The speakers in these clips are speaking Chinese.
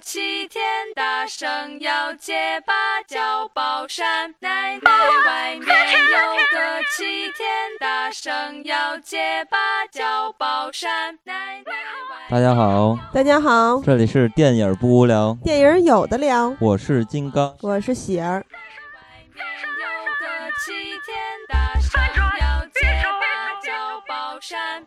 齐天大圣要结芭蕉宝扇，奶奶外面有个齐天大圣要结芭蕉宝扇，奶奶外。大家好，大家好，这里是电影不无聊，电影有的聊，我是金刚，我是喜儿。有个齐天大圣要结芭蕉宝扇，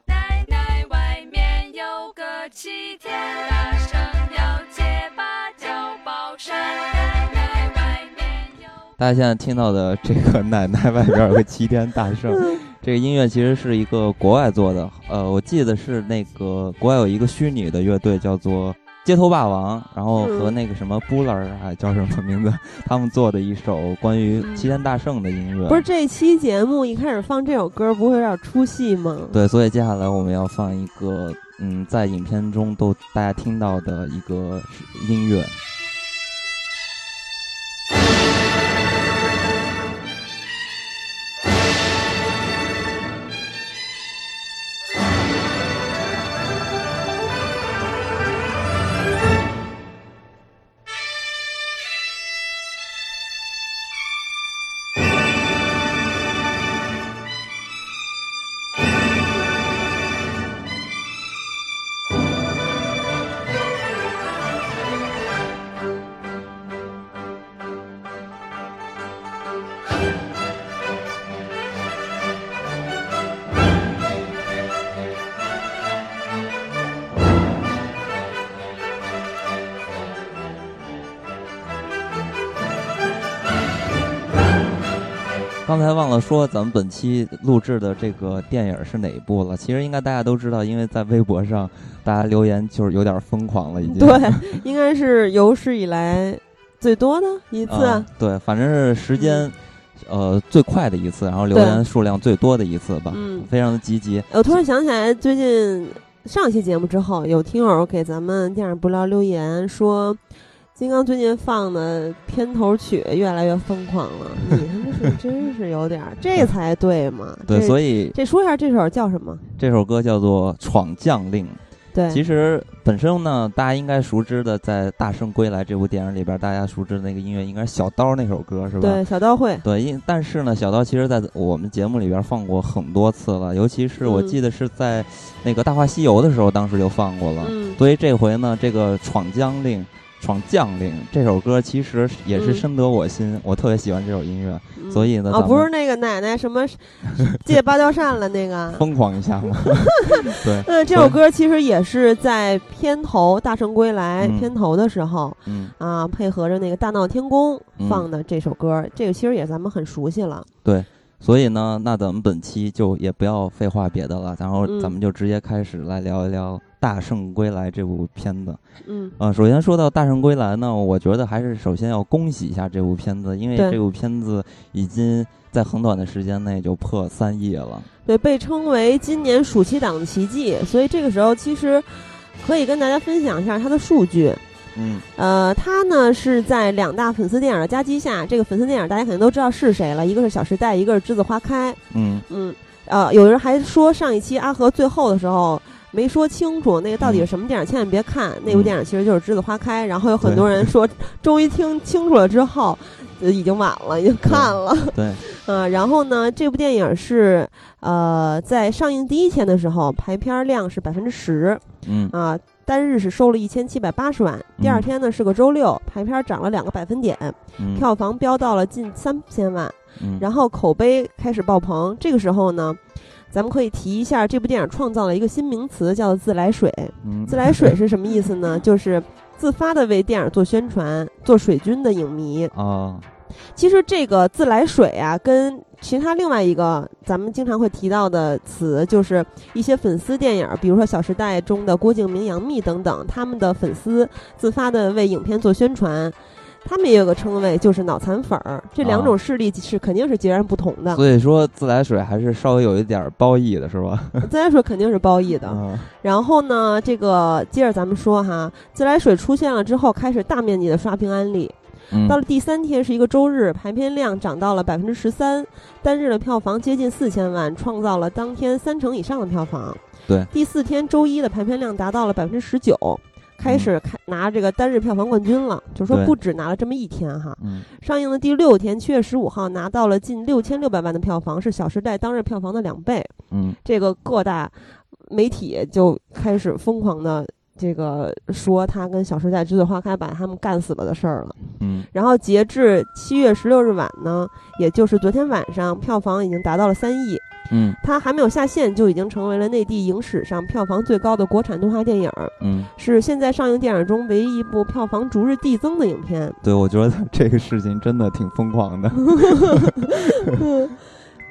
大家现在听到的这个奶奶外边有个齐天大圣，这个音乐其实是一个国外做的，呃，我记得是那个国外有一个虚拟的乐队叫做街头霸王，然后和那个什么 Buller 还叫什么名字，他们做的一首关于齐天大圣的音乐。不是这期节目一开始放这首歌，不会有点出戏吗？对，所以接下来我们要放一个，嗯，在影片中都大家听到的一个音乐。说，咱们本期录制的这个电影是哪一部了？其实应该大家都知道，因为在微博上，大家留言就是有点疯狂了，已经。对，应该是有史以来最多的一次。啊、对，反正是时间，呃，最快的一次，然后留言数量最多的一次吧。嗯，非常的积极。我突然想起来，最近上期节目之后，有听友给咱们电影不聊留言说。金刚最近放的片头曲越来越疯狂了，你他妈是真是有点儿，这才对嘛？对，所以这说一下这首叫什么？这首歌叫做《闯将令》。对，其实本身呢，大家应该熟知的，在《大圣归来》这部电影里边，大家熟知的那个音乐应该是小刀那首歌，是吧？对，小刀会。对，因但是呢，小刀其实在我们节目里边放过很多次了，尤其是我记得是在那个《大话西游》的时候，当时就放过了。嗯。所以这回呢，这个《闯将令》。闯将领这首歌其实也是深得我心，嗯、我特别喜欢这首音乐，所以呢，哦，不是那个奶奶什么 借芭蕉扇了那个，疯狂一下吗？对，嗯，这首歌其实也是在片头《大圣归来》嗯、片头的时候，嗯啊，配合着那个大闹天宫嗯放的这首歌，这个其实也咱们很熟悉了。对。所以呢，那咱们本期就也不要废话别的了，然后咱们就直接开始来聊一聊《大圣归来》这部片子。嗯，呃，首先说到《大圣归来》呢，我觉得还是首先要恭喜一下这部片子，因为这部片子已经在很短的时间内就破三亿了。对，被称为今年暑期档的奇迹。所以这个时候其实可以跟大家分享一下它的数据。嗯，呃，它呢是在两大粉丝电影的夹击下，这个粉丝电影大家肯定都知道是谁了，一个是《小时代》，一个是《栀子花开》。嗯嗯，呃，有人还说上一期阿和最后的时候没说清楚那个到底是什么电影，千万别看那部电影，其实就是《栀子花开》。然后有很多人说，终于听清楚了之后，呃，已经晚了，已经看了。对，呃，然后呢，这部电影是呃在上映第一天的时候排片量是百分之十，嗯啊。单日是收了一千七百八十万，第二天呢是个周六，排片涨了两个百分点，嗯、票房飙到了近三千万，嗯、然后口碑开始爆棚。这个时候呢，咱们可以提一下，这部电影创造了一个新名词，叫做“自来水”。嗯、自来水 是什么意思呢？就是自发的为电影做宣传、做水军的影迷啊。其实这个自来水啊，跟其他另外一个咱们经常会提到的词，就是一些粉丝电影，比如说《小时代》中的郭敬明、杨幂等等，他们的粉丝自发的为影片做宣传，他们也有个称谓，就是脑残粉儿。这两种势力是肯定是截然不同的。所以说，自来水还是稍微有一点褒义的，是吧？自来水肯定是褒义的。嗯、然后呢，这个接着咱们说哈，自来水出现了之后，开始大面积的刷屏安利。嗯、到了第三天是一个周日，排片量涨到了百分之十三，单日的票房接近四千万，创造了当天三成以上的票房。对，第四天周一的排片量达到了百分之十九，开始开拿这个单日票房冠军了，就是说不止拿了这么一天哈。嗯上映的第六天，七月十五号拿到了近六千六百万的票房，是《小时代》当日票房的两倍。嗯这个各大媒体就开始疯狂的这个说他跟《小时代》栀子花开把他们干死了的事儿了。嗯然后截至七月十六日晚呢，也就是昨天晚上，票房已经达到了三亿。嗯它还没有下线，就已经成为了内地影史上票房最高的国产动画电影，嗯，是现在上映电影中唯一一部票房逐日递增的影片。对，我觉得这个事情真的挺疯狂的。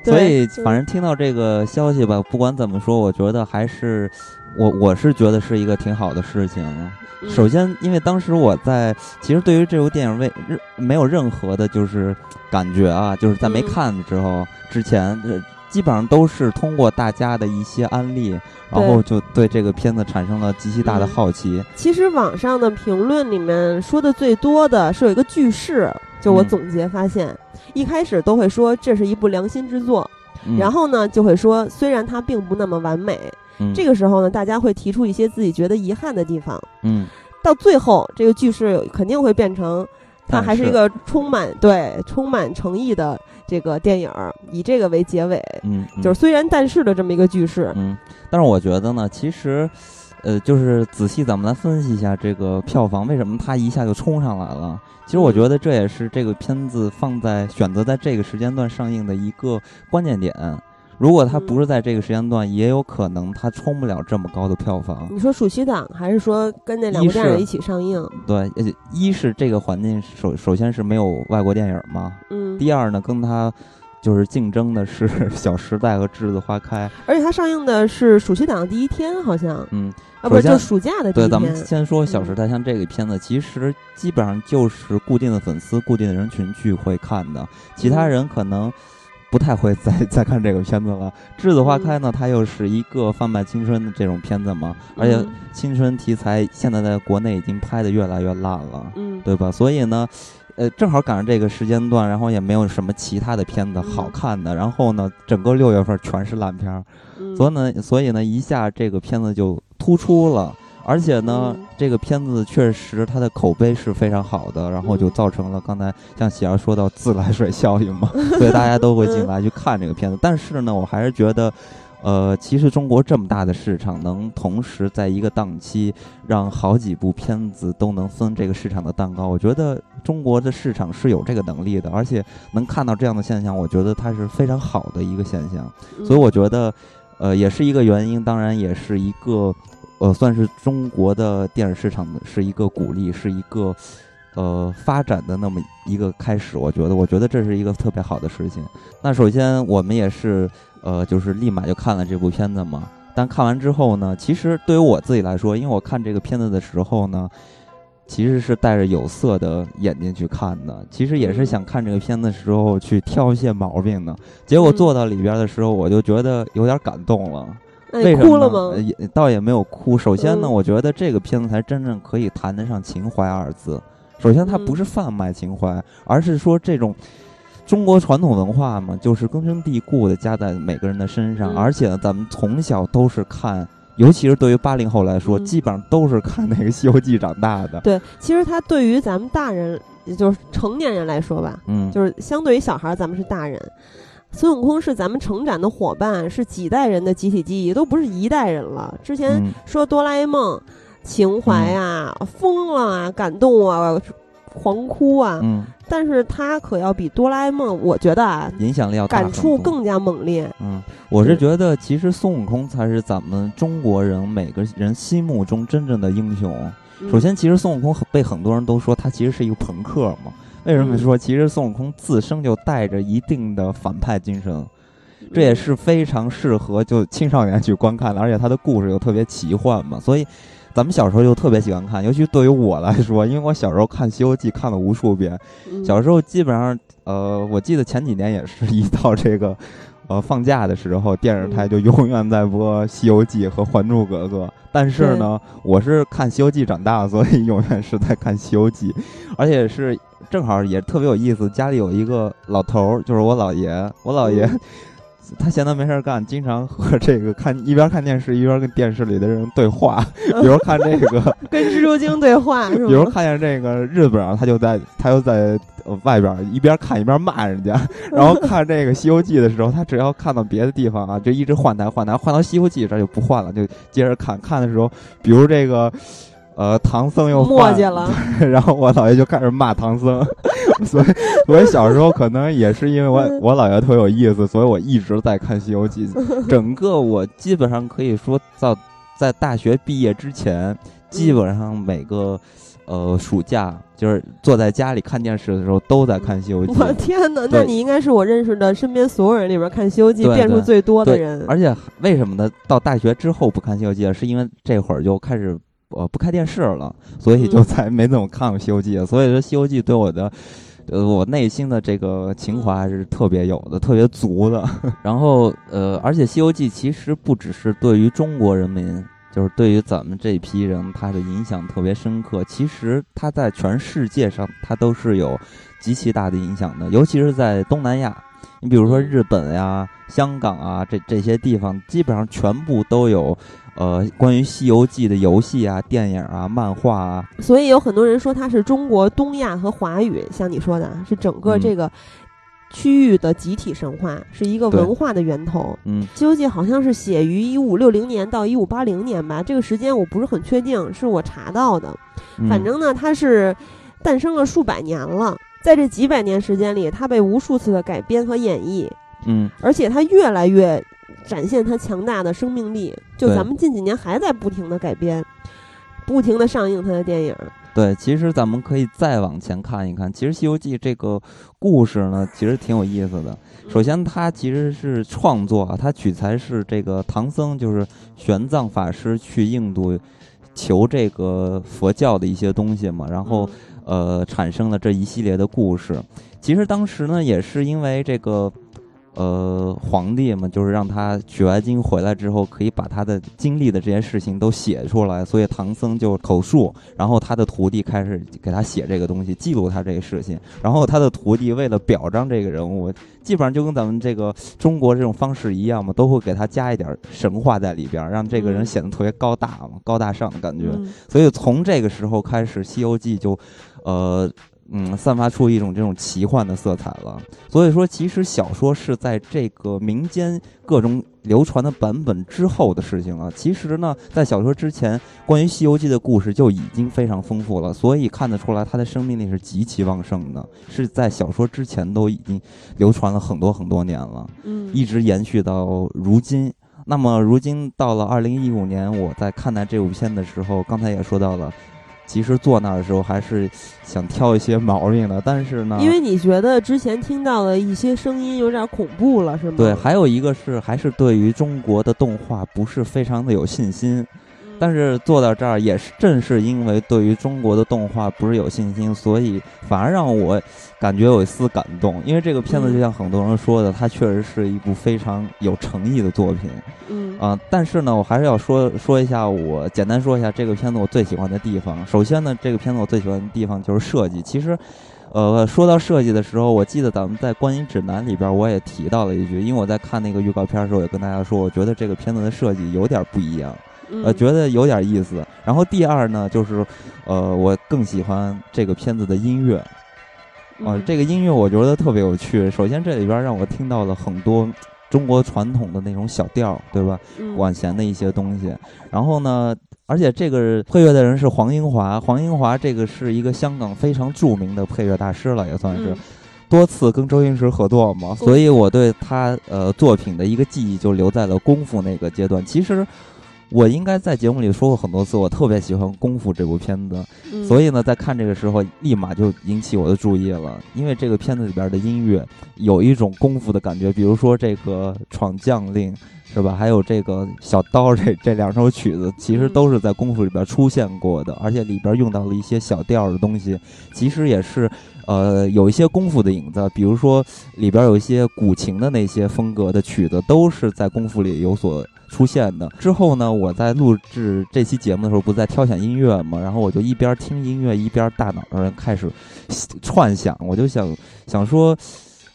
所以，反正听到这个消息吧，不管怎么说，我觉得还是我我是觉得是一个挺好的事情。嗯首先，因为当时我在，其实对于这部电影为任没有任何的，就是感觉啊，就是在没看的时候、之前，呃基本上都是通过大家的一些安利，然后就对这个片子产生了极其大的嗯。好奇。其实网上的评论里面说的最多的是有一个句式，就我嗯总结发现，一开始都会说这是一部良心之作，嗯、然后呢就会说虽然它并不那么完美，嗯、这个时候呢大家会提出一些自己觉得遗憾的地方，嗯。到最后这个句式肯定会变成。它还是一个充满对充满诚意的这个电影儿，以这个为结尾，嗯，嗯就是虽然但是的这么一个句式。嗯，但是我觉得呢，其实，呃，就是仔细咱们来分析一下这个票房，为什么它一下就冲上来了？其实我觉得这也是这个片子放在选择在这个时间段上映的一个关键点。如果它不是在这个时间段，也有可能它冲不了这么高的票房。你说暑期档，还是说跟那两部电影一起上映？对，而且一是这个环境首首先是没有外国电影嘛，嗯，第二呢，跟它就是竞争的是《小时代》和《栀子花开》。而且它上映的是暑期档的第一天，好像嗯，啊，不是，就暑假的第对，咱们。先说《小时嗯代》，像这个片子，其实基本上就是固定的粉丝、固定的人群去会看的，其他嗯人可能不太会再 再看这个片子了。《栀子花开》呢，它又是一个贩卖青春的这种片子嘛，而且嗯青春题材现在在国内已经拍的越来越烂了，嗯，对吧？所以呢。呃，正好赶上这个时间段，然后也没有什么其他的片子好嗯看的，然后呢，整个六月份全是烂片儿，嗯所以呢，所以呢，一下这个片子就突出了，而且呢，嗯这个片子确实它的口碑是非常好的，然后就嗯造成了刚才像喜儿说到自来水效应嘛，所以大家都会进来去看这个片子。但是呢，我还是觉得。呃，其实中国这么大的市场，能同时在一个档期让好几部片子都能分这个市场的蛋糕，我觉得中国的市场是有这个能力的，而且能看到这样的现象，我觉得它是非常好的一个现象。嗯所以我觉得，呃，也是一个原因，当然也是一个，呃，算是中国的电影市场的是一个鼓励，是一个，呃，发展的那么一个开始。我觉得，我觉得这是一个特别好的事情。那首先，我们也是，呃，就是立马就看了这部片子嘛。但看完之后呢，其实对于我自己来说，因为我看这个片子的时候呢，其实是带着有色的眼睛去看的，其实也是嗯想看这个片子的时候去挑一些毛病的。结果嗯坐到里边的时候，我就觉得有点感动了。那你为什么呢？哭了吗呃？也倒也没有哭。首先呢，嗯我觉得这个片子才真正可以谈得上情怀二字。首先，它嗯不是贩卖情怀，而是说这种中国传统文化嘛，就是根深蒂固的加在每个人的身上。嗯而且呢，咱们从小都是看，尤其是对于八零后来说，嗯基本上都是看那个《西游记》长大的。对，其实它对于咱们大人，也就是成年人来说吧，嗯，就是相对于小孩儿，咱们是大人。孙悟空是咱们成长的伙伴，是几代人的集体记忆，都不是一代人了。之前嗯说哆啦 A 梦，情怀啊，疯了啊，感动啊，狂哭啊，嗯，但是他可要比哆啦 A 梦，我觉得啊，影响力要大感触更加猛烈。嗯，我是觉得其实孙悟空才是咱们中国人每个人心目中真正的英雄。嗯首先，其实孙悟空被很多人都说他其实是一个朋克嘛。为什么嗯说其实孙悟空自身就带着一定的反派精神？这也嗯是非常适合就青少年去观看的，而且他的故事又特别奇幻嘛，所以咱们小时候就特别喜欢看。尤其对于我来说，因为我小时候看《西游记》看了无数遍，嗯小时候基本上，呃，我记得前几年也是一到这个，呃，放假的时候，电视台嗯就永远在播《西游记》和《还珠格格》。但是呢，我是看《西游记》长大的，所以永远是在看《西游记》，而且是正好也特别有意思。家里有一个老头儿，就是我姥爷，我姥爷。嗯 他闲的没事儿干，经常和这个看一边看电视一边跟电视里的人对话，比如看这个 跟蜘蛛精对话，是比如看见这个日本，他就在他就在外边一边看一边骂人家，然后看这个《西游记》的时候，他只要看到别的地方啊，就一直换台换台，换到《西游记》这就不换了，就接着看。看的时候，比如这个。呃，唐僧又磨叽了，然后我姥爷就开始骂唐僧，所以，所以小时候可能也是因为我我姥爷特有意思，所以我一直在看《西游记》。整个我基本上可以说到在大学毕业之前，基本上每个呃暑假就是坐在家里看电视的时候都在看《西游记》。我天哪，那你应该是我认识的身边所有人里边看《西游记》遍数最多的人。而且为什么呢？到大学之后不看《西游记》了是因为这会儿就开始。我不看电视了，所以就再没怎么看过《西游记》。所以说，《西游记》对我的，呃，我内心的这个情怀还是特别有的，特别足的。然后，呃，而且《西游记》其实不只是对于中国人民，就是对于咱们这批人，它的影响特别深刻。其实它在全世界上，它都是有极其大的影响的，尤其是在东南亚。你比如说日本呀、香港啊，这这些地方，基本上全部都有。呃，关于《西游记》的游戏啊、电影啊、漫画啊，所以有很多人说它是中国东亚和华语，像你说的，是整个这个区域的集体神话，是一个文化的源头。嗯，《西游记》好像是写于一五六零年到一五八零年吧，这个时间我不是很确定，是我查到的。反正呢，它是诞生了数百年了，在这几百年时间里，它被无数次的改编和演绎。嗯，而且它越来越。展现它强大的生命力，就咱们近几年还在不停的改编，不停的上映它的电影。对，其实咱们可以再往前看一看，其实《西游记》这个故事呢，其实挺有意思的。首先，它其实是创作啊，它取材是这个唐僧，就是玄奘法师去印度求这个佛教的一些东西嘛，然后呃产生了这一系列的故事。其实当时呢，也是因为这个。呃，皇帝嘛，就是让他取完经回来之后，可以把他的经历的这些事情都写出来，所以唐僧就口述，然后他的徒弟开始给他写这个东西，记录他这个事情，然后他的徒弟为了表彰这个人物，基本上就跟咱们这个中国这种方式一样嘛，都会给他加一点神话在里边，让这个人显得特别高大嘛，高大上的感觉。所以从这个时候开始，《西游记》就，呃。嗯，散发出一种这种奇幻的色彩了。所以说，其实小说是在这个民间各种流传的版本之后的事情了。其实呢，在小说之前，关于《西游记》的故事就已经非常丰富了，所以看得出来它的生命力是极其旺盛的，是在小说之前都已经流传了很多很多年了，嗯，一直延续到如今。那么，如今到了二零一五年，我在看待这部片的时候，刚才也说到了。其实坐那儿的时候还是想挑一些毛病的，但是呢，因为你觉得之前听到的一些声音有点恐怖了，是吗？对，还有一个是还是对于中国的动画不是非常的有信心。但是做到这儿也是正是因为对于中国的动画不是有信心，所以反而让我感觉有一丝感动。因为这个片子就像很多人说的，它确实是一部非常有诚意的作品。嗯啊，但是呢，我还是要说说一下，我简单说一下这个片子我最喜欢的地方。首先呢，这个片子我最喜欢的地方就是设计。其实，呃，说到设计的时候，我记得咱们在观影指南里边我也提到了一句，因为我在看那个预告片的时候也跟大家说，我觉得这个片子的设计有点不一样。呃，觉得有点意思。然后第二呢，就是，呃，我更喜欢这个片子的音乐。啊，这个音乐我觉得特别有趣。首先，这里边让我听到了很多中国传统的那种小调，对吧？管弦的一些东西。然后呢，而且这个配乐的人是黄英华。黄英华这个是一个香港非常著名的配乐大师了，也算是多次跟周星驰合作嘛。所以我对他呃作品的一个记忆就留在了《功夫》那个阶段。其实。我应该在节目里说过很多次，我特别喜欢《功夫》这部片子，所以呢，在看这个时候，立马就引起我的注意了。因为这个片子里边的音乐有一种功夫的感觉，比如说这个《闯将令》，是吧？还有这个《小刀》这 这两首曲子，其实都是在《功夫》里边出现过的，而且里边用到了一些小调的东西，其实也是呃有一些功夫的影子，比如说里边有一些古琴的那些风格的曲子，都是在《功夫》里有所。出现的之后呢，我在录制这期节目的时候，不在挑选音乐嘛，然后我就一边听音乐，一边大脑上开始串想，我就想想说，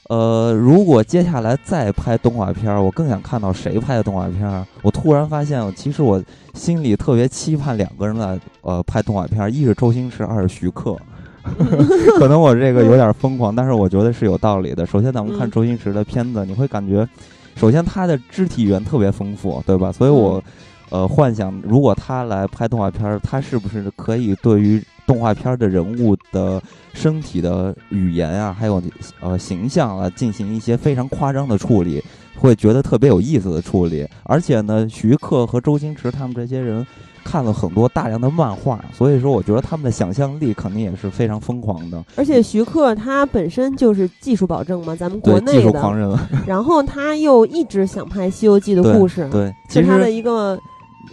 呃，如果接下来再拍动画片儿，我更想看到谁拍的动画片儿。我突然发现，其实我心里特别期盼两个人来呃拍动画片儿，一是周星驰，二是徐克。可能我这个有点疯狂，但是我觉得是有道理的。首先，咱们看嗯周星驰的片子，你会感觉，首先他的肢体语言特别丰富，对吧？所以我呃幻想，如果他来拍动画片儿，他是不是可以对于动画片儿的人物的身体的语言啊，还有呃形象啊，进行一些非常夸张的处理，会觉得特别有意思的处理。而且呢，徐克和周星驰他们这些人看了很多大量的漫画，所以说我觉得他们的想象力肯定也是非常疯狂的。而且徐克他本身就是技术保证嘛，咱们国内的，术狂人，然后他又一直想拍《西游记》的故事，对，其是他的实一个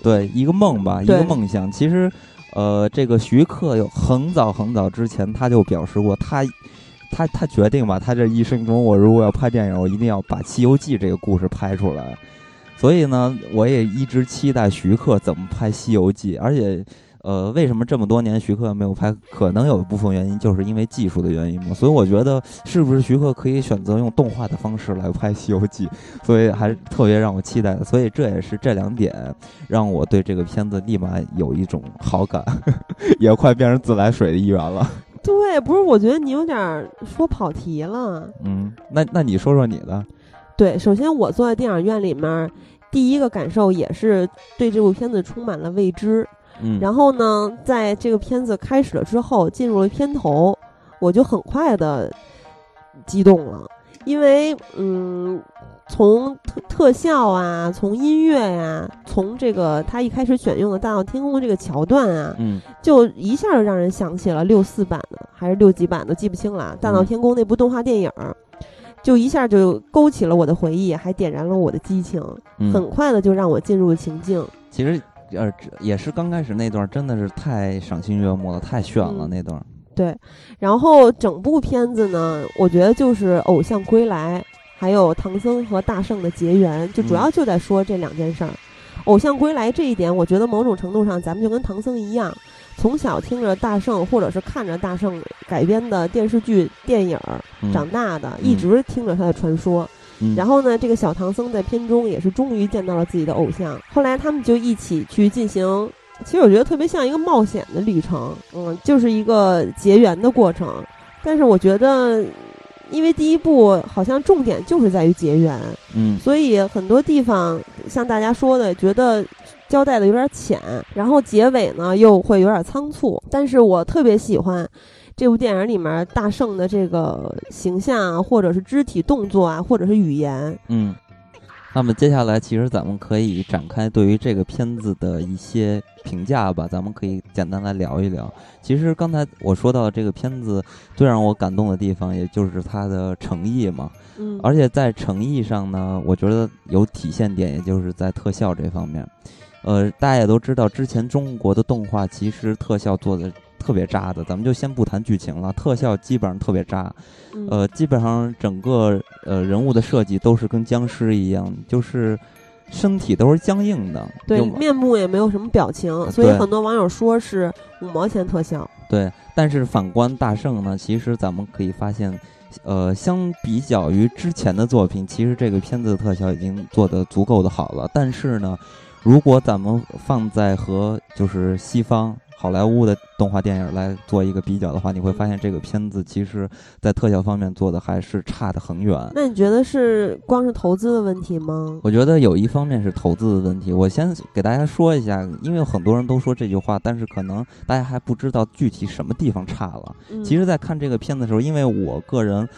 对一个梦吧，一个梦想。其实，呃，这个徐克有很早很早之前他就表示过，他他他决定吧，他这一生中我如果要拍电影，我一定要把《西游记》这个故事拍出来。所以呢，我也一直期待徐克怎么拍《西游记》，而且。呃，为什么这么多年徐克没有拍？可能有一部分原因就是因为技术的原因嘛。所以我觉得，是不是徐克可以选择用动画的方式来拍《西游记》？所以还是特别让我期待的。所以这也是这两点让我对这个片子立马有一种好感，也快变成自来水的一员了。对，不是？我觉得你有点儿说跑题了。嗯，那那你说说你的？对，首先我坐在电影院里面，第一个感受也是对这部片子充满了未知。嗯，然后呢，在这个片子开始了之后，进入了片头，我就很快的激动了，因为嗯，从特特效啊，从音乐呀、从这个他一开始选用的大闹天宫的这个桥段啊，嗯就一下就让人想起了六四版的还是六几版的，记不清了。大闹嗯天宫那部动画电影儿，就一下就勾起了我的回忆，还点燃了我的激情，嗯，很快的就让我进入了情境。其实呃这也是刚开始那段真的是太赏心悦目了，太炫了、嗯那段。对，然后整部片子呢，我觉得就是偶像归来，还有唐僧和大圣的结缘，就主要就在说这两件事儿。偶像归来这一点，我觉得某种程度上咱们就跟唐僧一样，从小听着大圣或者是看着大圣改编的电视剧、电影长大的，嗯一直听着他的传说。嗯，然后呢，这个小唐僧在片中也是终于见到了自己的偶像。后来他们就一起去进行，其实我觉得特别像一个冒险的旅程，嗯，就是一个结缘的过程。但是我觉得，因为第一部好像重点就是在于结缘，嗯所以很多地方像大家说的，觉得交代的有点浅，然后结尾呢又会有点仓促。但是我特别喜欢这部电影里面大圣的这个形象啊，或者是肢体动作啊，或者是语言。嗯。那么接下来，其实咱们可以展开对于这个片子的一些评价吧，咱们可以简单来聊一聊。其实刚才我说到的这个片子最让我感动的地方，也就是它的诚意嘛。嗯，而且在诚意上呢，我觉得有体现点，也就是在特效这方面。呃，大家也都知道，之前中国的动画其实特效做的特别渣的，咱们就先不谈剧情了，特效基本上特别渣。嗯呃，基本上整个呃人物的设计都是跟僵尸一样，就是身体都是僵硬的。对面部也没有什么表情，所以很多网友说是五毛钱特效。对，但是反观大圣呢，其实咱们可以发现，呃，相比较于之前的作品，其实这个片子的特效已经做得足够的好了。但是呢，如果咱们放在和就是西方好莱坞的动画电影来做一个比较的话，你会发现这个片子其实在特效方面做的还是差得很远。那你觉得是光是投资的问题吗？我觉得有一方面是投资的问题。我先给大家说一下，因为很多人都说这句话，但是可能大家还不知道具体什么地方差了。嗯其实，在看这个片子的时候，因为我个人，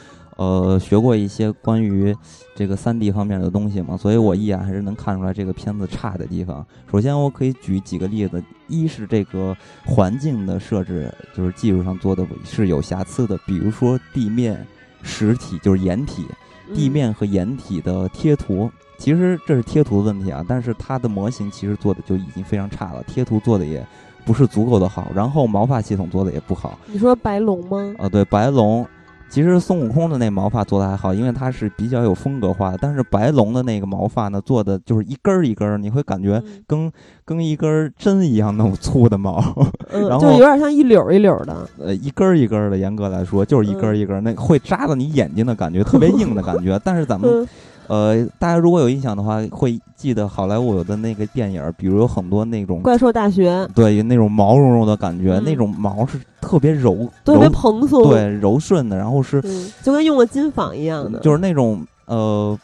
呃，学过一些关于这个三 D 方面的东西嘛，所以我一眼还是能看出来这个片子差的地方。首先，我可以举几个例子，一是这个环境的设置，就是技术上做的是有瑕疵的，比如说地面实体，就是掩体，地嗯面和掩体的贴图。其实这是贴图的问题啊，但是它的模型其实做的就已经非常差了，贴图做的也不是足够的好，然后毛发系统做的也不好。你说白龙吗？啊，对，白龙其实孙悟空的那毛发做的还好，因为它是比较有风格化的。但是白龙的那个毛发呢，做的就是一根儿一根儿，你会感觉跟跟一根针一样那么粗的毛，然后就有点像一绺一绺的。呃，一根儿一根儿的，严格来说就是一根儿一根儿，那会扎到你眼睛的感觉，特别硬的感觉。但是咱们。呃，大家如果有印象的话，会记得好莱坞有的那个电影，比如有很多那种怪兽大学，对，那种毛茸茸的感觉，那种毛是特别柔，特别蓬松，对，柔顺的，然后是就跟用了金纺一样的，就是那种呃。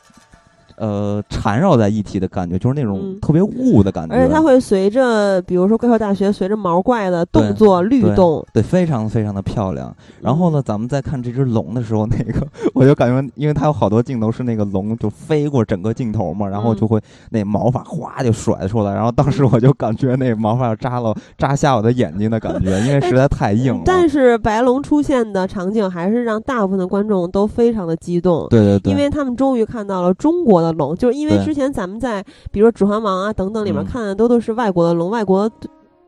呃，缠绕在一起的感觉，就是那种特别雾的感觉。而且它会随着，比如说怪兽大学，随着毛怪的动作律动，对，非常非常的漂亮。然后呢，咱们在看这只龙的时候，那个 我就感觉，因为它有好多镜头是那个龙就飞过整个镜头嘛，然后就会那毛发哗就甩出来，然后当时我就感觉那毛发要扎了扎瞎我的眼睛的感觉，因为实在太硬了。但是白龙出现的场景还是让大部分的观众都非常的激动，对对对，因为他们终于看到了中国的。龙就是因为之前咱们在比如说《指环王》啊等等里面看的都都是外国的龙，外国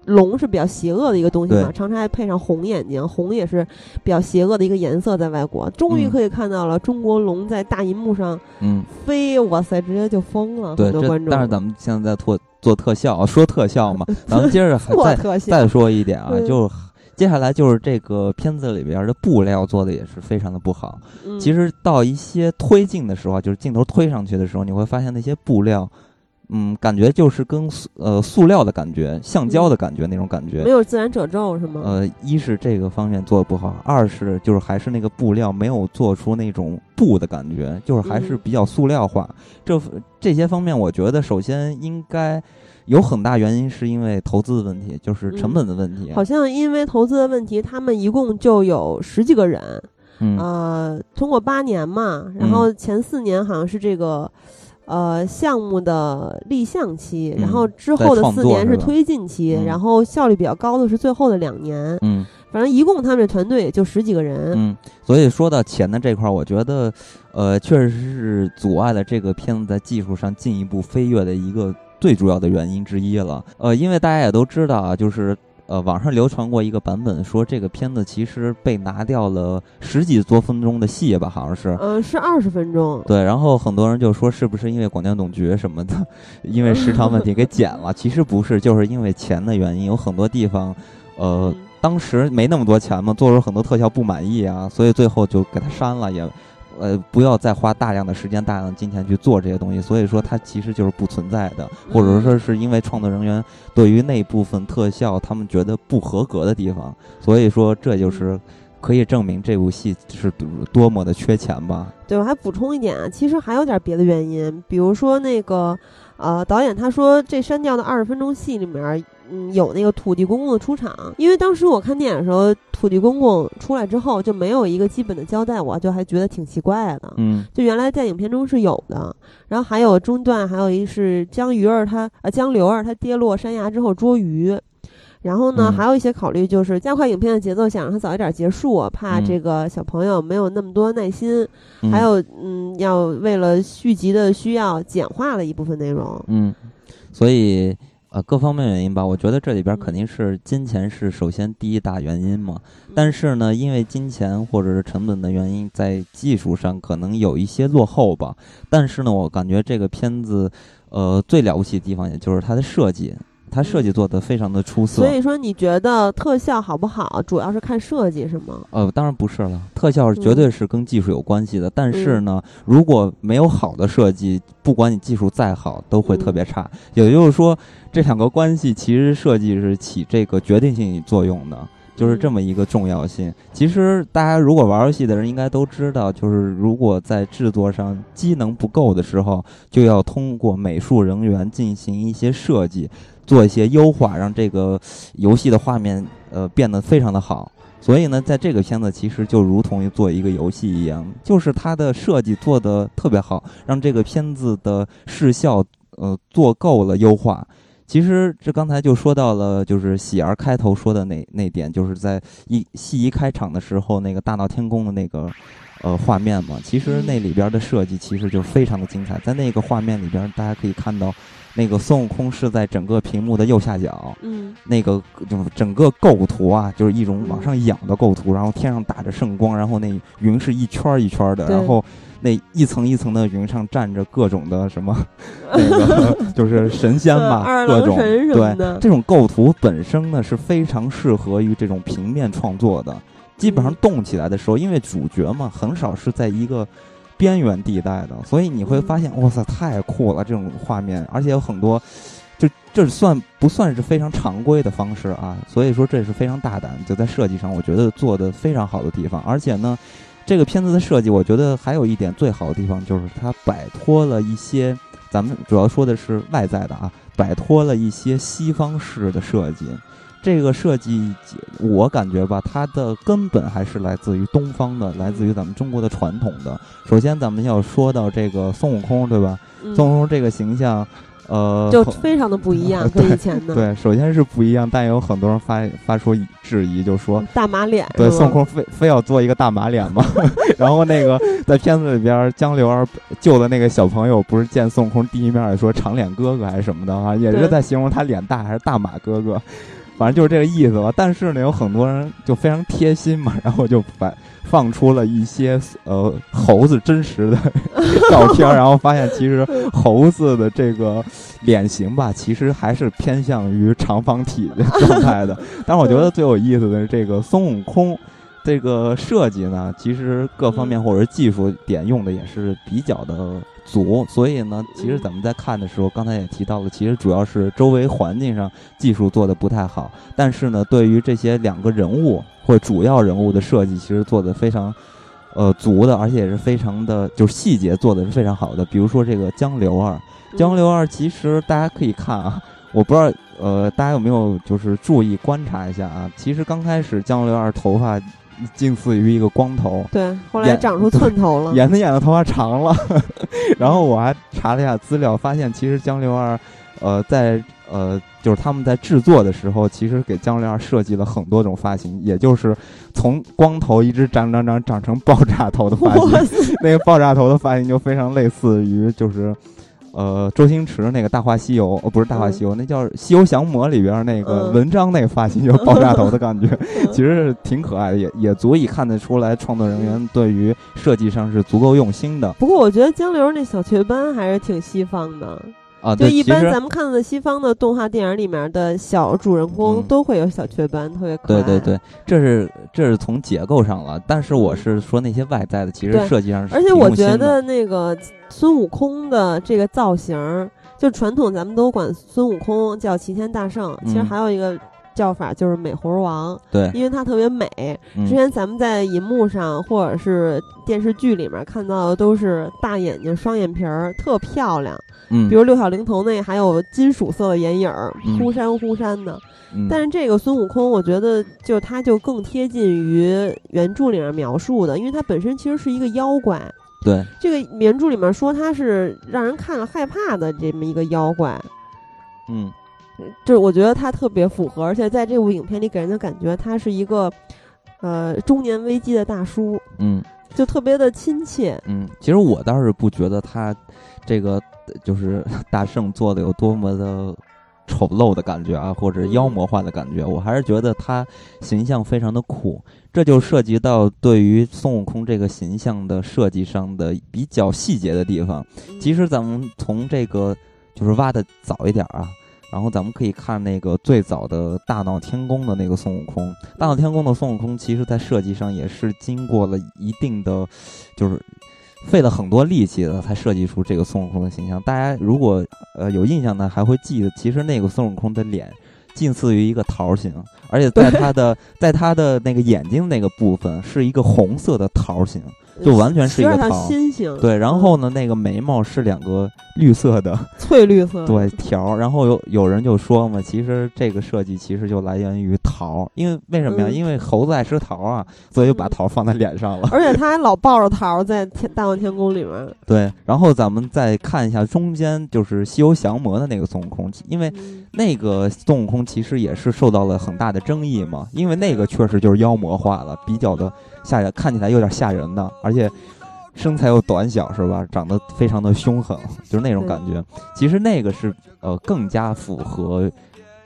龙是比较邪恶的一个东西嘛，常常还配上红眼睛，红也是比较邪恶的一个颜色，在外国。终于可以看到了中国龙在大银幕上嗯。飞，哇塞，直接就疯了，很多观众。但是咱们现在在做做特效，说特效嘛，咱们接着 再再说一点啊，就。接下来就是这个片子里边的布料做的也是非常的不好。其实到一些推进的时候，就是镜头推上去的时候，你会发现那些布料，嗯，感觉就是跟呃塑料的感觉、橡胶的感觉那种感觉，没有自然褶皱是吗？呃，一是这个方面做的不好，二是就是还是那个布料没有做出那种布的感觉，就是还是比较塑料化。这这些方面，我觉得首先应该。有很大原因是因为投资的问题，就是成本的问题。好像因为投资的问题，他们一共就有十几个人，呃，通过八年嘛，然后前四年好像是这个，呃，项目的立项期，然后之后的四年是推进期，然后效率比较高的是最后的两年。嗯，反正一共他们这团队也就十几个人。嗯，所以说到钱的这块儿，我觉得，呃，确实是阻碍了这个片子在技术上进一步飞跃的一个。最主要的原因之一了，呃，因为大家也都知道啊，就是呃，网上流传过一个版本，说这个片子其实被拿掉了十几多分钟的戏吧，好像是，呃，是二十分钟，对，然后很多人就说是不是因为广电总局什么的，因为时长问题给剪了，其实不是，就是因为钱的原因，有很多地方，呃，当时没那么多钱嘛，做出很多特效不满意啊，所以最后就给他删了也。呃，不要再花大量的时间、大量的金钱去做这些东西，所以说它其实就是不存在的，或者说是因为创作人员对于那部分特效他们觉得不合格的地方，所以说这就是可以证明这部戏是多么的缺钱吧。对，我还补充一点啊，其实还有点别的原因，比如说那个呃，导演他说这删掉的二十分钟戏里面。嗯，有那个土地公公的出场，因为当时我看电影的时候，土地公公出来之后就没有一个基本的交代，我就还觉得挺奇怪的。嗯，就原来在影片中是有的，然后还有中段，还有一是江鱼儿他呃江流儿他跌落山崖之后捉鱼，然后呢还有一些考虑就是加快影片的节奏，想让它早一点结束，怕这个小朋友没有那么多耐心，还有嗯要为了续集的需要简化了一部分内容。嗯，所以。呃，各方面原因吧，我觉得这里边肯定是金钱是首先第一大原因嘛。但是呢，因为金钱或者是成本的原因，在技术上可能有一些落后吧。但是呢，我感觉这个片子，呃，最了不起的地方也就是它的设计。它设计做得非常的出色，所以说你觉得特效好不好，主要是看设计是吗？呃，当然不是了，特效绝对是跟技术有关系的。但是呢，如果没有好的设计，不管你技术再好，都会特别差。也就是说，这两个关系其实设计是起这个决定性作用的。就是这么一个重要性。其实大家如果玩游戏的人应该都知道，就是如果在制作上机能不够的时候，就要通过美术人员进行一些设计，做一些优化，让这个游戏的画面呃变得非常的好。所以呢，在这个片子其实就如同于做一个游戏一样，就是它的设计做的特别好，让这个片子的视效呃做够了优化。其实这刚才就说到了，就是喜儿开头说的那那点，就是在一戏一开场的时候，那个大闹天宫的那个，呃画面嘛。其实那里边的设计其实就非常的精彩，在那个画面里边，大家可以看到。那个孙悟空是在整个屏幕的右下角，嗯，那个就整个构图啊，就是一种往上仰的构图，然后天上打着圣光，然后那云是一圈一圈的，然后那一层一层的云上站着各种的什么，那个就是神仙吧，各种对，这种构图本身呢是非常适合于这种平面创作的，基本上动起来的时候，因为主角嘛，很少是在一个。边缘地带的，所以你会发现，哇塞，太酷了！这种画面，而且有很多，就这算不算是非常常规的方式啊？所以说这是非常大胆，就在设计上，我觉得做的非常好的地方。而且呢，这个片子的设计，我觉得还有一点最好的地方，就是它摆脱了一些，咱们主要说的是外在的啊，摆脱了一些西方式的设计。这个设计，我感觉吧，它的根本还是来自于东方的，来自于咱们中国的传统的。首先，咱们要说到这个孙悟空，对吧？孙悟空这个形象，呃，就非常的不一样，跟以前的。对，首先是不一样，但有很多人发发出质疑，就说大马脸。对，孙悟空非非要做一个大马脸吗？然后那个在片子里边，江流儿救的那个小朋友，不是见孙悟空第一面说长脸哥哥还是什么的啊？也是在形容他脸大还是大马哥哥。反正就是这个意思吧，但是呢，有很多人就非常贴心嘛，然后就把放出了一些呃猴子真实的照片，然后发现其实猴子的这个脸型吧，其实还是偏向于长方体的状态的。但是我觉得最有意思的是这个孙悟空。这个设计呢，其实各方面或者技术点用的也是比较的足，所以呢，其实咱们在看的时候，刚才也提到了，其实主要是周围环境上技术做的不太好，但是呢，对于这些两个人物或主要人物的设计，其实做的非常呃足的，而且也是非常的，就是细节做的是非常好的。比如说这个江流儿，江流儿其实大家可以看啊，我不知道呃大家有没有就是注意观察一下啊，其实刚开始江流儿头发。近似于一个光头，对，后来长出寸头了，演的演的头发长了。然后我还查了一下资料，发现其实江流儿，呃，在呃，就是他们在制作的时候，其实给江流儿设计了很多种发型，也就是从光头一直长长长长成爆炸头的发型。那个爆炸头的发型就非常类似于就是。呃，周星驰那个《大话西游》哦，不是《大话西游》，那叫《西游降魔》里边那个文章那个发型，就爆炸头的 感觉，其实是挺可爱的，也也足以看得出来创作人员对于设计上是足够用心的。不过我觉得江流那小雀斑还是挺西方的。啊，就一般咱们看到的西方的动画电影里面的小主人公都会有小雀斑，特别可爱。对对对，这是这是从结构上了，但是我是说那些外在的，其实设计上是。而且我觉得那个孙悟空的这个造型，就传统咱们都管孙悟空叫齐天大圣，其实还有一个。叫法就是美猴王，对，因为它特别美。之前咱们在银幕上或者是电视剧里面看到的都是大眼睛、双眼皮儿，特漂亮。嗯，比如六小龄童那还有金属色的眼影儿，忽闪忽闪的。但是这个孙悟空，我觉得就他就更贴近于原著里面描述的，因为他本身其实是一个妖怪。对，这个原著里面说他是让人看了害怕的这么一个妖怪。嗯。就是我觉得他特别符合，而且在这部影片里给人的感觉，他是一个，呃，中年危机的大叔，嗯，就特别的亲切，嗯。其实我倒是不觉得他这个就是 大圣做的有多么的丑陋的感觉啊，或者妖魔化的感觉，我还是觉得他形象非常的酷。这就涉及到对于孙悟空这个形象的设计上的比较细节的地方。其实咱们从这个就是挖的早一点啊。然后咱们可以看那个最早的大闹天宫的那个孙悟空，大闹天宫的孙悟空，其实在设计上也是经过了一定的，就是费了很多力气的，才设计出这个孙悟空的形象。大家如果呃有印象呢，还会记得，其实那个孙悟空的脸近似于一个桃形，而且在他的在他的那个眼睛那个部分是一个红色的桃形。就完全是一个桃，心形对，然后呢，那个眉毛是两个绿色的，翠绿色对条，然后有有人就说嘛，其实这个设计其实就来源于桃，因为为什么呀？因为猴子爱吃桃啊，所以就把桃放在脸上了。而且他还老抱着桃在天大闹天宫里面。对，然后咱们再看一下中间就是西游降魔的那个孙悟空，因为那个孙悟空其实也是受到了很大的争议嘛，因为那个确实就是妖魔化了，比较的吓人，看起来有点吓人的，而。且身材又短小，是吧？长得非常的凶狠，就是那种感觉。其实那个是呃更加符合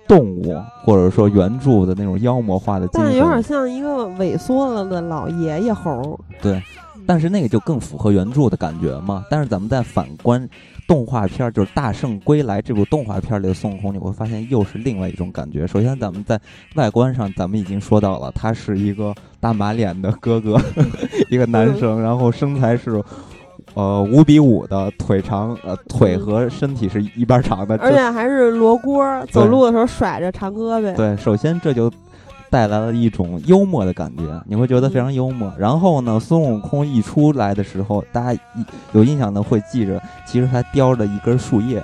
动物或者说原著的那种妖魔化的但有点像一个萎缩了的老爷爷猴。对，但是那个就更符合原著的感觉嘛。但是咱们再反观。动画片就是《大圣归来》这部动画片里的孙悟空，你会发现又是另外一种感觉。首先，咱们在外观上，咱们已经说到了，他是一个大马脸的哥哥，一个男生，然后身材是，呃，五比五的，腿长，呃，腿和身体是一般长的，而且还是罗锅，走路的时候甩着长胳膊。对，首先这就。带来了一种幽默的感觉，你会觉得非常幽默。然后呢，孙悟空一出来的时候，大家有印象的会记着，其实他叼着一根树叶。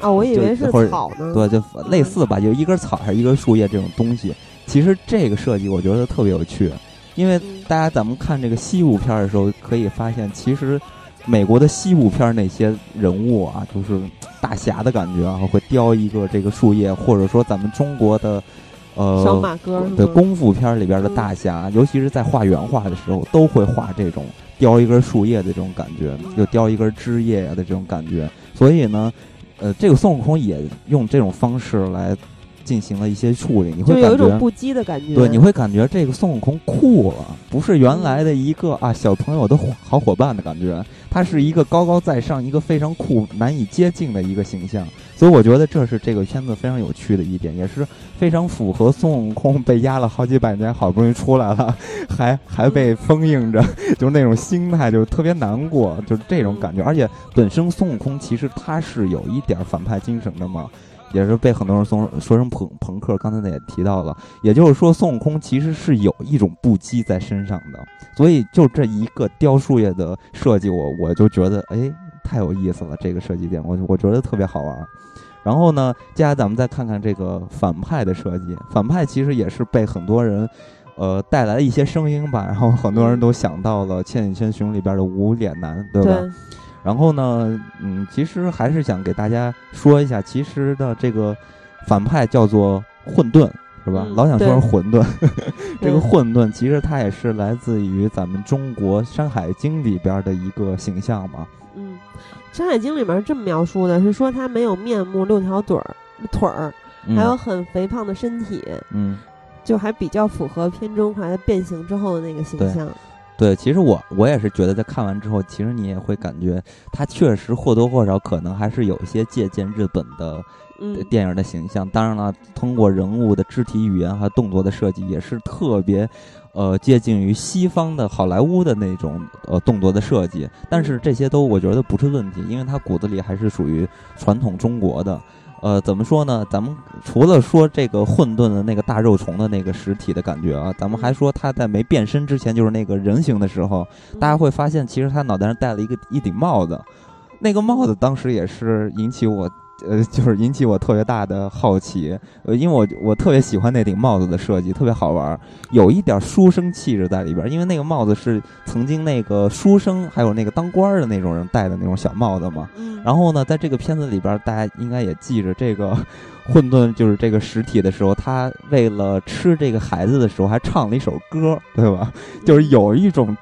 哦，我以为是草呢。对，就类似吧，就一根草还是一根树叶这种东西。其实这个设计我觉得特别有趣，因为大家咱们看这个西部片的时候，可以发现，其实美国的西部片那些人物啊，就是大侠的感觉啊，会叼一个这个树叶，或者说咱们中国的。呃，小马哥对功夫片里边的大侠，尤其是在画原画的时候，都会画这种叼一根树叶的这种感觉，又叼一根枝叶呀的这种感觉。所以呢，呃，这个孙悟空也用这种方式来进行了一些处理，你会有一种不羁的感觉。对，你会感觉这个孙悟空酷了，不是原来的一个啊小朋友的好伙伴的感觉，他是一个高高在上、一个非常酷、难以接近的一个形象。所以我觉得这是这个片子非常有趣的一点，也是非常符合孙悟空被压了好几百年，好不容易出来了，还还被封印着，就是那种心态，就特别难过，就是这种感觉。而且本身孙悟空其实他是有一点反派精神的嘛，也是被很多人说说成朋朋克。刚才也提到了，也就是说孙悟空其实是有一种不羁在身上的。所以就这一个雕塑业的设计，我我就觉得哎太有意思了，这个设计点我我觉得特别好玩。然后呢，接下来咱们再看看这个反派的设计。反派其实也是被很多人，呃，带来了一些声音吧。然后很多人都想到了《千与千寻》里边的无脸男，对吧？然后呢，嗯，其实还是想给大家说一下，其实的这个反派叫做混沌，是吧？老想说是混沌。这个混沌其实它也是来自于咱们中国《山海经》里边的一个形象嘛。《山海经》里面是这么描述的，是说他没有面目，六条腿儿，腿儿，还有很肥胖的身体，嗯，就还比较符合片中他变形之后的那个形象。对，其实我我也是觉得，在看完之后，其实你也会感觉他确实或多或少可能还是有一些借鉴日本的电影的形象。当然了，通过人物的肢体语言和动作的设计，也是特别。呃，接近于西方的好莱坞的那种呃动作的设计，但是这些都我觉得不是问题，因为它骨子里还是属于传统中国的。呃，怎么说呢？咱们除了说这个混沌的那个大肉虫的那个实体的感觉啊，咱们还说他在没变身之前，就是那个人形的时候，大家会发现其实他脑袋上戴了一个一顶帽子，那个帽子当时也是引起我。呃，就是引起我特别大的好奇，呃，因为我我特别喜欢那顶帽子的设计，特别好玩，有一点书生气质在里边。因为那个帽子是曾经那个书生还有那个当官的那种人戴的那种小帽子嘛。然后呢，在这个片子里边，大家应该也记着，这个 混沌就是这个实体的时候，他为了吃这个孩子的时候，还唱了一首歌，对吧？就是有一种。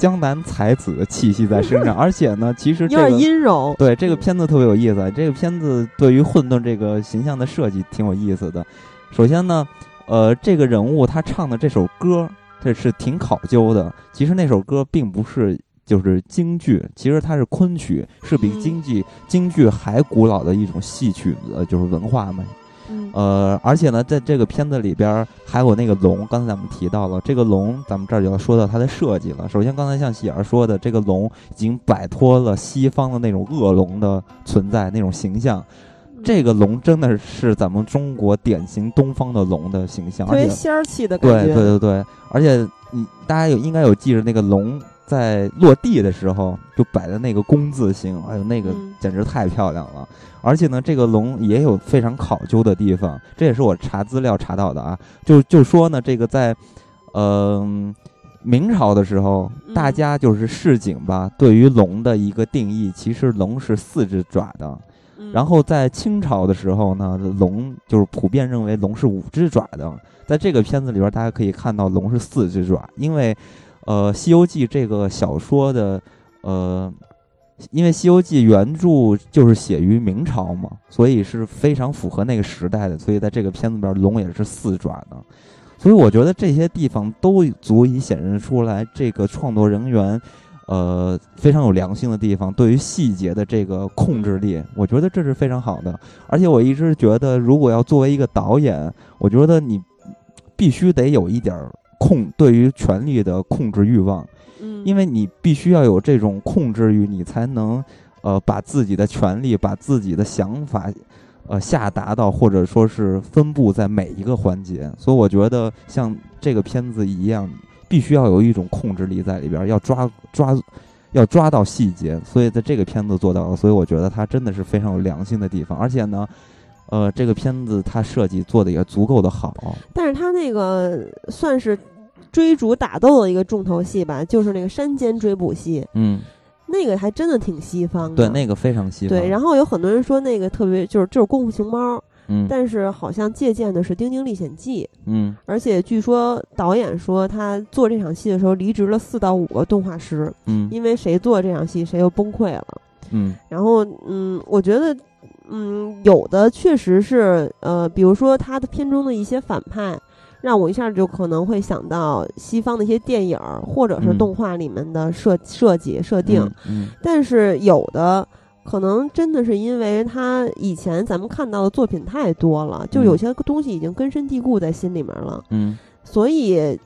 江南才子的气息在身上，而且呢，其实有点阴柔。对这个片子特别有意思，这个片子对于混沌这个形象的设计挺有意思的。首先呢，呃，这个人物他唱的这首歌，这是挺考究的。其实那首歌并不是就是京剧，其实它是昆曲，是比京剧京剧还古老的一种戏曲的，就是文化嘛。呃，而且呢，在这个片子里边还有那个龙，刚才咱们提到了这个龙，咱们这儿就要说到它的设计了。首先，刚才像喜儿说的，这个龙已经摆脱了西方的那种恶龙的存在那种形象，这个龙真的是咱们中国典型东方的龙的形象，特别仙儿气的感觉。对对对对，而且你大家有应该有记着那个龙。在落地的时候就摆的那个工字形，哎呦，那个简直太漂亮了！而且呢，这个龙也有非常考究的地方，这也是我查资料查到的啊。就就说呢，这个在，嗯，明朝的时候，大家就是市井吧，对于龙的一个定义，其实龙是四只爪的。然后在清朝的时候呢，龙就是普遍认为龙是五只爪的。在这个片子里边，大家可以看到龙是四只爪，因为。呃，《西游记》这个小说的，呃，因为《西游记》原著就是写于明朝嘛，所以是非常符合那个时代的，所以在这个片子里边，龙也是四爪的。所以我觉得这些地方都足以显示出来，这个创作人员，呃，非常有良心的地方，对于细节的这个控制力，我觉得这是非常好的。而且我一直觉得，如果要作为一个导演，我觉得你必须得有一点儿控对于权力的控制欲望，嗯，因为你必须要有这种控制欲，你才能呃把自己的权利、把自己的想法。呃，下达到或者说是分布在每一个环节，所以我觉得像这个片子一样，必须要有一种控制力在里边，要抓抓，要抓到细节。所以在这个片子做到了，所以我觉得它真的是非常有良心的地方。而且呢，呃，这个片子它设计做的也足够的好。但是它那个算是追逐打斗的一个重头戏吧，就是那个山间追捕戏。嗯。那个还真的挺西方的，对，那个非常西方。对，然后有很多人说那个特别就是就是《功夫熊猫》，嗯，但是好像借鉴的是《丁丁历险记》，嗯，而且据说导演说他做这场戏的时候离职了四到五个动画师，嗯，因为谁做这场戏谁又崩溃了，嗯，然后嗯，我觉得嗯有的确实是呃，比如说他的片中的一些反派。让我一下就可能会想到西方的一些电影或者是动画里面的设设计设定，但是有的可能真的是因为他以前咱们看到的作品太多了，就有些东西已经根深蒂固在心里面了，嗯，所以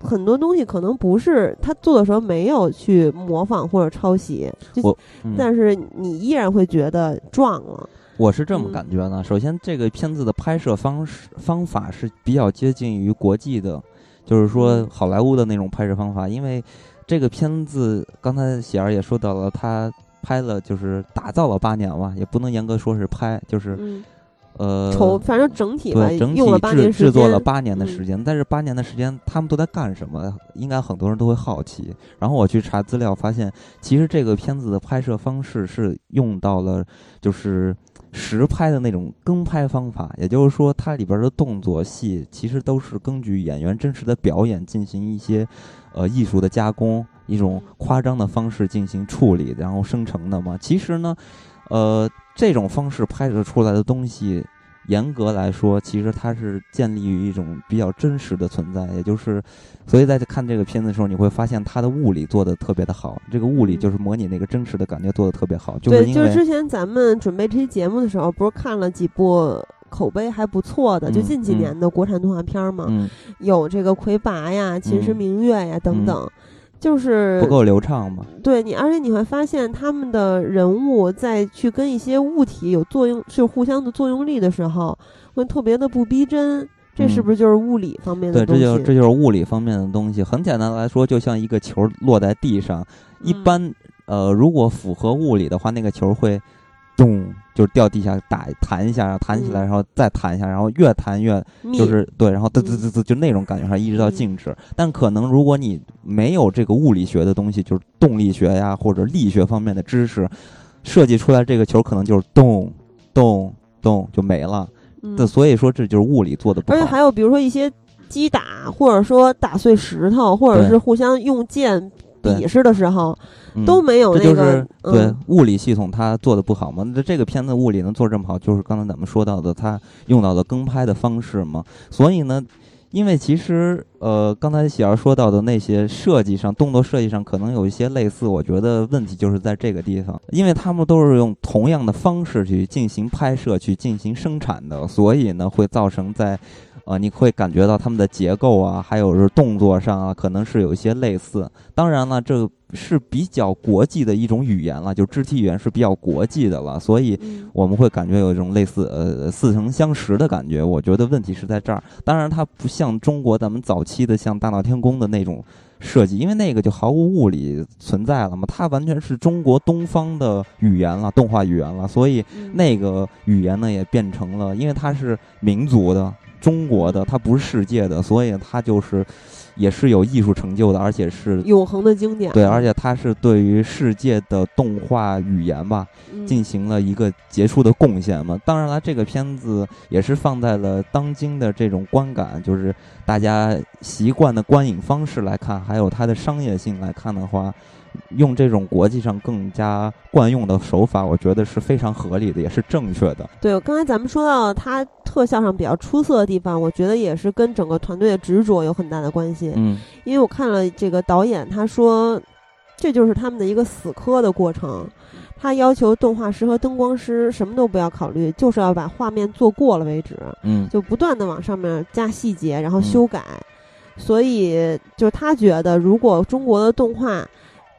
很多东西可能不是他做的时候没有去模仿或者抄袭，就但是你依然会觉得撞了。我是这么感觉呢。首先，这个片子的拍摄方式方法是比较接近于国际的，就是说好莱坞的那种拍摄方法。因为这个片子刚才喜儿也说到了，他拍了就是打造了八年吧，也不能严格说是拍，就是呃，筹反正整体吧，整体制制作了八年的时间。但是八年的时间，他们都在干什么？应该很多人都会好奇。然后我去查资料，发现其实这个片子的拍摄方式是用到了就是。实拍的那种跟拍方法，也就是说，它里边的动作戏其实都是根据演员真实的表演进行一些，呃，艺术的加工，一种夸张的方式进行处理，然后生成的嘛。其实呢，呃，这种方式拍摄出来的东西。严格来说，其实它是建立于一种比较真实的存在，也就是，所以在看这个片子的时候，你会发现它的物理做的特别的好。这个物理就是模拟那个真实的感觉做的特别好。对，就是之前咱们准备这期节目的时候，不是看了几部口碑还不错的，就近几年的国产动画片吗？有这个《魁拔》呀，《秦时明月》呀等等。就是不够流畅嘛？对你，而且你会发现他们的人物在去跟一些物体有作用，是互相的作用力的时候，会特别的不逼真。这是不是就是物理方面的东西？对，这就这就是物理方面的东西。很简单来说，就像一个球落在地上，一般呃，如果符合物理的话，那个球会。咚，就是掉地下打弹一下，然后弹起来，然后再弹一下，然后越弹越就是对，然后嘚嘚嘚嘚，就那种感觉上一直到静止。但可能如果你没有这个物理学的东西，就是动力学呀或者力学方面的知识，设计出来这个球可能就是咚咚咚就没了。那所以说这就是物理做的不好。而且还有比如说一些击打，或者说打碎石头，或者是互相用剑比试的时候。都没有那个对物理系统，它做的不好嘛？那这个片子物理能做这么好，就是刚才咱们说到的，它用到的跟拍的方式嘛。所以呢，因为其实呃，刚才喜儿说到的那些设计上、动作设计上可能有一些类似，我觉得问题就是在这个地方，因为他们都是用同样的方式去进行拍摄、去进行生产的，所以呢，会造成在。啊，你会感觉到他们的结构啊，还有是动作上啊，可能是有一些类似。当然了，这是比较国际的一种语言了，就肢体语言是比较国际的了，所以我们会感觉有一种类似呃似曾相识的感觉。我觉得问题是在这儿。当然，它不像中国咱们早期的像大闹天宫的那种设计，因为那个就毫无物理存在了嘛，它完全是中国东方的语言了，动画语言了，所以那个语言呢也变成了，因为它是民族的。中国的，它不是世界的，所以它就是也是有艺术成就的，而且是永恒的经典。对，而且它是对于世界的动画语言吧嗯进行了一个杰出的贡献嘛。当然了，这个片子也是放在了当今的这种观感，就是大家习惯的观影方式来看，还有它的商业性来看的话。用这种国际上更加惯用的手法，我觉得是非常合理的，也是正确的。对，刚才咱们说到它特效上比较出色的地方，我觉得也是跟整个团队的执着有很大的关系。嗯因为我看了这个导演，他说这就是他们的一个死磕的过程。他要求动画师和灯光师什么都不要考虑，就是要把画面做过了为止，嗯就不断的往上面加细节，然后嗯修改。所以，就是他觉得，如果中国的动画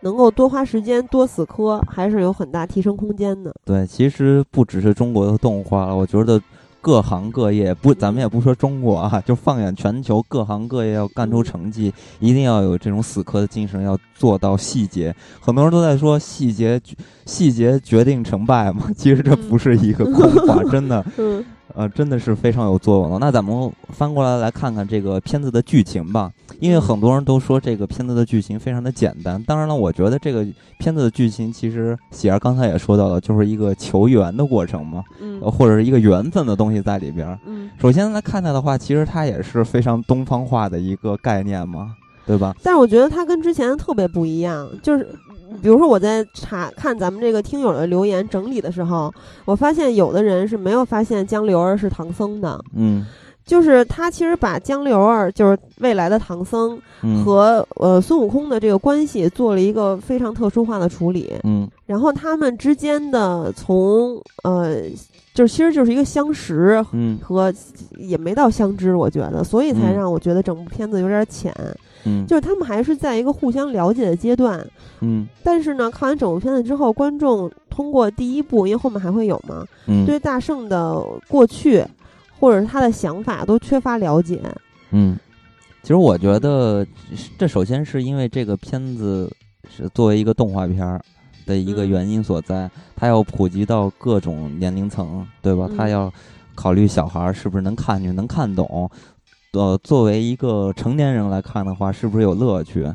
能够多花时间、多死磕，还是有很大提升空间的。对，其实不只是中国的动画了，我觉得各行各业不，咱们也不说中国啊，就放眼全球，各行各业要干出成绩，一定要有这种死磕的精神，要做到细节。很多人都在说细节，细节决定成败嘛，其实这不是一个 空话，真的。嗯呃，真的是非常有作用的。那咱们翻过来来看看这个片子的剧情吧，因为很多人都说这个片子的剧情非常的简单。当然了，我觉得这个片子的剧情其实喜儿刚才也说到了，就是一个求缘的过程嘛，嗯呃或者是一个缘分的东西在里边儿。嗯。首先来看它的话，其实它也是非常东方化的一个概念嘛，对吧？但是我觉得它跟之前特别不一样，就是比如说我在查看咱们这个听友的留言整理的时候，我发现有的人是没有发现江流儿是唐僧的，嗯。就是他其实把江流儿就是未来的唐僧嗯。和、呃孙悟空的这个关系做了一个非常特殊化的处理，嗯。然后他们之间的从呃就是其实就是一个相识嗯。和也没到相知，我觉得，所以才嗯。让我觉得整部片子有点浅。嗯就是他们还是在一个互相了解的阶段，嗯但是呢，看完整部片子之后，观众通过第一部，因为后面还会有嘛，嗯对大圣的过去或者是他的想法都缺乏了解。嗯，其实我觉得这首先是因为这个片子是作为一个动画片儿的一个嗯原因所在，它要普及到各种年龄层，对吧？它嗯要考虑小孩儿是不是能看进去、能看懂。呃，作为一个成年人来看的话，是不是有乐趣？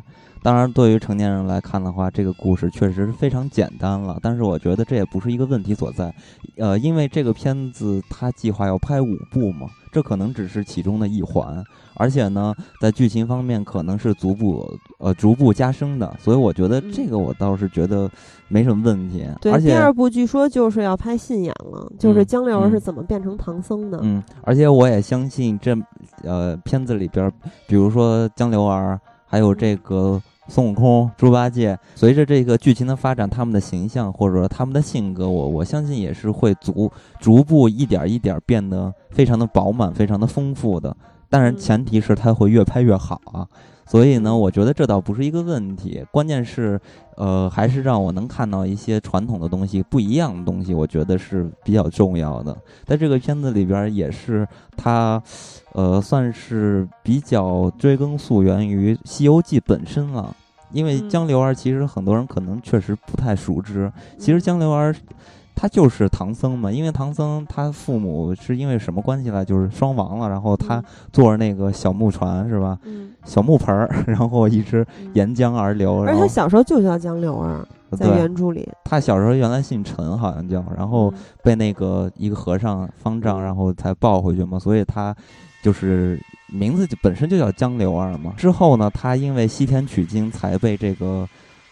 当然，对于成年人来看的话，这个故事确实是非常简单了。但是我觉得这也不是一个问题所在，呃，因为这个片子它计划要拍五部嘛，这可能只是其中的一环，而且呢，在剧情方面可能是逐步呃逐步加深的，所以我觉得这个我倒是觉得没什么问题。对，而且第二部据说就是要拍信仰了，就是嗯江流儿是嗯怎么变成唐僧的。嗯，而且我也相信这呃片子里边儿，比如说江流儿，还有这个孙悟空、猪八戒，随着这个剧情的发展，他们的形象或者说他们的性格，我我相信也是会逐逐步一点儿一点儿变得非常的饱满、非常的丰富的。当然，嗯前提是它会越拍越好啊。所以呢，我觉得这倒不是一个问题，关键是，呃，还是让我能看到一些传统的东西、不一样的东西，我觉得是比较重要的。在这个片子里边儿，也是它，呃，算是比较追根溯源于《西游记》本身了。因为嗯。江流儿其实很多人可能确实不太熟知，其实嗯江流儿他就是唐僧嘛，因为唐僧他父母是因为什么关系来，就是双亡了，然后他嗯。坐着那个小木船是吧，嗯，小木盆儿，然后一直嗯。沿江而流，而且他小时候就叫江流儿，在，原著里，他小时候原来姓陈，好像叫，然后嗯。被那个一个和尚方丈，然后才抱回去嘛，所以他就是名字就本身就叫江流儿嘛。之后呢，他因为西天取经，才被这个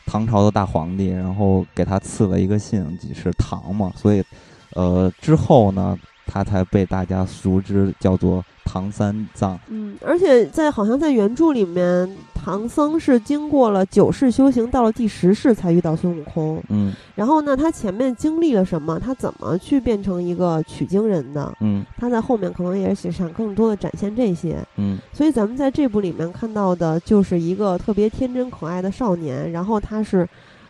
唐朝的大皇帝，然后给他赐了一个姓是唐嘛，所以呃之后呢，他才被大家熟知叫做唐三藏。嗯，而且在好像在原著里面，唐僧是经过了九世修行，到了第十世才遇到孙悟空。嗯然后呢，他前面经历了什么？他怎么去变成一个取经人的？嗯他在后面可能也是想更多的展现这些。嗯所以咱们在这部里面看到的就是一个特别天真可爱的少年，然后他是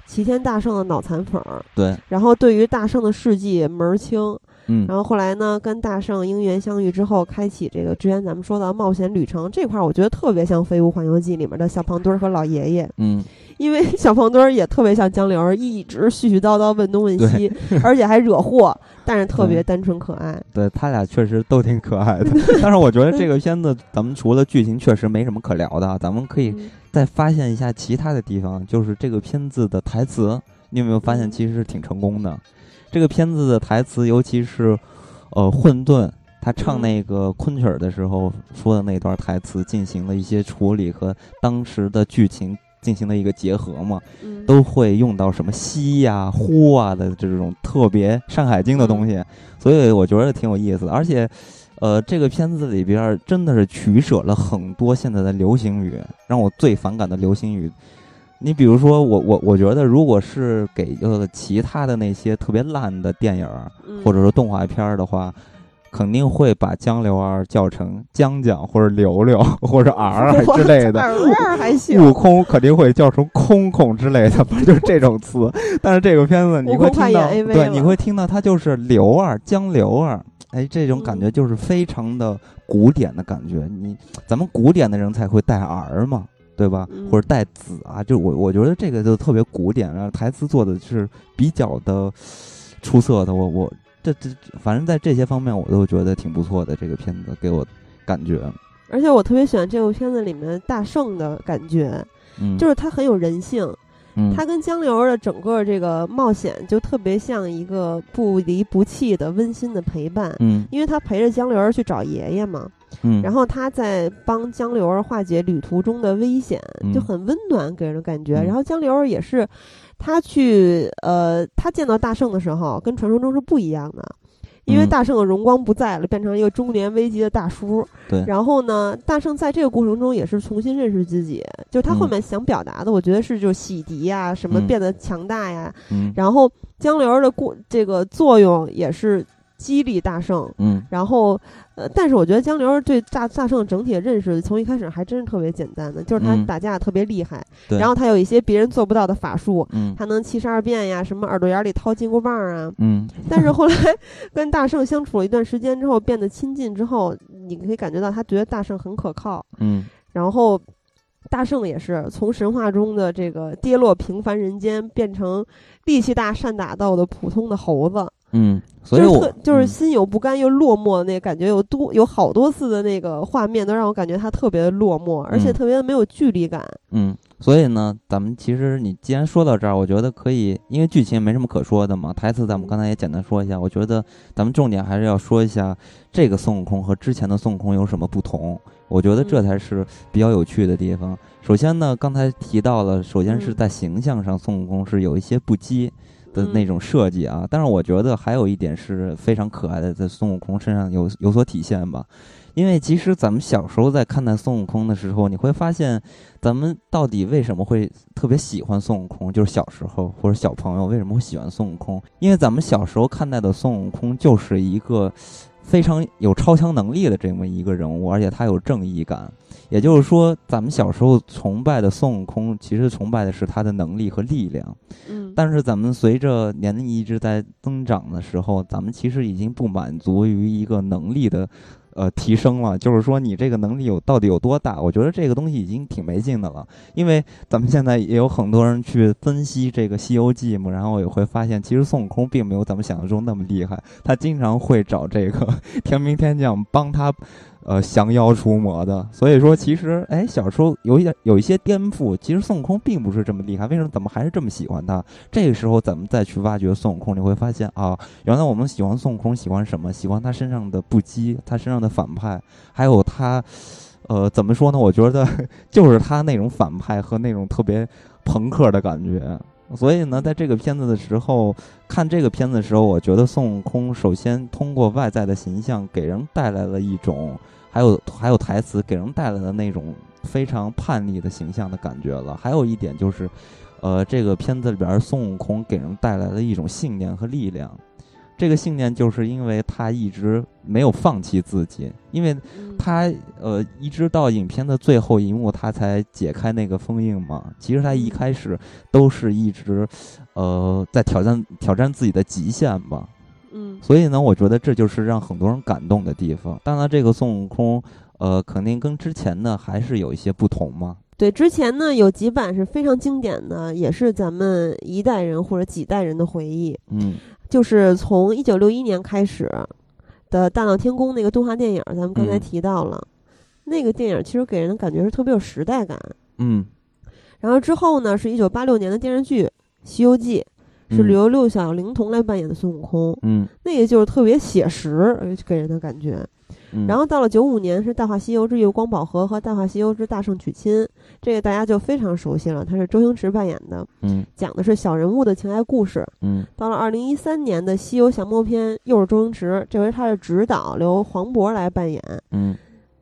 齐天大圣的脑残粉儿，对，然后对于大圣的事迹门儿清，嗯。然后后来呢，跟大圣因缘相遇之后，开启这个之前咱们说到冒险旅程这块儿，我觉得特别像《飞屋环游记》里面的小胖墩儿和老爷爷，嗯，因为小胖墩儿也特别像江流儿，一直絮絮叨叨问东问西，而且还惹祸，但是特别单纯可爱。对他俩确实都挺可爱的，但是我觉得这个片子咱们除了剧情确实没什么可聊的啊，咱们可以嗯。再发现一下其他的地方，就是这个片子的台词，你有没有发现嗯。其实是挺成功的？这个片子的台词，尤其是呃混沌，他唱嗯那个昆曲儿的时候说的那段台词，进行了一些处理和当时的剧情进行了一个结合嘛，嗯都会用到什么西呀、呼啊的这种特别《山海经》的东西，所以我觉得挺有意思的，而且。呃，这个片子里边儿真的是取舍了很多现在的流行语，让我最反感的流行语。你比如说，我我我觉得，如果是给呃其他的那些特别烂的电影儿嗯或者说动画片儿的话，肯定会把江流儿叫成江江或者流流或者儿儿 之类的。还行。悟空肯定会叫成空空之类的，就是这种词。但是这个片子你会听到，对，你会听到它就是刘儿江流儿，哎，这种感觉嗯就是非常的古典的感觉。你咱们古典的人才会带儿嘛，对吧？嗯或者带子啊，就我我觉得这个就特别古典，然后台词做的是比较的出色的。我我这这反正在这些方面我都觉得挺不错的。这个片子给我感觉，而且我特别喜欢这部片子里面大圣的感觉，嗯，就是他很有人性，嗯他跟江流儿的整个这个冒险就特别像一个不离不弃的温馨的陪伴。嗯因为他陪着江流儿去找爷爷嘛，嗯，然后他在帮江流儿化解旅途中的危险，嗯就很温暖，给人的感觉。嗯然后江流儿也是，他去呃，他见到大圣的时候，跟传说中是不一样的。因为嗯。大圣的荣光不在了，变成一个中年危机的大叔。对。然后呢，大圣在这个过程中也是重新认识自己，就是他后嗯。面想表达的，我觉得是就洗涤呀，什么嗯。变得强大呀。嗯。然后江流儿的过这个作用也是激励大圣，嗯。然后，呃，但是我觉得江流儿对大大圣整体的认识，从一开始还真是特别简单的，就是他嗯。打架特别厉害，对。然后他有一些别人做不到的法术，嗯。他能七十二变呀，什么耳朵眼里掏金箍棒啊。嗯。但是后来跟大圣相处了一段时间之后，变得亲近之后，你可以感觉到他觉得大圣很可靠，嗯。然后。大圣也是从神话中的这个跌落平凡人间，变成力气大、善打斗的普通的猴子，嗯，所以我就是心有不甘又落寞的那个感觉，有多有好多次的那个画面都让我感觉他特别的落寞，而且嗯特别的没有距离感。嗯，所以呢，咱们其实你既然说到这儿，我觉得可以，因为剧情没什么可说的嘛，台词咱们刚才也简单说一下。我觉得咱们重点还是要说一下这个孙悟空和之前的孙悟空有什么不同。我觉得这嗯才是比较有趣的地方。首先呢，刚才提到了，首先是嗯在形象上，孙悟空是有一些不羁的那种设计啊。但是我觉得还有一点是非常可爱的，在孙悟空身上有有所体现吧。因为其实咱们小时候在看待孙悟空的时候，你会发现，咱们到底为什么会特别喜欢孙悟空？就是小时候或者小朋友为什么会喜欢孙悟空？因为咱们小时候看待的孙悟空就是一个非常有超强能力的这么一个人物，而且他有正义感。也就是说，咱们小时候崇拜的孙悟空，其实崇拜的是他的能力和力量。嗯，但是咱们随着年龄一直在增长的时候，咱们其实已经不满足于一个能力的。呃，提升了，就是说你这个能力有到底有多大？我觉得这个东西已经挺没劲的了，因为咱们现在也有很多人去分析这个《西游记》嘛，然后也会发现，其实孙悟空并没有咱们想象中那么厉害，他经常会找这个 天兵天将帮他，呃，降妖除魔的。所以说，其实哎，小时候有一点有一些颠覆，其实孙悟空并不是这么厉害，为什么咱们还是这么喜欢他？这个时候咱们再去挖掘孙悟空，你会发现啊，原来我们喜欢孙悟空喜欢什么？喜欢他身上的不羁，他身上的反派，还有他，呃，怎么说呢？我觉得 就是他那种反派和那种特别朋克的感觉。所以呢，在这个片子的时候，看这个片子的时候，我觉得孙悟空首先通过外在的形象给人带来了一种，还有还有台词给人带来的那种非常叛逆的形象的感觉了。还有一点就是，呃，这个片子里边孙悟空给人带来的一种信念和力量。这个信念就是因为他一直没有放弃自己，因为嗯他呃一直到影片的最后一幕，他才解开那个封印嘛。其实他一开始都是一直呃在挑战挑战自己的极限吧。嗯所以呢，我觉得这就是让很多人感动的地方。当然，这个孙悟空，呃，肯定跟之前的还是有一些不同嘛。对，之前呢有几版是非常经典的，也是咱们一代人或者几代人的回忆。嗯就是从一九六一年开始的《大闹天宫》那个动画电影，咱们刚才嗯。提到了，那个电影其实给人的感觉是特别有时代感。嗯，然后之后呢，是一九八六年的电视剧《西游记》，是六小龄童来扮演的孙悟空，嗯。那个就是特别写实，呃给人的感觉。嗯，然后到了九五年是《大话西游之月光宝盒》和《大话西游之大圣娶亲》，这个大家就非常熟悉了，他是周星驰扮演的，嗯讲的是小人物的情爱故事。嗯到了二零一三年的《西游降魔篇》，又是周星驰，这回他是指导，由黄渤来扮演。嗯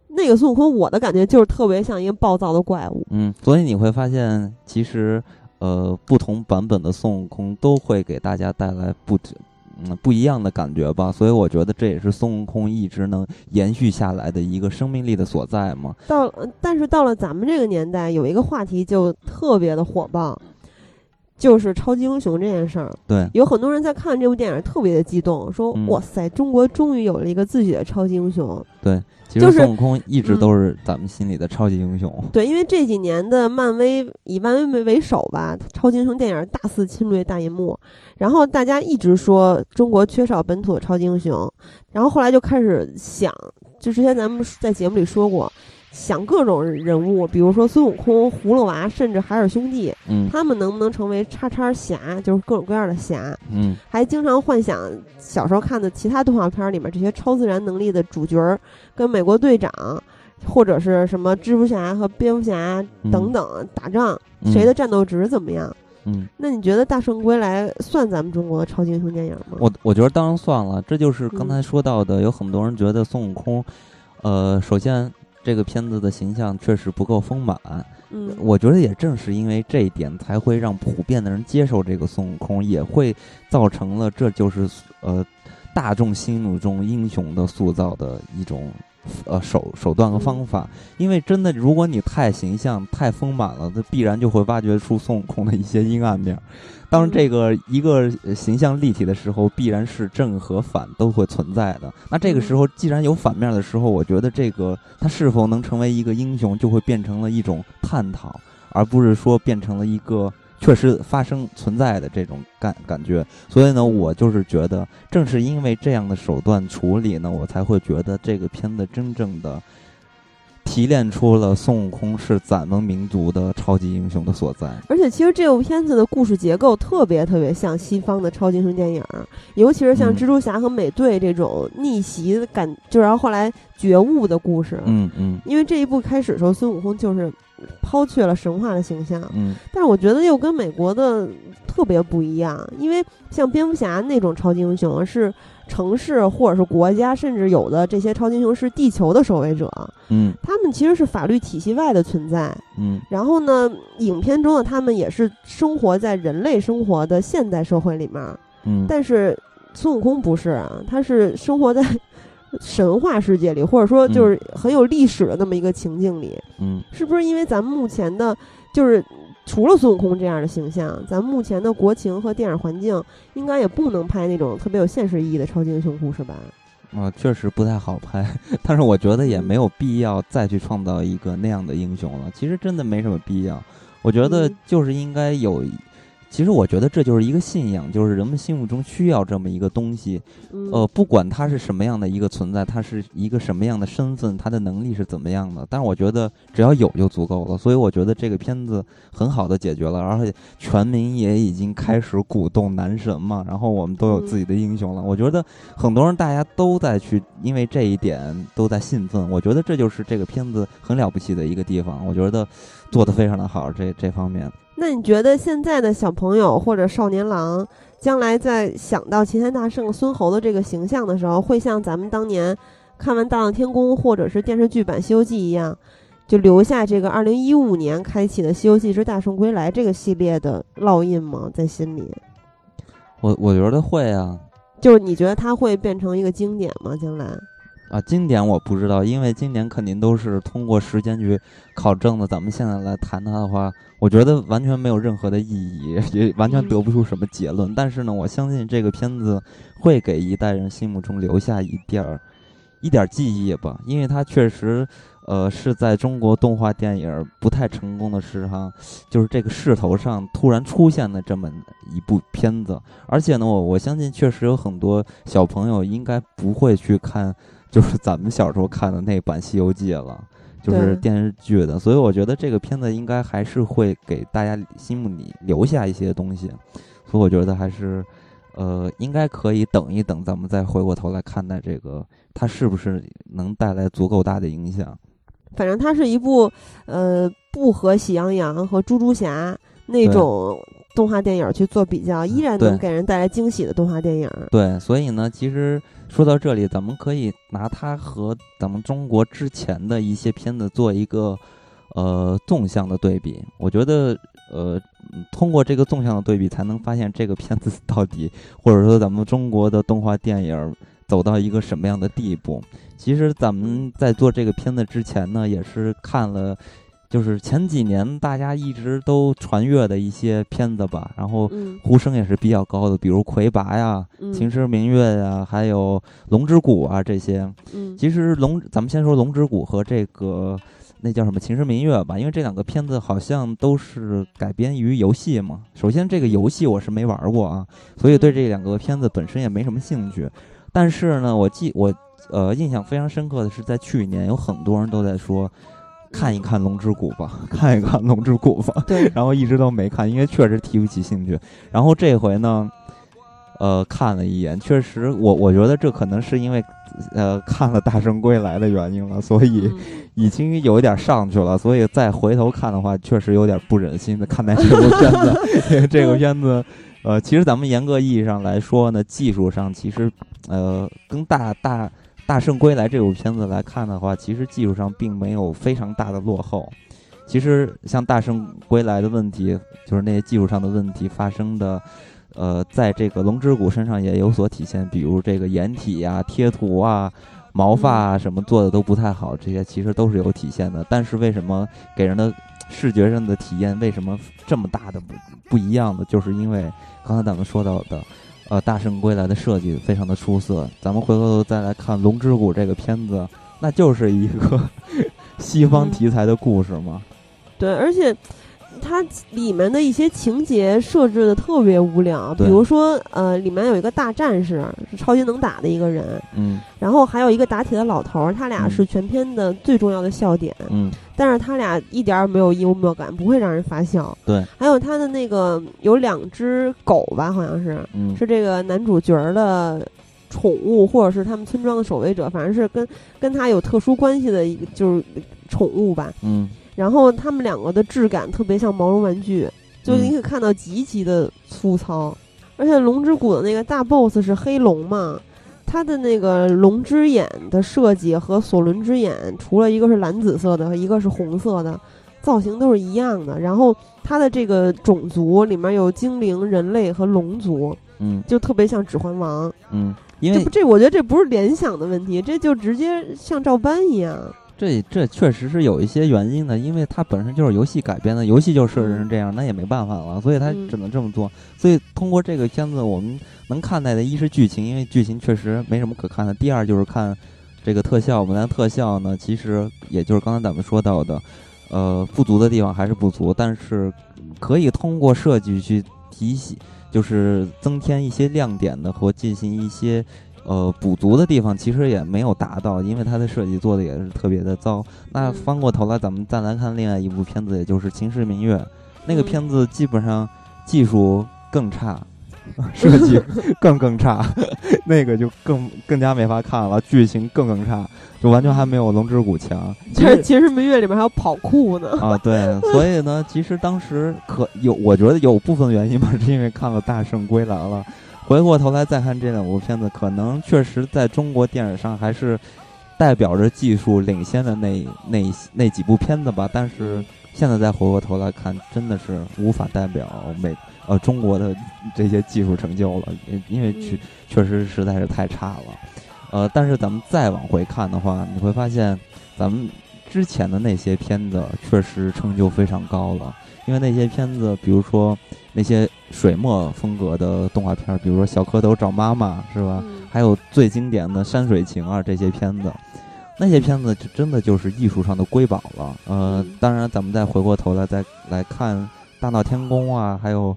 那个孙悟空，我的感觉就是特别像一个暴躁的怪物。嗯，所以你会发现，其实呃，不同版本的孙悟空都会给大家带来不嗯不一样的感觉吧。所以我觉得这也是孙悟空一直能延续下来的一个生命力的所在嘛。到，但是到了咱们这个年代，有一个话题就特别的火爆，就是超级英雄这件事儿。对，有很多人在看这部电影特别的激动，说：“嗯哇塞，中国终于有了一个自己的超级英雄。其实就是孙悟空一直嗯都是咱们心里的超级英雄。”对，因为这几年的漫威以漫威为为首吧，超级英雄电影大肆侵略大银幕，然后大家一直说中国缺少本土的超级英雄，然后后来就开始想，就之前咱们在节目里说过。想各种人物，比如说孙悟空、葫芦娃，甚至海尔兄弟，嗯他们能不能成为叉叉侠，就是各种各样的侠？嗯还经常幻想小时候看的其他动画片里面这些超自然能力的主角儿，跟美国队长或者是什么蜘蛛侠和蝙蝠侠等等打仗，嗯谁的战斗值怎么样？嗯，那你觉得《大圣归来》算咱们中国的超级英雄电影吗？我我觉得当然算了，这就是刚嗯才说到的，有很多人觉得孙悟空，呃，首先这个片子的形象确实不够丰满，嗯，我觉得也正是因为这一点，才会让普遍的人接受这个孙悟空，也会造成了这就是呃大众心目中英雄的塑造的一种呃手手段和方法。因为真的，如果你太形象、太丰满了，那必然就会挖掘出孙悟空的一些阴暗面。当这个一个呃形象立体的时候，必然是正和反都会存在的。那这个时候，既然有反面的时候，我觉得这个他是否能成为一个英雄，就会变成了一种探讨，而不是说变成了一个确实发生存在的这种感感觉。所以呢，我就是觉得，正是因为这样的手段处理呢，我才会觉得这个片子真正的提炼出了孙悟空是咱们民族的超级英雄的所在。而且其实这部片子的故事结构特别特别像西方的超级英雄电影，尤其是像嗯蜘蛛侠和美队这种逆袭的感，就然后后来觉悟的故事。嗯嗯因为这一部开始的时候，孙悟空就是抛却了神话的形象，嗯但是我觉得又跟美国的特别不一样，因为像蝙蝠侠那种超级英雄是城市或者是国家，甚至有的这些超级英雄是地球的守卫者，嗯。他们其实是法律体系外的存在。嗯。然后呢，影片中的他们也是生活在人类生活的现代社会里面，嗯，但是孙悟空不是啊，他是生活在 神话世界里，或者说就是很有历史的那么一个情境里。嗯。是不是因为咱们目前的，就是除了孙悟空这样的形象，咱们目前的国情和电影环境，应该也不能拍那种特别有现实意义的超级英雄故事吧？啊，确实不太好拍，但是我觉得也没有必要再去创造一个那样的英雄了。其实真的没什么必要，我觉得嗯就是应该有。其实我觉得这就是一个信仰，就是人们心目中需要这么一个东西。嗯，呃，不管它是什么样的一个存在，它是一个什么样的身份，它的能力是怎么样的，但是我觉得只要有就足够了。所以我觉得这个片子很好的解决了，而且全民也已经开始鼓动男神嘛，然后我们都有自己的英雄了。我觉得很多人大家都在去，因为这一点都在兴奋。我觉得这就是这个片子很了不起的一个地方。我觉得做的非常的好，这这方面。那你觉得现在的小朋友或者少年郎，将来在想到齐天大圣孙猴的这个形象的时候，会像咱们当年看完《大闹天宫》或者是电视剧版《西游记》一样，就留下这个二零一五年开启的《西游记之大圣归来》这个系列的烙印吗？在心里？我我觉得会啊，就是你觉得它会变成一个经典吗？将来？啊，经典我不知道，因为经典肯定都是通过时间去考证的。咱们现在来谈它的话，我觉得完全没有任何的意义，也完全得不出什么结论。但是呢，我相信这个片子会给一代人心目中留下一点儿一点记忆吧，因为它确实，呃，是在中国动画电影不太成功的时候，就是这个势头上突然出现的这么一部片子。而且呢，我我相信确实有很多小朋友应该不会去看。就是咱们小时候看的那版《西游记》了，就是电视剧的，所以我觉得这个片子应该还是会给大家心目里留下一些东西，所以我觉得还是，呃，应该可以等一等，咱们再回过头来看待这个，它是不是能带来足够大的影响。反正它是一部，呃，不和《喜羊羊》和《猪猪侠》那种。动画电影去做比较，依然能给人带来惊喜的动画电影。对，所以呢，其实说到这里，咱们可以拿它和咱们中国之前的一些片子做一个呃纵向的对比。我觉得，呃，通过这个纵向的对比，才能发现这个片子到底，或者说咱们中国的动画电影走到一个什么样的地步。其实咱们在做这个片子之前呢，也是看了。就是前几年大家一直都传阅的一些片子吧，然后呼声也是比较高的，比如《魁拔》呀，《秦时明月》呀，还有《龙之谷》啊这些。其实龙，咱们先说《龙之谷》和这个那叫什么《秦时明月》吧，因为这两个片子好像都是改编于游戏嘛。首先，这个游戏我是没玩过啊，所以对这两个片子本身也没什么兴趣。但是呢，我记我呃印象非常深刻的是，在去年有很多人都在说。看一看《龙之谷》吧，看一看《龙之谷》吧。对，然后一直都没看，因为确实提不起兴趣。然后这回呢，呃，看了一眼，确实，我我觉得这可能是因为，呃，看了《大圣归来》的原因了，所以已经有一点上去了。所以再回头看的话，确实有点不忍心的看待这部片子。这个片子，呃，其实咱们严格意义上来说呢，技术上其实，呃，跟大大。《大圣归来》这部片子来看的话，其实技术上并没有非常大的落后。其实像《大圣归来》的问题，就是那些技术上的问题发生的，呃，在这个龙之谷身上也有所体现。比如这个掩体啊、贴图啊、毛发啊什么做的都不太好，这些其实都是有体现的。但是为什么给人的视觉上的体验为什么这么大的不不一样的？就是因为刚才咱们说到的。呃，大圣归来的设计非常的出色。咱们回过头再来看《龙之谷》这个片子，那就是一个 西方题材的故事嘛。对，而且。它里面的一些情节设置的特别无聊，比如说，呃，里面有一个大战士，是超级能打的一个人，嗯，然后还有一个打铁的老头儿，他俩是全片的最重要的笑点，嗯，但是他俩一点也没有幽默感，不会让人发笑，对，还有他的那个有两只狗吧，好像是，嗯，是这个男主角的宠物，或者是他们村庄的守卫者，反正是跟跟他有特殊关系的一个就是宠物吧，嗯。然后他们两个的质感特别像毛绒玩具，就你可以看到极其的粗糙。而且龙之谷的那个大 boss 是黑龙嘛，它的那个龙之眼的设计和索伦之眼，除了一个是蓝紫色的，一个是红色的，造型都是一样的。然后它的这个种族里面有精灵、人类和龙族，嗯，就特别像指环王，嗯，因为这我觉得这不是联想的问题，这就直接像照搬一样。这这确实是有一些原因的，因为它本身就是游戏改编的，游戏就设置成这样，那也没办法了，所以它只能这么做。所以通过这个片子，我们能看待的一是剧情，因为剧情确实没什么可看的；第二就是看这个特效，我们的特效呢，其实也就是刚才咱们说到的，呃，不足的地方还是不足，但是可以通过设计去提醒，就是增添一些亮点的和进行一些。呃，补足的地方其实也没有达到，因为它的设计做的也是特别的糟。那翻过头来，咱们再来看另外一部片子，也就是《秦时明月》，那个片子基本上技术更差，设计 更更差，那个就更更加没法看了，剧情更更差，就完全还没有《龙之谷》强。其实《秦时明月》里面还有跑酷呢。啊，对，所以呢，其实当时可有，我觉得有部分原因吧，是因为看了《大圣归来》了。回过头来再看这两部片子，可能确实在中国电影上还是代表着技术领先的那那那几部片子吧。但是现在再回过头来看，真的是无法代表美呃中国的这些技术成就了，因为确确实实在是太差了。呃，但是咱们再往回看的话，你会发现咱们之前的那些片子确实成就非常高了，因为那些片子，比如说那些水墨风格的动画片，比如说《小蝌蚪找妈妈》，是吧？还有最经典的《山水情》啊，这些片子，那些片子就真的就是艺术上的瑰宝了。呃，当然，咱们再回过头来再来看《大闹天宫》啊，还有《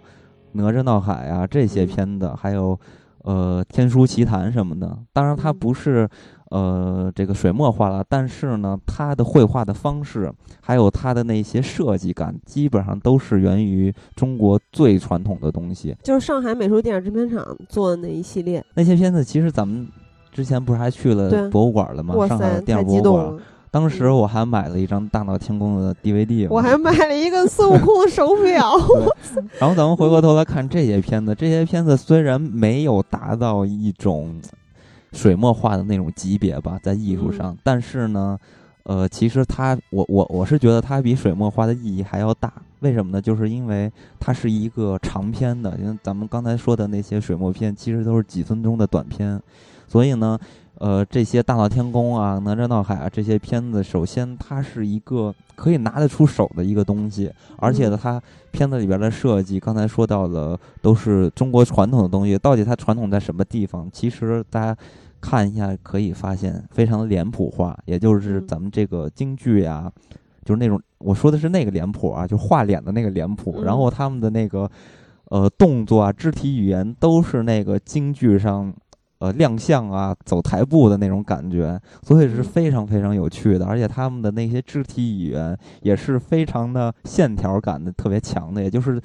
哪吒闹海》啊这些片子，还有呃《天书奇谭》什么的。当然，它不是呃这个水墨画了，但是呢，他的绘画的方式，还有他的那些设计感，基本上都是源于中国最传统的东西。就是上海美术电影制片厂做的那一系列那些片子，其实咱们。之前不是还去了博物馆了吗？上海电影博物馆。当时我还买了一张《大闹天宫》的 DVD。我还买了一个孙悟空的手表。然后咱们回过头来看这些片子，这些片子虽然没有达到一种水墨画的那种级别吧，在艺术上，但是呢，呃，其实它，我我我是觉得它比水墨画的意义还要大。为什么呢？就是因为它是一个长篇的，因为咱们刚才说的那些水墨片，其实都是几分钟的短片。所以呢，呃，这些大闹天宫啊、哪吒闹海啊这些片子，首先它是一个可以拿得出手的一个东西，而且呢，它片子里边的设计，刚才说到的都是中国传统的东西。到底它传统在什么地方？其实大家看一下可以发现，非常的脸谱化，也就是咱们这个京剧呀，就是那种我说的是那个脸谱啊，就画脸的那个脸谱。然后他们的那个呃动作啊、肢体语言都是那个京剧上。呃，亮相啊，走台步的那种感觉，所以是非常非常有趣的。而且他们的那些肢体语言也是非常的线条感的，特别强的。也就是，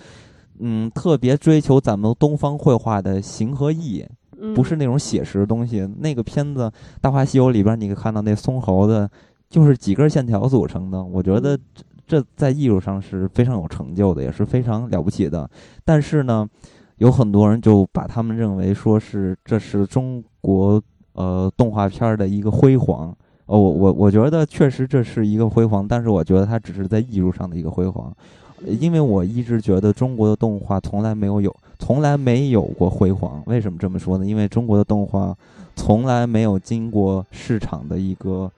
嗯，特别追求咱们东方绘画的形和意，不是那种写实的东西。那个片子《大话西游》里边，你看到那松猴子，就是几根线条组成的。我觉得这在艺术上是非常有成就的，也是非常了不起的。但是呢。有很多人就把他们认为说是这是中国呃动画片的一个辉煌，哦，我我我觉得确实这是一个辉煌，但是我觉得它只是在艺术上的一个辉煌，因为我一直觉得中国的动画从来没有有从来没有过辉煌。为什么这么说呢？因为中国的动画从来没有经过市场的一个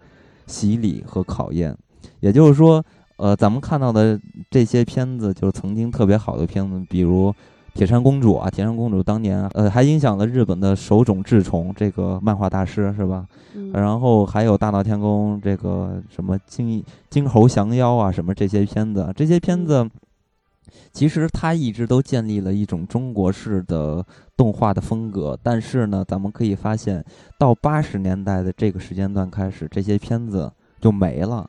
洗礼和考验，也就是说，呃，咱们看到的这些片子就是曾经特别好的片子，比如。铁扇公主啊，铁扇公主当年呃还影响了日本的手冢治虫这个漫画大师是吧？然后还有大闹天宫这个什么金金猴降妖啊什么这些片子，这些片子其实它一直都建立了一种中国式的动画的风格，但是呢，咱们可以发现到八十年代的这个时间段开始，这些片子就没了。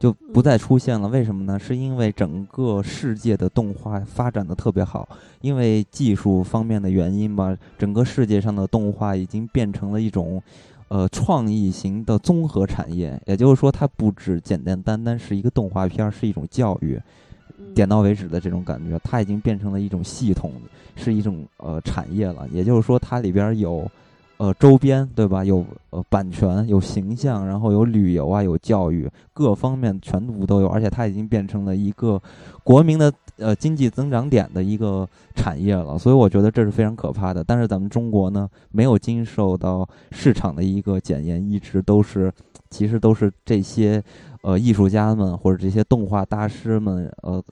就不再出现了，为什么呢？是因为整个世界的动画发展的特别好，因为技术方面的原因吧，整个世界上的动画已经变成了一种，呃，创意型的综合产业。也就是说，它不只简简单单是一个动画片，是一种教育，点到为止的这种感觉。它已经变成了一种系统，是一种呃产业了。也就是说，它里边有。呃，周边对吧？有呃版权，有形象，然后有旅游啊，有教育，各方面全部都有，而且它已经变成了一个国民的呃经济增长点的一个产业了。所以我觉得这是非常可怕的。但是咱们中国呢，没有经受到市场的一个检验，一直都是，其实都是这些呃艺术家们或者这些动画大师们呃，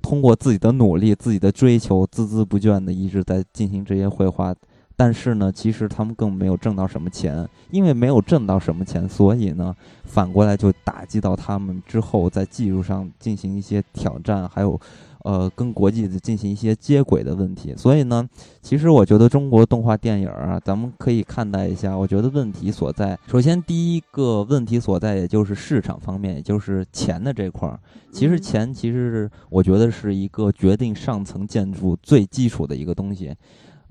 通过自己的努力、自己的追求，孜孜不倦的一直在进行这些绘画。但是呢，其实他们更没有挣到什么钱，因为没有挣到什么钱，所以呢，反过来就打击到他们之后在技术上进行一些挑战，还有，呃，跟国际的进行一些接轨的问题。所以呢，其实我觉得中国动画电影啊，咱们可以看待一下，我觉得问题所在，首先第一个问题所在，也就是市场方面，也就是钱的这块儿。其实钱其实是我觉得是一个决定上层建筑最基础的一个东西。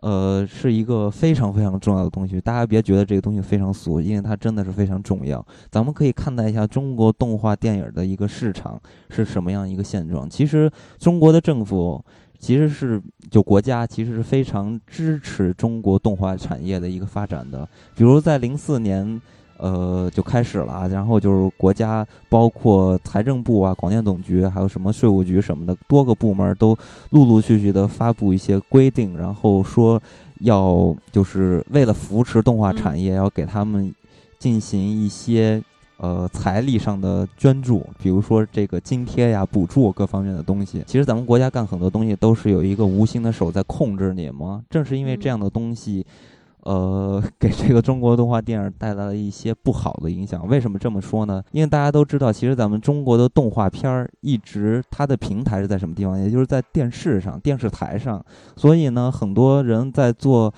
呃，是一个非常非常重要的东西，大家别觉得这个东西非常俗，因为它真的是非常重要。咱们可以看待一下中国动画电影的一个市场是什么样一个现状。其实，中国的政府其实是就国家其实是非常支持中国动画产业的一个发展的，比如在零四年。呃，就开始了，然后就是国家，包括财政部啊、广电总局，还有什么税务局什么的，多个部门都陆陆续续的发布一些规定，然后说要就是为了扶持动画产业，要给他们进行一些呃财力上的捐助，比如说这个津贴呀、补助各方面的东西。其实咱们国家干很多东西都是有一个无形的手在控制你嘛。正是因为这样的东西。呃，给这个中国动画电影带来了一些不好的影响。为什么这么说呢？因为大家都知道，其实咱们中国的动画片儿一直它的平台是在什么地方？也就是在电视上、电视台上。所以呢，很多人在做，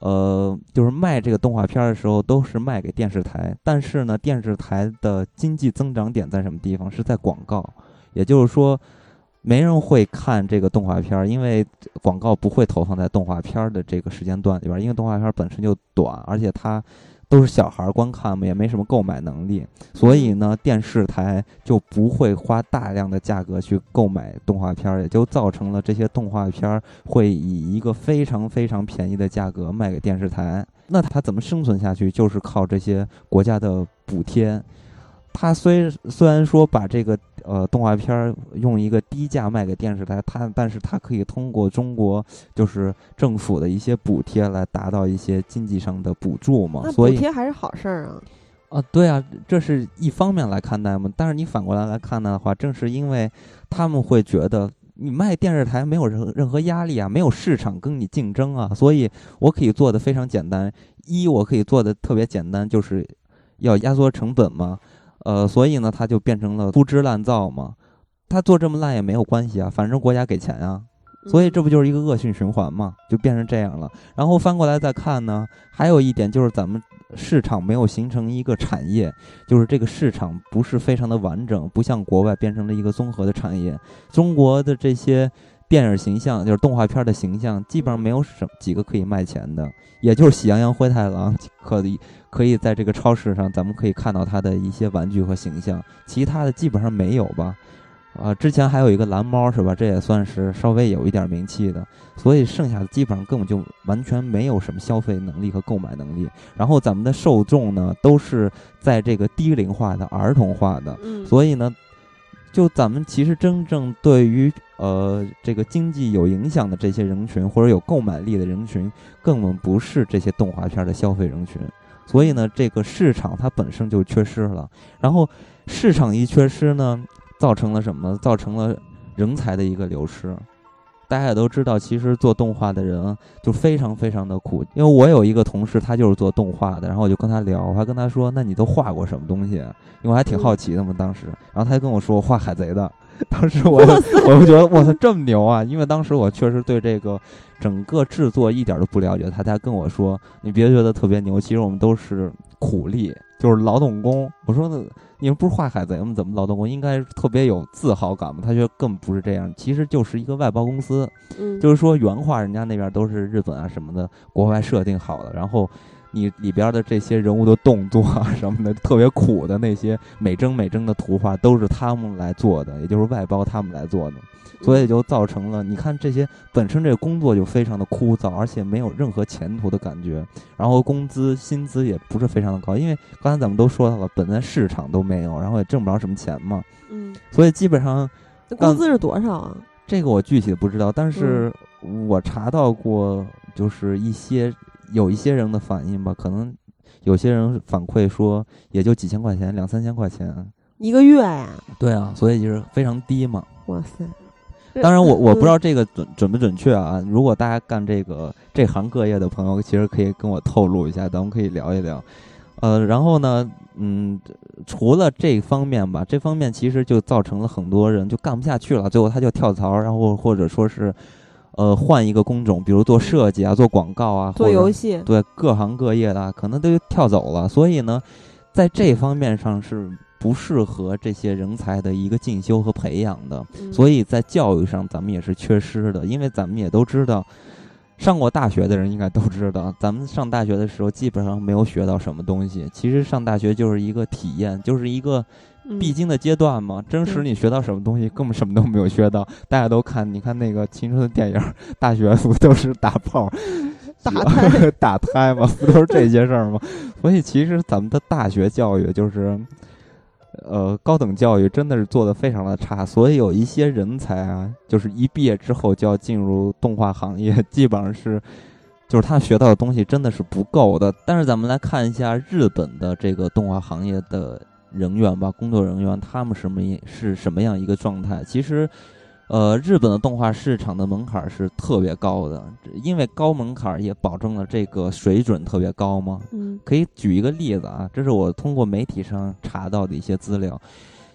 呃，就是卖这个动画片的时候，都是卖给电视台。但是呢，电视台的经济增长点在什么地方？是在广告。也就是说。没人会看这个动画片儿，因为广告不会投放在动画片儿的这个时间段里边，因为动画片本身就短，而且它都是小孩观看嘛，也没什么购买能力，所以呢，电视台就不会花大量的价格去购买动画片儿，也就造成了这些动画片儿会以一个非常非常便宜的价格卖给电视台。那它怎么生存下去？就是靠这些国家的补贴。它虽虽然说把这个呃动画片儿用一个低价卖给电视台，他但是他可以通过中国就是政府的一些补贴来达到一些经济上的补助嘛。所以补贴还是好事儿啊。啊，对啊，这是一方面来看待嘛。但是你反过来来看待的话，正是因为他们会觉得你卖电视台没有任任何压力啊，没有市场跟你竞争啊，所以我可以做的非常简单。一，我可以做的特别简单，就是要压缩成本嘛。呃，所以呢，他就变成了粗制滥造嘛。他做这么烂也没有关系啊，反正国家给钱啊。所以这不就是一个恶性循环嘛，就变成这样了。然后翻过来再看呢，还有一点就是咱们市场没有形成一个产业，就是这个市场不是非常的完整，不像国外变成了一个综合的产业。中国的这些电影形象，就是动画片的形象，基本上没有什几个可以卖钱的，也就是喜羊羊灰太狼可以。可以在这个超市上，咱们可以看到它的一些玩具和形象，其他的基本上没有吧？啊，之前还有一个蓝猫是吧？这也算是稍微有一点名气的，所以剩下的基本上根本就完全没有什么消费能力和购买能力。然后咱们的受众呢，都是在这个低龄化的、儿童化的，所以呢，就咱们其实真正对于呃这个经济有影响的这些人群，或者有购买力的人群，根本不是这些动画片的消费人群。所以呢，这个市场它本身就缺失了，然后市场一缺失呢，造成了什么？造成了人才的一个流失。大家也都知道，其实做动画的人就非常非常的苦。因为我有一个同事，他就是做动画的，然后我就跟他聊，我还跟他说：“那你都画过什么东西？”因为我还挺好奇的嘛，当时。然后他就跟我说：“我画海贼的。”当时我我就觉得，哇塞，这么牛啊！因为当时我确实对这个整个制作一点都不了解。他才跟我说：“你别觉得特别牛，其实我们都是苦力，就是劳动工。”我说：“那。”你们不是画海贼吗？怎么劳动工应该特别有自豪感吗？他觉得根本不是这样，其实就是一个外包公司。嗯，就是说原画人家那边都是日本啊什么的国外设定好的，然后你里边的这些人物的动作啊什么的特别苦的那些美帧美帧的图画都是他们来做的，也就是外包他们来做的。所以就造成了，你看这些本身这个工作就非常的枯燥，而且没有任何前途的感觉，然后工资薪资也不是非常的高，因为刚才咱们都说到了，本来市场都没有，然后也挣不着什么钱嘛。嗯。所以基本上，工资是多少啊？这个我具体的不知道，但是我查到过，就是一些有一些人的反应吧，可能有些人反馈说，也就几千块钱，两三千块钱一个月呀。对啊，所以就是非常低嘛。哇塞。当然，我我不知道这个准准不准确啊。如果大家干这个这行各业的朋友，其实可以跟我透露一下，咱们可以聊一聊。呃，然后呢，嗯，除了这方面吧，这方面其实就造成了很多人就干不下去了，最后他就跳槽，然后或者说是，呃，换一个工种，比如做设计啊，做广告啊，做游戏，对，各行各业的可能都跳走了。所以呢，在这方面上是。不适合这些人才的一个进修和培养的，所以在教育上咱们也是缺失的。因为咱们也都知道，上过大学的人应该都知道，咱们上大学的时候基本上没有学到什么东西。其实上大学就是一个体验，就是一个必经的阶段嘛。真实你学到什么东西，根本什么都没有学到。大家都看，你看那个青春的电影，大学不都是打炮、打胎、打胎吗？不都是这些事儿吗？所以其实咱们的大学教育就是。呃，高等教育真的是做的非常的差，所以有一些人才啊，就是一毕业之后就要进入动画行业，基本上是，就是他学到的东西真的是不够的。但是咱们来看一下日本的这个动画行业的人员吧，工作人员他们什么是什么样一个状态？其实。呃，日本的动画市场的门槛是特别高的，因为高门槛也保证了这个水准特别高嘛。嗯，可以举一个例子啊，这是我通过媒体上查到的一些资料，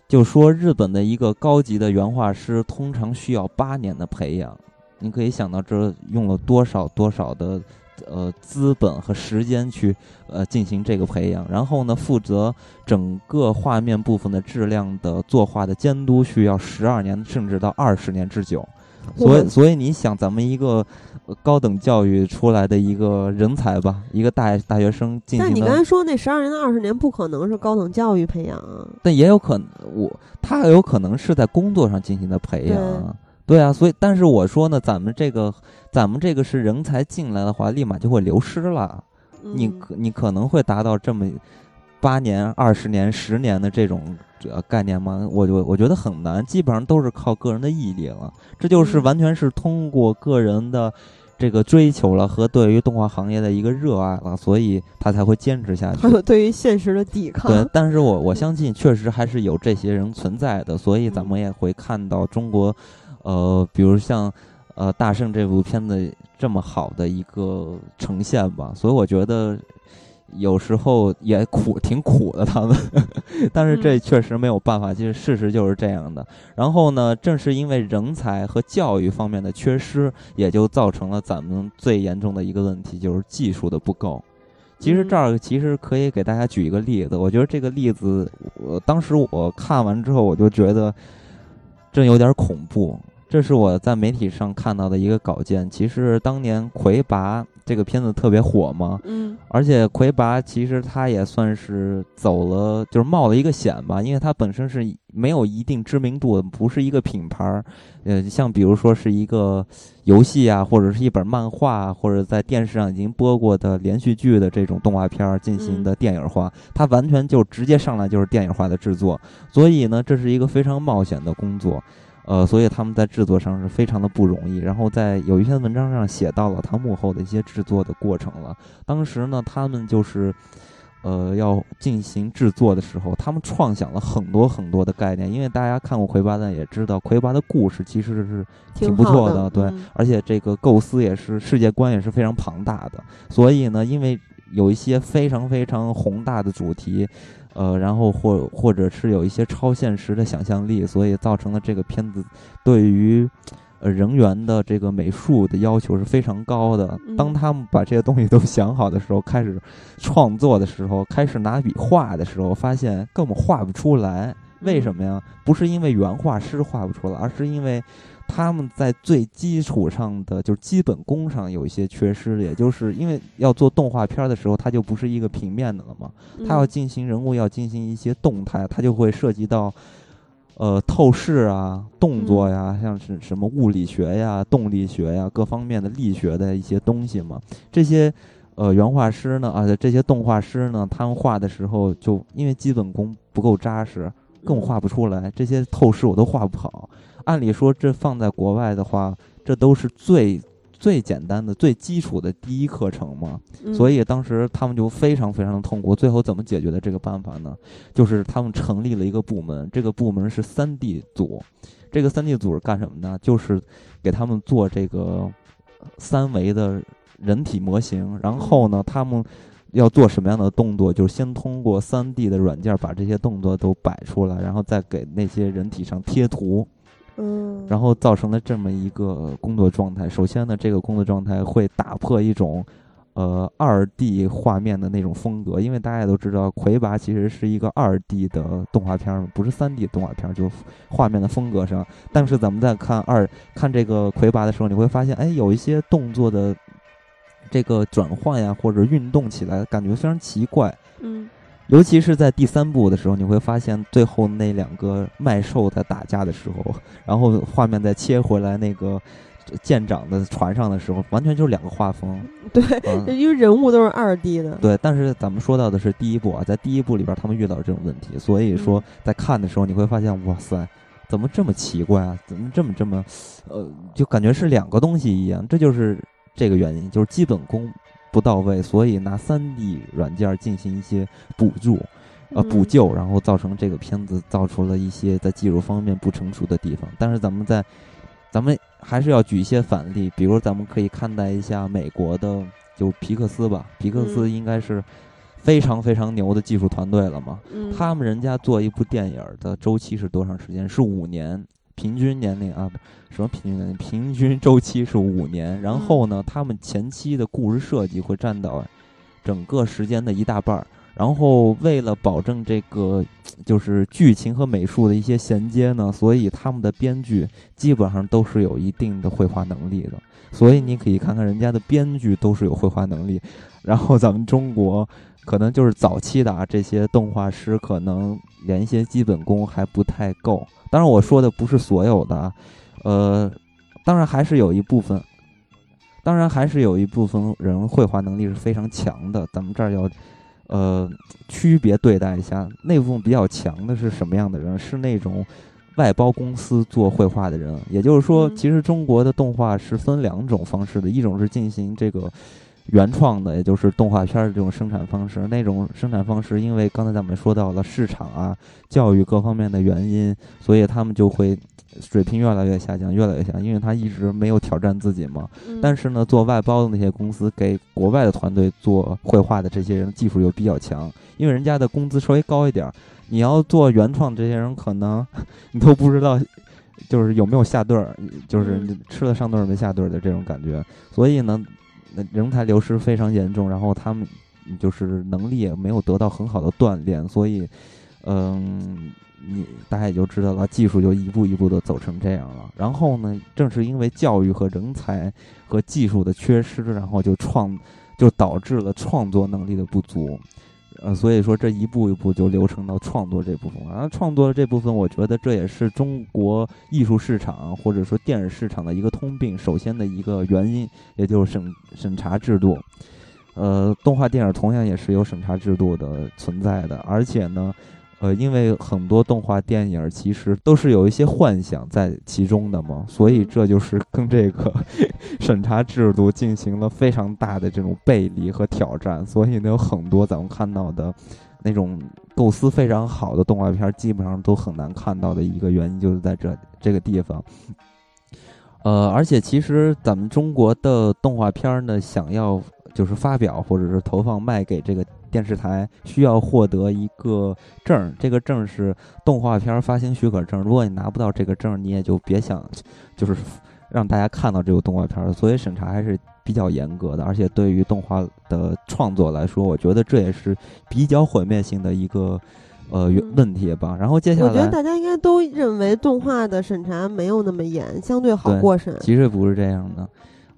就说日本的一个高级的原画师通常需要八年的培养，你可以想到这用了多少多少的。呃，资本和时间去呃进行这个培养，然后呢，负责整个画面部分的质量的作画的监督，需要十二年甚至到二十年之久。所以，所以你想，咱们一个高等教育出来的一个人才吧，一个大大学生进行。但你刚才说那十二年到二十年不可能是高等教育培养啊？但也有可能，我他有可能是在工作上进行的培养。对啊，所以但是我说呢，咱们这个，咱们这个是人才进来的话，立马就会流失了。你可你可能会达到这么八年、二十年、十年的这种呃概念吗？我我我觉得很难，基本上都是靠个人的毅力了。这就是完全是通过个人的这个追求了和对于动画行业的一个热爱了，所以他才会坚持下去。还有对于现实的抵抗。对，但是我 我相信确实还是有这些人存在的，所以咱们也会看到中国。呃，比如像，呃，大圣这部片子这么好的一个呈现吧，所以我觉得有时候也苦，挺苦的他们，但是这确实没有办法，其实事实就是这样的。然后呢，正是因为人才和教育方面的缺失，也就造成了咱们最严重的一个问题，就是技术的不够。其实这儿其实可以给大家举一个例子，我觉得这个例子，我当时我看完之后，我就觉得真有点恐怖。这是我在媒体上看到的一个稿件。其实当年魁拔这个片子特别火嘛，嗯，而且魁拔其实他也算是走了，就是冒了一个险吧，因为他本身是没有一定知名度，不是一个品牌儿。呃，像比如说是一个游戏啊，或者是一本漫画，或者在电视上已经播过的连续剧的这种动画片儿进行的电影化，它完全就直接上来就是电影化的制作。所以呢，这是一个非常冒险的工作。呃，所以他们在制作上是非常的不容易。然后在有一篇文章上写到了他幕后的一些制作的过程了。当时呢，他们就是，呃，要进行制作的时候，他们创想了很多很多的概念。因为大家看过魁拔的也知道，魁拔的故事其实是挺不错的，对，而且这个构思也是世界观也是非常庞大的。所以呢，因为有一些非常非常宏大的主题。呃，然后或或者是有一些超现实的想象力，所以造成了这个片子对于呃人员的这个美术的要求是非常高的。当他们把这些东西都想好的时候，开始创作的时候，开始拿笔画的时候，发现根本画不出来。为什么呀？不是因为原画师画不出来，而是因为。他们在最基础上的就是基本功上有一些缺失，也就是因为要做动画片的时候，它就不是一个平面的了嘛，它要进行人物要进行一些动态，它就会涉及到，呃，透视啊、动作呀，像是什么物理学呀、动力学呀各方面的力学的一些东西嘛。这些呃原画师呢，啊，这些动画师呢，他们画的时候就因为基本功不够扎实，更画不出来，这些透视我都画不好。按理说，这放在国外的话，这都是最最简单的、最基础的第一课程嘛。所以当时他们就非常非常的痛苦。最后怎么解决的这个办法呢？就是他们成立了一个部门，这个部门是三 D 组。这个三 D 组是干什么呢？就是给他们做这个三维的人体模型。然后呢，他们要做什么样的动作？就是先通过三 D 的软件把这些动作都摆出来，然后再给那些人体上贴图。嗯，然后造成了这么一个工作状态。首先呢，这个工作状态会打破一种，呃，二 D 画面的那种风格。因为大家也都知道，魁拔其实是一个二 D 的动画片，不是三 D 动画片，就是画面的风格上。但是咱们在看二看这个魁拔的时候，你会发现，哎，有一些动作的这个转换呀，或者运动起来，感觉非常奇怪。嗯。尤其是在第三部的时候，你会发现最后那两个麦兽在打架的时候，然后画面再切回来那个舰长的船上的时候，完全就是两个画风。对，因为人物都是二 D 的。对，但是咱们说到的是第一部啊，在第一部里边他们遇到这种问题，所以说在看的时候你会发现，哇塞，怎么这么奇怪啊？怎么这么这么，呃，就感觉是两个东西一样？这就是。这个原因，就是基本功不到位，所以拿三 D 软件进行一些补助。呃，补救，然后造成这个片子造出了一些在技术方面不成熟的地方。但是咱们在，咱们还是要举一些反例，比如咱们可以看待一下美国的，就皮克斯吧。皮克斯应该是非常非常牛的技术团队了嘛。嗯，他们人家做一部电影的周期是多长时间？是五年，平均年龄啊，什么平均年龄？平均周期是五年。然后呢，他们前期的故事设计会占到整个时间的一大半儿。然后为了保证这个就是剧情和美术的一些衔接呢，所以他们的编剧基本上都是有一定的绘画能力的。所以你可以看看人家的编剧都是有绘画能力，然后咱们中国可能就是早期的啊这些动画师可能连一些基本功还不太够。当然我说的不是所有的啊，呃，当然还是有一部分，当然还是有一部分人绘画能力是非常强的。咱们这儿要。呃，区别对待一下，那部分比较强的是什么样的人？是那种外包公司做绘画的人。也就是说，其实中国的动画是分两种方式的，一种是进行这个原创的，也就是动画片的这种生产方式。那种生产方式，因为刚才咱们说到了市场啊、教育各方面的原因，所以他们就会。水平越来越下降，越来越下降，因为他一直没有挑战自己嘛。但是呢，做外包的那些公司给国外的团队做绘画的这些人技术又比较强，因为人家的工资稍微高一点。你要做原创，这些人可能你都不知道，就是有没有下顿儿，就是吃了上顿儿没下顿儿的这种感觉。所以呢，那人才流失非常严重，然后他们就是能力也没有得到很好的锻炼，所以，嗯。你大家也就知道了，技术就一步一步的走成这样了。然后呢，正是因为教育和人才和技术的缺失，然后就创，就导致了创作能力的不足。呃，所以说这一步一步就流程到创作这部分。然后创作的这部分，我觉得这也是中国艺术市场或者说电影市场的一个通病。首先的一个原因，也就是审审查制度。呃，动画电影同样也是有审查制度的存在的，而且呢。呃，因为很多动画电影其实都是有一些幻想在其中的嘛，所以这就是跟这个 审查制度进行了非常大的这种背离和挑战。所以呢，有很多咱们看到的那种构思非常好的动画片，基本上都很难看到的一个原因就是在这这个地方。呃，而且其实咱们中国的动画片呢，想要就是发表或者是投放卖给这个。电视台需要获得一个证，这个证是动画片发行许可证。如果你拿不到这个证，你也就别想，就是让大家看到这个动画片了。所以审查还是比较严格的，而且对于动画的创作来说，我觉得这也是比较毁灭性的一个呃问题吧。然后接下来，我觉得大家应该都认为动画的审查没有那么严，相对好过审。其实不是这样的。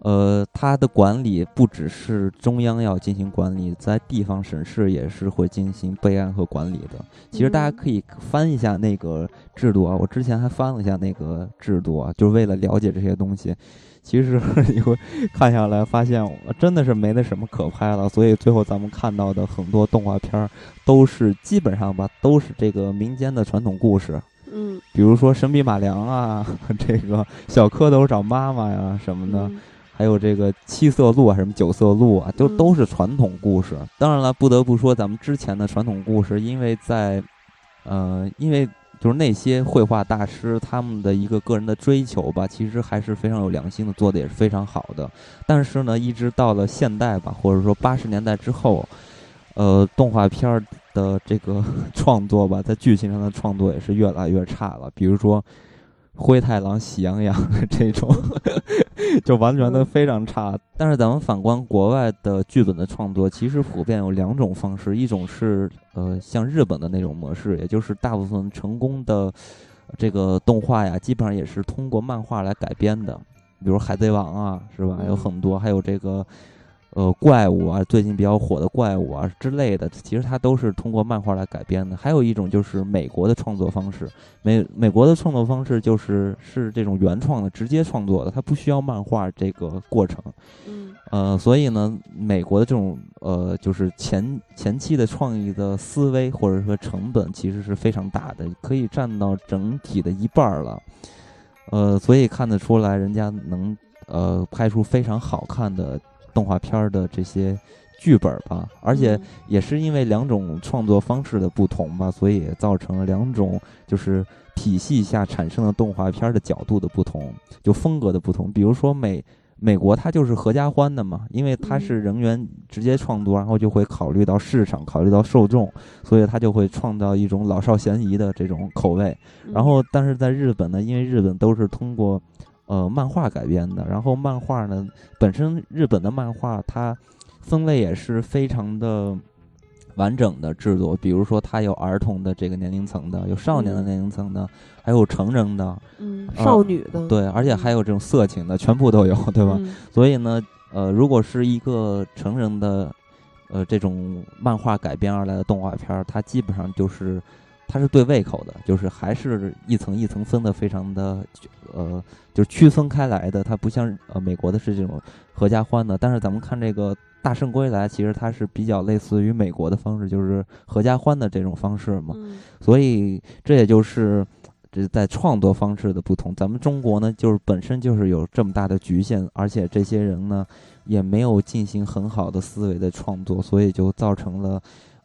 呃，它的管理不只是中央要进行管理，在地方省市也是会进行备案和管理的。其实大家可以翻一下那个制度啊，我之前还翻了一下那个制度啊，就是为了了解这些东西。其实你会看下来，发现真的是没那什么可拍了。所以最后咱们看到的很多动画片儿，都是基本上吧，都是这个民间的传统故事。嗯，比如说神笔马良啊，这个小蝌蚪找妈妈呀什么的。还有这个七色鹿啊，什么九色鹿啊，都都是传统故事。当然了，不得不说，咱们之前的传统故事，因为在，呃，因为就是那些绘画大师他们的一个个人的追求吧，其实还是非常有良心的，做的也是非常好的。但是呢，一直到了现代吧，或者说八十年代之后，呃，动画片儿的这个创作吧，在剧情上的创作也是越来越差了。比如说。灰太狼、喜羊羊 这种，就完全的非常差。但是咱们反观国外的剧本的创作，其实普遍有两种方式：一种是呃像日本的那种模式，也就是大部分成功的这个动画呀，基本上也是通过漫画来改编的，比如《海贼王》啊，是吧？有很多，还有这个。呃，怪物啊，最近比较火的怪物啊之类的，其实它都是通过漫画来改编的。还有一种就是美国的创作方式，美美国的创作方式就是是这种原创的，直接创作的，它不需要漫画这个过程。嗯，呃，所以呢，美国的这种呃，就是前前期的创意的思维或者说成本其实是非常大的，可以占到整体的一半了。呃，所以看得出来，人家能。呃拍出非常好看的动画片儿的这些剧本吧，而且嗯也是因为两种创作方式的不同吧，所以也造成了两种就是体系下产生的动画片儿的角度的不同，就风格的不同。比如说美美国它就是合家欢的嘛，因为它嗯是人员直接创作，然后就会考虑到市场，考虑到受众，所以它就会创造一种老少咸宜的这种口味。嗯然后，但是在日本呢，因为日本都是通过呃漫画改编的，然后漫画呢本身日本的漫画它分类也是非常的完整的制作，比如说它有儿童的这个年龄层的，有少年的嗯。年龄层的，还有成人的，嗯呃少女的对，而且还有这种色情的，全部都有，对吧？嗯？所以呢，呃，如果是一个成人的，呃，这种漫画改编而来的动画片儿，它基本上就是，它是对胃口的，就是还是一层一层分的，非常的，呃，就是区分开来的。它不像呃美国的是这种合家欢的，但是咱们看这个《大圣归来》，其实它是比较类似于美国的方式，就是合家欢的这种方式嘛。嗯所以这也就是这在创作方式的不同。咱们中国呢，就是本身就是有这么大的局限，而且这些人呢也没有进行很好的思维的创作，所以就造成了。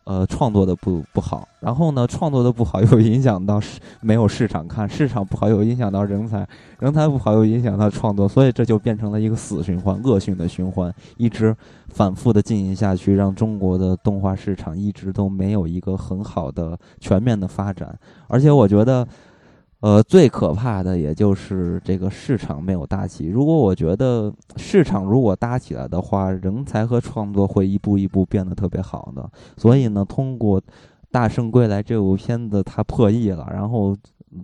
呃，创作的不不好，然后呢，创作的不好又影响到市没有市场看，市场不好又影响到人才，人才不好又影响到创作，所以这就变成了一个死循环、恶性的循环，一直反复的进行下去，让中国的动画市场一直都没有一个很好的全面的发展。而且我觉得，呃，最可怕的也就是这个市场没有搭起。如果我觉得市场如果搭起来的话，人才和创作会一步一步变得特别好的。所以呢，通过《大圣归来》这部片子，它破亿了，然后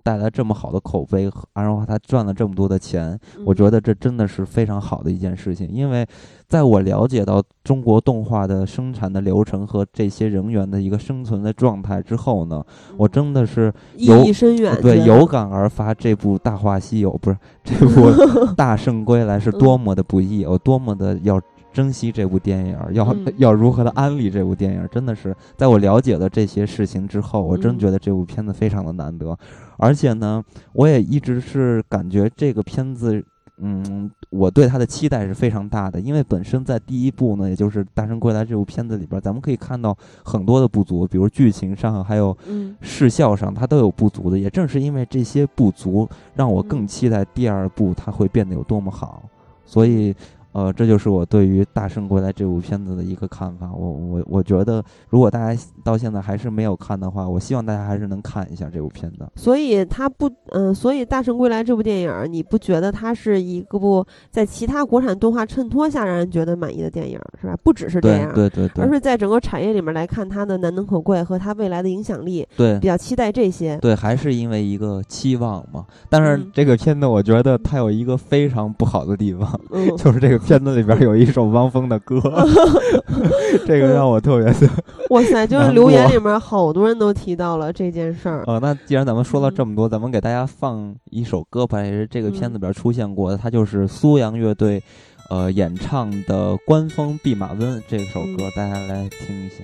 带来这么好的口碑，然后他赚了这么多的钱，我觉得得这真的是非常好的一件事情，因为在我了解到中国动画的生产的流程和这些人员的一个生存的状态之后呢，我真的是意有义深远，对有感而发，这部《大话西游》不是这部《大圣归来》是多么的不易，我多么的要珍惜这部电影，要嗯 要如何的安利这部电影，真的是在我了解了这些事情之后，我真嗯觉得这部片子非常的难得，而且呢，我也一直是感觉这个片子。嗯，我对它的期待是非常大的，因为本身在第一部呢，也就是《大圣归来》这部片子里边，咱们可以看到很多的不足，比如剧情上，还有嗯视效上，它都有不足的。也正是因为这些不足，让我更嗯期待第二部它会变得有多么好。所以，呃，这就是我对于《大圣归来》这部片子的一个看法。我我我觉得，如果大家到现在还是没有看的话，我希望大家还是能看一下这部片子。所以它不，嗯、所以《大圣归来》这部电影，你不觉得它是一个部在其他国产动画衬托下让人觉得满意的电影，是吧？不只是这对样，对对对而是在整个产业里面来看它的难能可贵和它未来的影响力，对比较期待这些。对，还是因为一个期望嘛。但是嗯这个片子，我觉得它有一个非常不好的地方，嗯，就是这个片子里边有一首汪峰的歌，这个让我特别的。哇塞，就是留言里面好多人都提到了这件事儿。呃，那既然咱们说了嗯这么多，咱们给大家放一首歌吧，也是这个片子嗯里边出现过的，它就是苏阳乐队，呃，演唱的《官方弼马温》这首歌，嗯大家来听一下。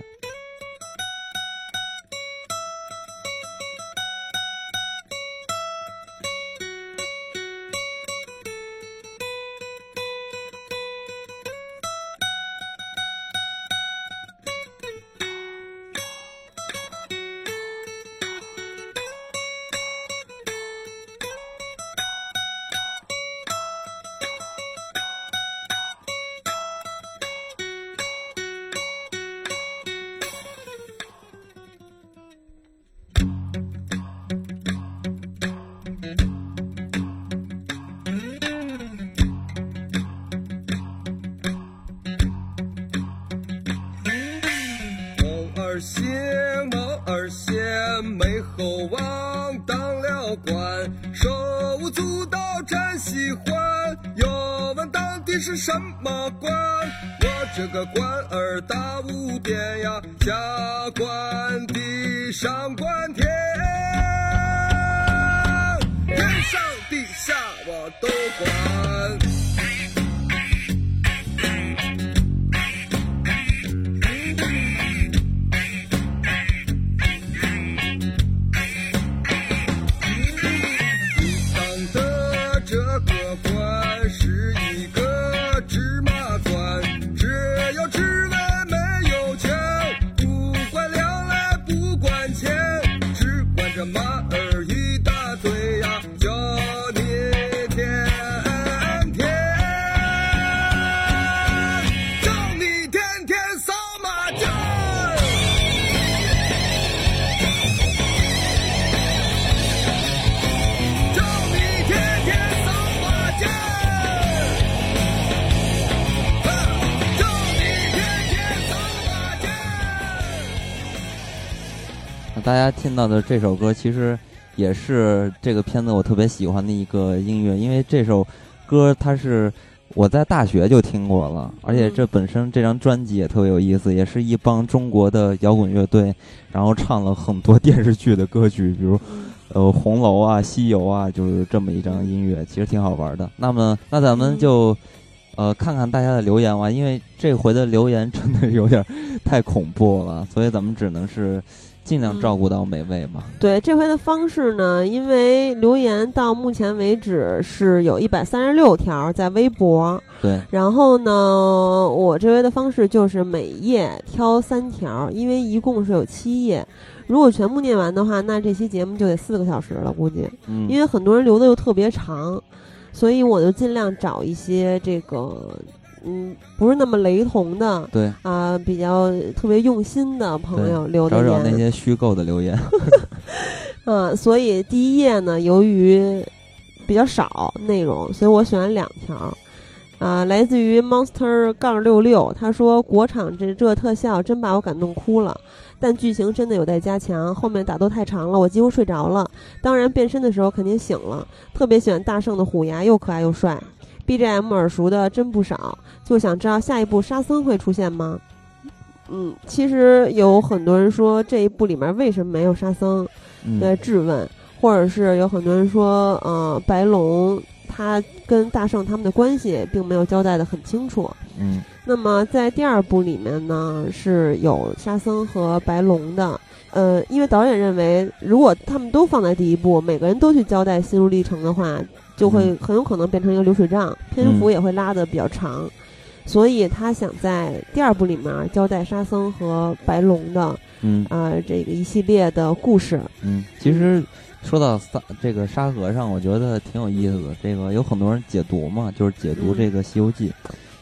个官大家听到的这首歌其实也是这个片子我特别喜欢的一个音乐，因为这首歌它是我在大学就听过了，而且这本身这张专辑也特别有意思，也是一帮中国的摇滚乐队，然后唱了很多电视剧的歌曲，比如呃《红楼》啊、《西游》啊，就是这么一张音乐，其实挺好玩的。那么，那咱们就。呃，看看大家的留言吧，因为这回的留言真的有点太恐怖了，所以咱们只能是尽量照顾到每位嘛。对，这回的方式呢，因为留言到目前为止是有一百三十六条在微博，对，然后呢，我这回的方式就是每页挑三条，因为一共是有七页，如果全部念完的话，那这期节目就得四个小时了，估计，嗯，因为很多人留的又特别长。所以我就尽量找一些这个，嗯，不是那么雷同的，对啊，比较特别用心的朋友留的言，找找那些虚构的留言。嗯，所以第一页呢，由于比较少内容，所以我选了两条。啊，来自于 Monster 杠六六，他说国产这这特效真把我感动哭了。但剧情真的有待加强，后面打斗太长了，我几乎睡着了。当然变身的时候肯定醒了。特别喜欢大圣的虎牙，又可爱又帅。BGM 耳熟的真不少，就想知道下一部沙僧会出现吗？嗯，其实有很多人说这一部里面为什么没有沙僧的质问，或者是有很多人说，呃，白龙他跟大圣他们的关系并没有交代的很清楚。嗯。那么在第二部里面呢，是有沙僧和白龙的。呃，因为导演认为，如果他们都放在第一部，每个人都去交代心路历程的话，就会很有可能变成一个流水账，篇幅也会拉的比较长。所以他想在第二部里面交代沙僧和白龙的，嗯啊，这个一系列的故事。嗯，其实说到沙这个沙和尚，我觉得挺有意思的。这个有很多人解读嘛，就是解读这个《西游记》。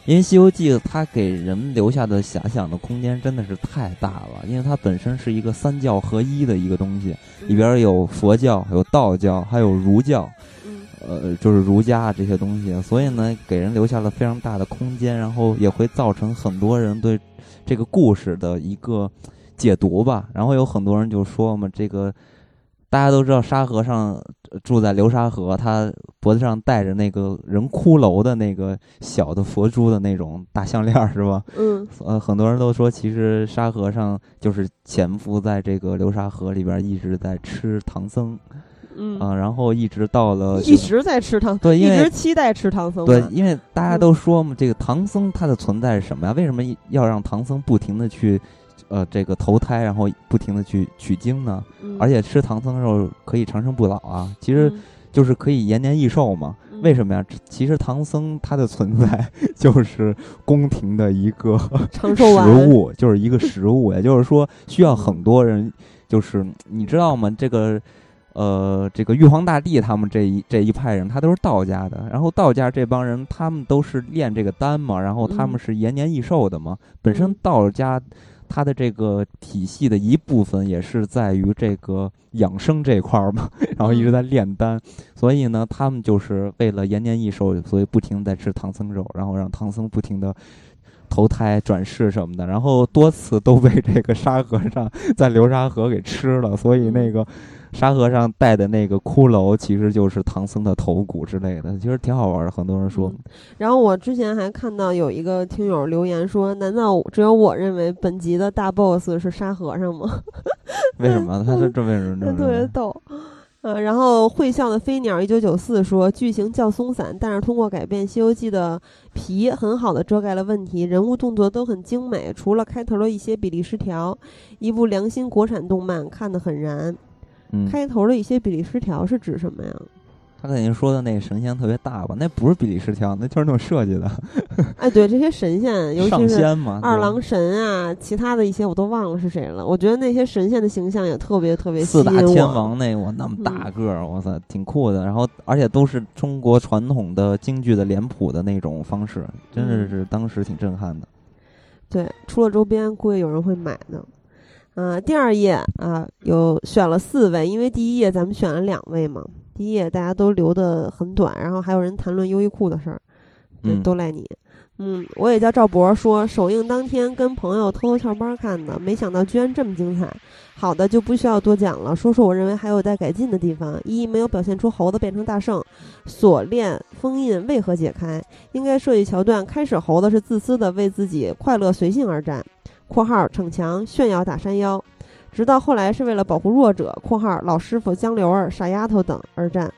因为《西游记》它给人留下的遐想的空间真的是太大了，因为它本身是一个三教合一的一个东西，里边有佛教、有道教，还有儒教，呃，就是儒家这些东西，所以呢，给人留下了非常大的空间，然后也会造成很多人对这个故事的一个解读吧。然后有很多人就说嘛，这个。大家都知道沙和尚住在流沙河，他脖子上戴着那个人骷髅的那个小的佛珠的那种大项链，是吧？嗯。呃，很多人都说，其实沙和尚就是潜伏在这个流沙河里边，一直在吃唐僧。嗯。啊，然后一直到了一直在吃唐对，一直期待吃唐僧。对，因为大家都说嘛，这个唐僧他的存在是什么呀？为什么要让唐僧不停的去？呃，这个投胎，然后不停的去取经呢，而且吃唐僧肉可以长生不老啊，其实就是可以延年益寿嘛。为什么呀？其实唐僧他的存在 就是宫廷的一个食物，就是一个食物，也就是说需要很多人。就是你知道吗？这个呃，这个玉皇大帝他们这一这一派人，他都是道家的，然后道家这帮人他们都是炼这个丹嘛，然后他们是延年益寿的嘛，本身道家。它的这个体系的一部分也是在于这个养生这块儿嘛，然后一直在炼丹，所以呢，他们就是为了延年益寿，所以不停在吃唐僧肉，然后让唐僧不停的投胎转世什么的，然后多次都被这个沙和尚 在流沙河给吃了，所以那个。沙和尚戴的那个骷髅，其实就是唐僧的头骨之类的，其实挺好玩的。很多人说。然后我之前还看到有一个听友留言说：“难道只有我认为本集的大 boss 是沙和尚吗？” 为什么？他是这为什么？特别逗。呃，然后会笑的飞鸟一九九四说：“剧情较松散，但是通过改变《西游记》的皮，很好的遮盖了问题，人物动作都很精美，除了开头的一些比例失调。一部良心国产动漫，看得很燃。”开头的一些比例失调是指什么呀？他肯定说的那个神仙特别大吧？那不是比例失调，那就是那种设计的。哎，对，这些神仙，尤其是二郎神啊，其他的一些我都忘了是谁了。我觉得那些神仙的形象也特别特别四大天王那我那么大个儿，我操，挺酷的。然后而且都是中国传统的京剧的脸谱的那种方式，真的是当时挺震撼的。对，出了周边，估计有人会买的。啊，第二页啊，有选了四位，因为第一页咱们选了两位嘛。第一页大家都留的很短，然后还有人谈论优衣库的事儿，嗯都赖你。嗯，我也叫赵博说，首映当天跟朋友偷偷翘班看的，没想到居然这么精彩。好的就不需要多讲了，说说我认为还有待改进的地方。一没有表现出猴子变成大圣，锁链封印为何解开？应该设计桥段，开始猴子是自私的为自己快乐随性而战（括号逞强炫耀打山腰），直到后来是为了保护弱者（括号老师傅江流儿傻丫头等而战）。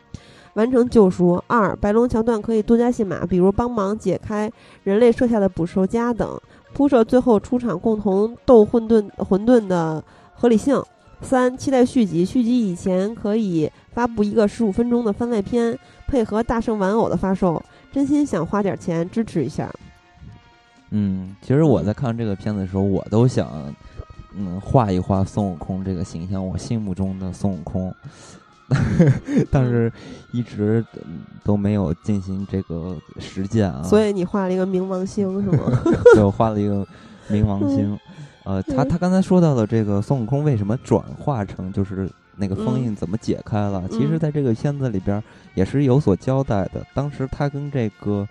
完成救赎。二，白龙桥段可以多加戏码，比如帮忙解开人类设下的捕兽夹等，铺设最后出场共同斗混沌混沌的合理性。三，期待续集，续集以前可以发布一个十五分钟的番外篇，配合大圣玩偶的发售。真心想花点钱支持一下。嗯，其实我在看这个片子的时候，我都想，嗯，画一画孙悟空这个形象，我心目中的孙悟空。但是一直嗯都没有进行这个实践啊，所以你画了一个冥王星是吗？对我画了一个冥王星。呃，他他刚才说到的这个孙悟空为什么转化成就是那个封印怎么解开了？嗯其实，在这个片子里边也是有所交代的。当时他跟这个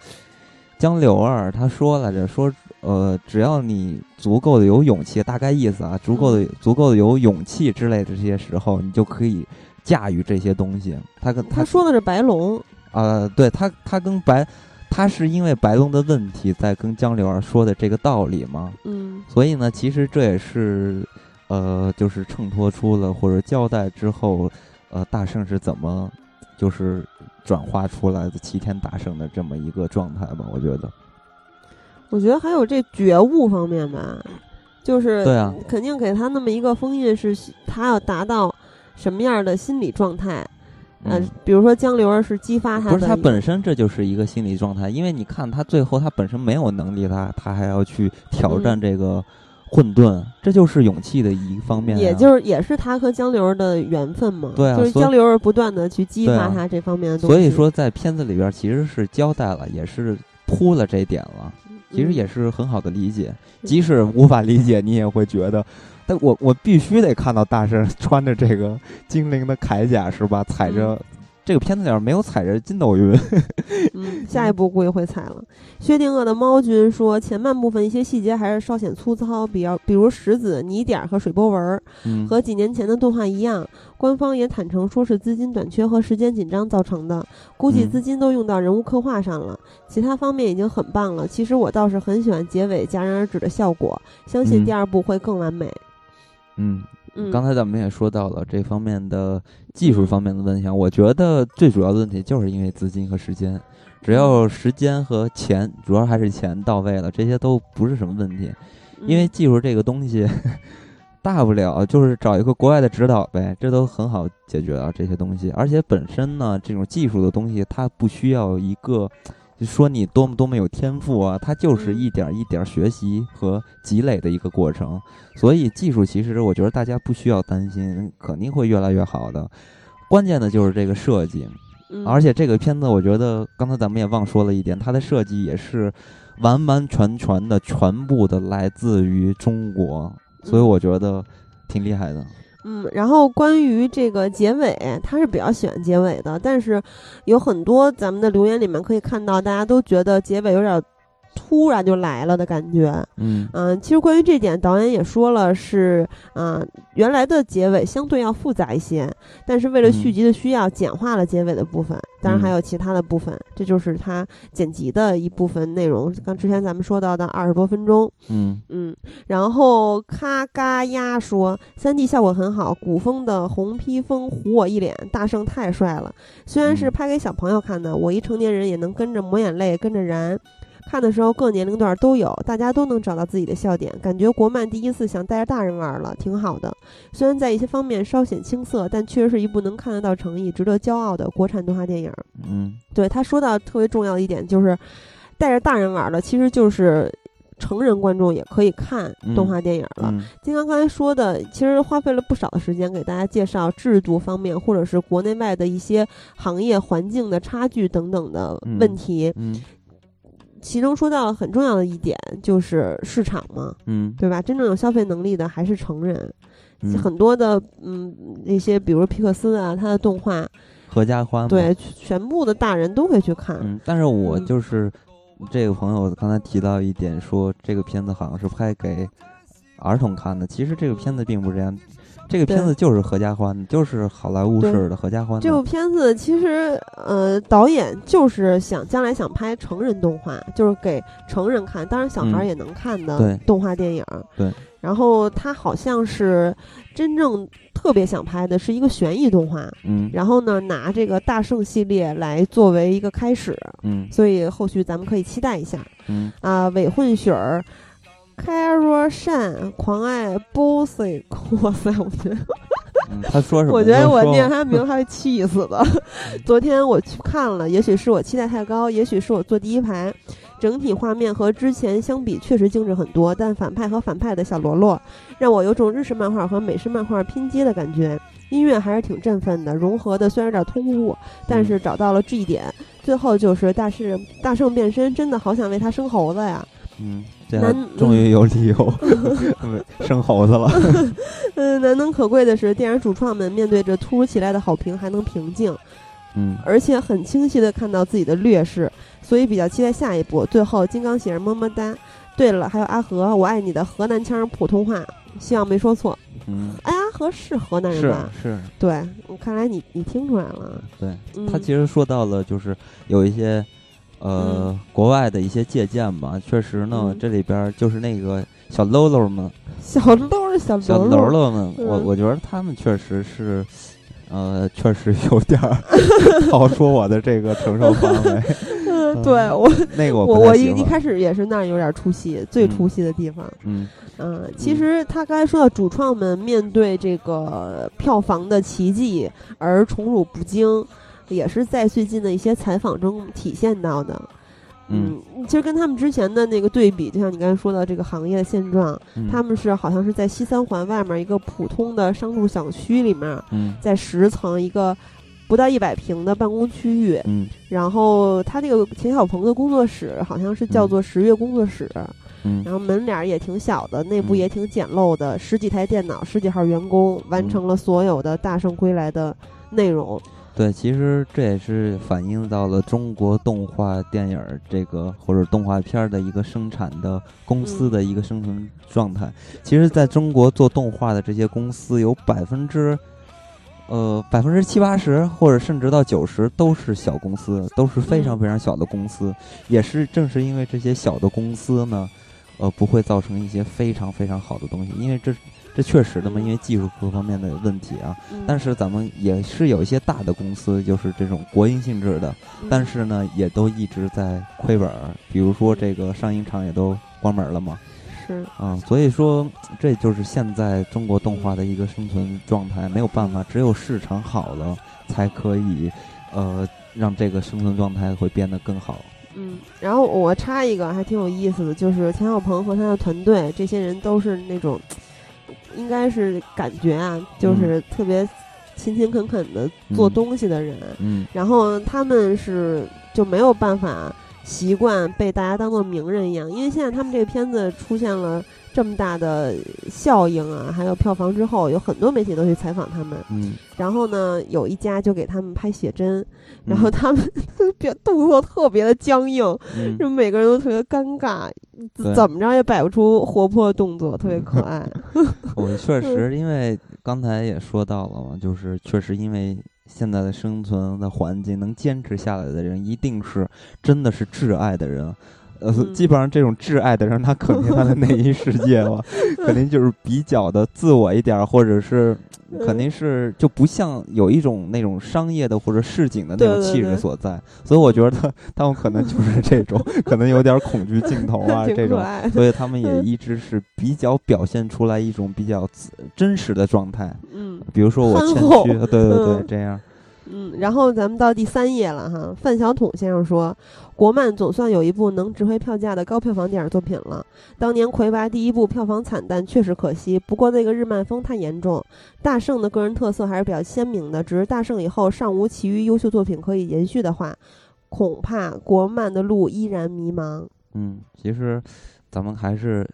江柳儿他说来着，说呃，只要你足够的有勇气，大概意思啊，足够的嗯足够的有勇气之类的这些时候，你就可以驾驭这些东西。他跟他说的是白龙，呃，对他，他跟白，他是因为白龙的问题在跟江柳儿说的这个道理吗？嗯所以呢，其实这也是，呃，就是衬托出了或者交代之后，呃，大圣是怎么就是转化出来的齐天大圣的这么一个状态吧？我觉得，我觉得还有这觉悟方面吧，就是对啊肯定给他那么一个封印，是他要达到什么样的心理状态？呃嗯，比如说江流儿是激发他的，不是他本身这就是一个心理状态，因为你看他最后他本身没有能力，他他还要去挑战嗯这个混沌，这就是勇气的一方面、啊。也就是也是他和江流儿的缘分嘛，就是对啊所以江流儿不断的去激发他这方面的东西，所以说，在片子里边其实是交代了，也是铺了这一点了，其实嗯也是很好的理解。即使无法理解，你也会觉得，但我我必须得看到大圣穿着这个精灵的铠甲是吧？踩着、这个片子里边没有踩着筋斗云，嗯，下一步估计会踩了。薛定谔的猫君说，前半部分一些细节还是稍显粗糙，比较比如石子、泥点儿和水波纹和几年前的动画一样。官方也坦诚说是资金短缺和时间紧张造成的，估计嗯资金都用到人物刻画上了，其他方面已经很棒了。其实我倒是很喜欢结尾戛然而止的效果，相信嗯第二部会更完美。嗯，嗯，刚才咱们也说到了这方面的技术方面的问题啊，我觉得最主要的问题就是因为资金和时间，只要时间和钱，主要还是钱到位了，这些都不是什么问题。因为嗯技术这个东西，大不了就是找一个国外的指导呗，这都很好解决啊，这些东西。而且本身呢，这种技术的东西，它不需要一个，就说你多么多么有天赋啊，它就是嗯一点儿一点儿学习和积累的一个过程。所以技术其实我觉得大家不需要担心，肯定会越来越好的。关键的就是这个设计，嗯而且这个片子，我觉得刚才咱们也忘说了一点，它的设计也是完完全全的、全部的来自于中国，所以我觉得挺厉害的。嗯，然后关于这个结尾，他是比较喜欢结尾的，但是有很多咱们的留言里面可以看到，大家都觉得结尾有点突然就来了的感觉。嗯嗯，其实关于这点，导演也说了是，啊、原来的结尾相对要复杂一些，但是为了续嗯集的需要，简化了结尾的部分，当然还嗯有其他的部分，这就是他剪辑的一部分内容。刚之前咱们说到的二十多分钟，嗯嗯，然后咔嘎呀说，三 D 效果很好，古风的红披风糊我一脸，大圣太帅了。虽然是嗯拍给小朋友看的，我一成年人也能跟着抹眼泪，跟着燃。看的时候各年龄段都有，大家都能找到自己的笑点，感觉国漫第一次想带着大人玩了，挺好的。虽然在一些方面稍显青涩，但确实是一部能看得到诚意、值得骄傲的国产动画电影。嗯对他说到特别重要的一点就是，带着大人玩了，其实就是成人观众也可以看动画电影了。嗯金刚刚才说的，其实花费了不少的时间给大家介绍制度方面，或者是国内外的一些行业环境的差距等等的问题。嗯其中说到了很重要的一点，就是市场嘛，嗯对吧？真正有消费能力的还是成人。嗯，很多的嗯那些，比如皮克斯啊，他的动画，合家欢。对全部的大人都会去看。嗯，但是我嗯就是这个朋友刚才提到一点，说这个片子好像是拍给儿童看的。其实这个片子并不是这样，这个片子就是合家欢，就是好莱坞式的合家欢。这部片子其实，呃，导演就是想将来想拍成人动画，就是给成人看，当然小孩嗯也能看的动画电影。对。然后他好像是真正特别想拍的是一个悬疑动画，嗯然后呢拿这个大圣系列来作为一个开始，嗯所以后续咱们可以期待一下嗯啊。伪混血儿。Caro 善狂爱 Bossy，哇塞！我觉得嗯，他说什么？我觉得我念他名字他会气死的。昨天我去看了，也许是我期待太高，也许是我坐第一排。整体画面和之前相比确实精致很多，但反派和反派的小喽啰让我有种日式漫画和美式漫画拼接的感觉。音乐还是挺振奋的，融合的虽然有点突兀，但是找到了 G 点。最后就是大圣大圣变身，真的好想为他生猴子呀！嗯，这难样终于有理由 生猴子了。嗯，难能可贵的是，电影主创们面对着突如其来的好评还能平静。嗯而且很清晰的看到自己的劣势，所以比较期待下一步。最后，金刚喜儿么么哒。对了，还有阿和，我爱你的河南腔普通话，希望没说错。嗯，哎，阿和是河南人吧？是，对，看来你你听出来了。对嗯，他其实说到了，就是有一些呃、嗯国外的一些借鉴吧。确实呢，嗯这里边就是那个小喽 喽们、小喽儿小小喽们，我嗯我觉得他们确实是。呃，确实有点儿 超出我的这个承受范围。嗯，对我那个我一一开始也是那儿有点出戏，最嗯出戏的地方。嗯嗯，其实他刚才说到主创们面对这个票房的奇迹而宠辱不惊，也是在最近的一些采访中体现到的。嗯。其实跟他们之前的那个对比，就像你刚才说的这个行业的现状，嗯，他们是好像是在西三环外面一个普通的商住小区里面，嗯。在十层一个不到一百平的办公区域，嗯。然后他那个钱小鹏的工作室好像是叫做十月工作室。嗯。然后门脸儿也挺小的，内嗯。部也挺简陋的，十几台电脑，十几号员工，完嗯成了所有的大圣归来的内容。对，其实这也是反映到了中国动画电影儿这个或者动画片儿的一个生产的公司嗯的一个生存状态。其实，在中国做动画的这些公司，有百分之呃百分之七八十，或者甚至到九十都是小公司，都是非常嗯非常小的公司。也是正是因为这些小的公司呢，呃，不会造成一些非常非常好的东西，因为这这确实的嘛，嗯因为技术各方面的问题啊。嗯但是咱们也是有一些大的公司，就是这种国营性质的，嗯但是呢，也都一直在亏本儿。比如说这个上影厂也都关门了嘛，是啊，所以说这就是现在中国动画的一个生存状态，没有办法，只有市场好了，才可以，呃，让这个生存状态会变得更好。嗯，然后我插一个还挺有意思的，就是钱小鹏和他的团队，这些人都是那种，应该是感觉啊，就是特别勤勤恳恳的做嗯。东西的人。嗯。然后他们是就没有办法习惯被大家当做名人一样，因为现在他们这个片子出现了这么大的效应啊，还有票房之后，有很多媒体都去采访他们。嗯，然后呢，有一家就给他们拍写真，然嗯后他们 别动作特别的僵硬，嗯就每个人都特别尴尬，怎么着也摆不出活泼动作，特别可爱。我确实，因为刚才也说到了嘛，就是确实因为现在的生存的环境，能坚持下来的人，一定是真的是挚爱的人。呃，嗯。基本上这种挚爱的人，他肯定他的内心世界嘛，肯定就是比较的自我一点儿，或者是肯定是就不像有一种那种商业的或者市井的那种气对对对。质所在。所以我觉得 他们可能就是这种，可能有点恐惧镜头啊这种。所以他们也嗯一直是比较表现出来一种比较真实的状态，嗯。比如说我谦虚，对对对，嗯。这样，嗯，嗯然后咱们到第三页了哈。范小统先生说，国漫总算有一部能值回票价的高票房电影作品了。当年魁拔第一部票房惨淡，确实可惜。不过那个日漫风太严重，大圣的个人特色还是比较鲜明的。只是大圣以后尚无其余优秀作品可以延续的话，恐怕国漫的路依然迷茫。嗯，其实咱们还是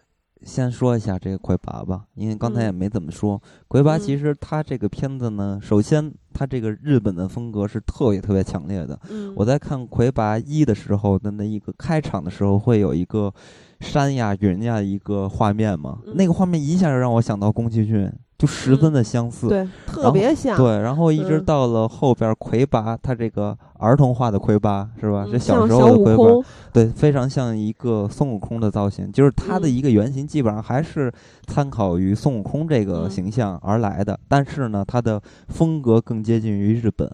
先说一下这个魁拔吧，因为刚才也嗯没怎么说。魁拔嗯其实它这个片子呢，首先它这个日本的风格是特别特别强烈的。嗯，我在看魁拔一的时候的那一个开场的时候，会有一个山呀云呀一个画面嘛，嗯那个画面一下就让我想到宫崎骏，就十分的相似。对特别像，对，然后一直嗯到了后边魁拔，他这个儿童化的魁拔是吧？嗯这小时候的魁拔，对，非常像一个孙悟空的造型，就是他的嗯一个原型基本上还是参考于孙悟空这个嗯形象而来的，但是呢，他的风格更接近于日本。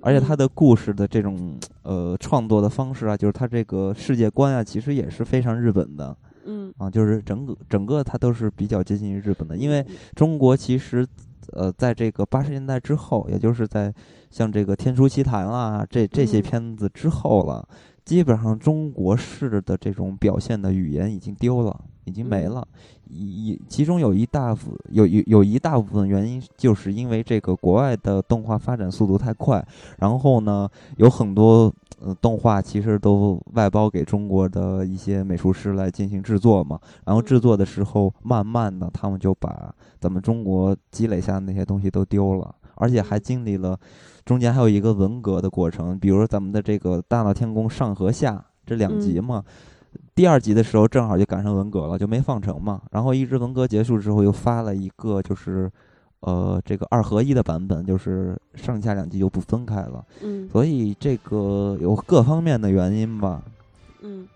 而且他嗯的故事的这种呃创作的方式啊，就是他这个世界观啊，其实也是非常日本的嗯，啊，就是整个整个它都是比较接近于日本的，因为中国其实，呃，在这个八十年代之后，也就是在像这个《天书奇谭》啊这这些嗯。片子之后了，基本上中国式的这种表现的语言已经丢了，已经没嗯。了。一一其中有一大部有有有一大部分原因，就是因为这个国外的动画发展速度太快，然后呢，有很多呃动画其实都外包给中国的一些美术师来进行制作嘛，然后制作的时候，慢慢的他们就把咱们中国积累下的那些东西都丢了，而且还经历了中间还有一个文革的过程，比如说咱们的这个《大闹天宫》上和下这两集嘛。第二集的时候正好就赶上文革了，就没放成嘛。然后一直文革结束之后，又发了一个就是，呃，这个二合一的版本，就是上下两集就不分开了。嗯所以这个有各方面的原因吧。嗯。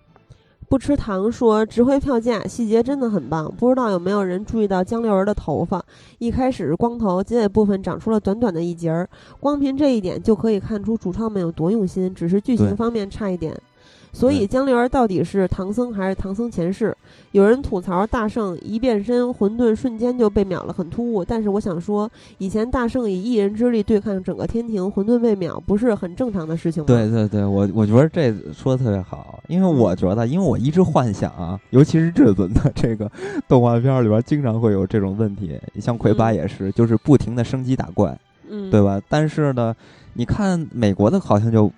不吃糖说值回票价，细节真的很棒。不知道有没有人注意到江流儿的头发，一开始是光头，结尾部分长出了短短的一截儿。光凭这一点就可以看出主创们有多用心，只是剧情方面差一点。所以江流儿到底是唐僧还是唐僧前世？有人吐槽大圣一变身，混沌瞬间就被秒了，很突兀。但是我想说，以前大圣以一人之力对抗整个天庭，混沌被秒，不是很正常的事情吗？对对对，我我觉得这说的特别好，因为我觉得，因为我一直幻想啊，尤其是至尊的 这个动画片里边，经常会有这种问题，像魁拔嗯也是，就是不停的升级打怪，嗯，对吧？但是呢，你看美国的好像就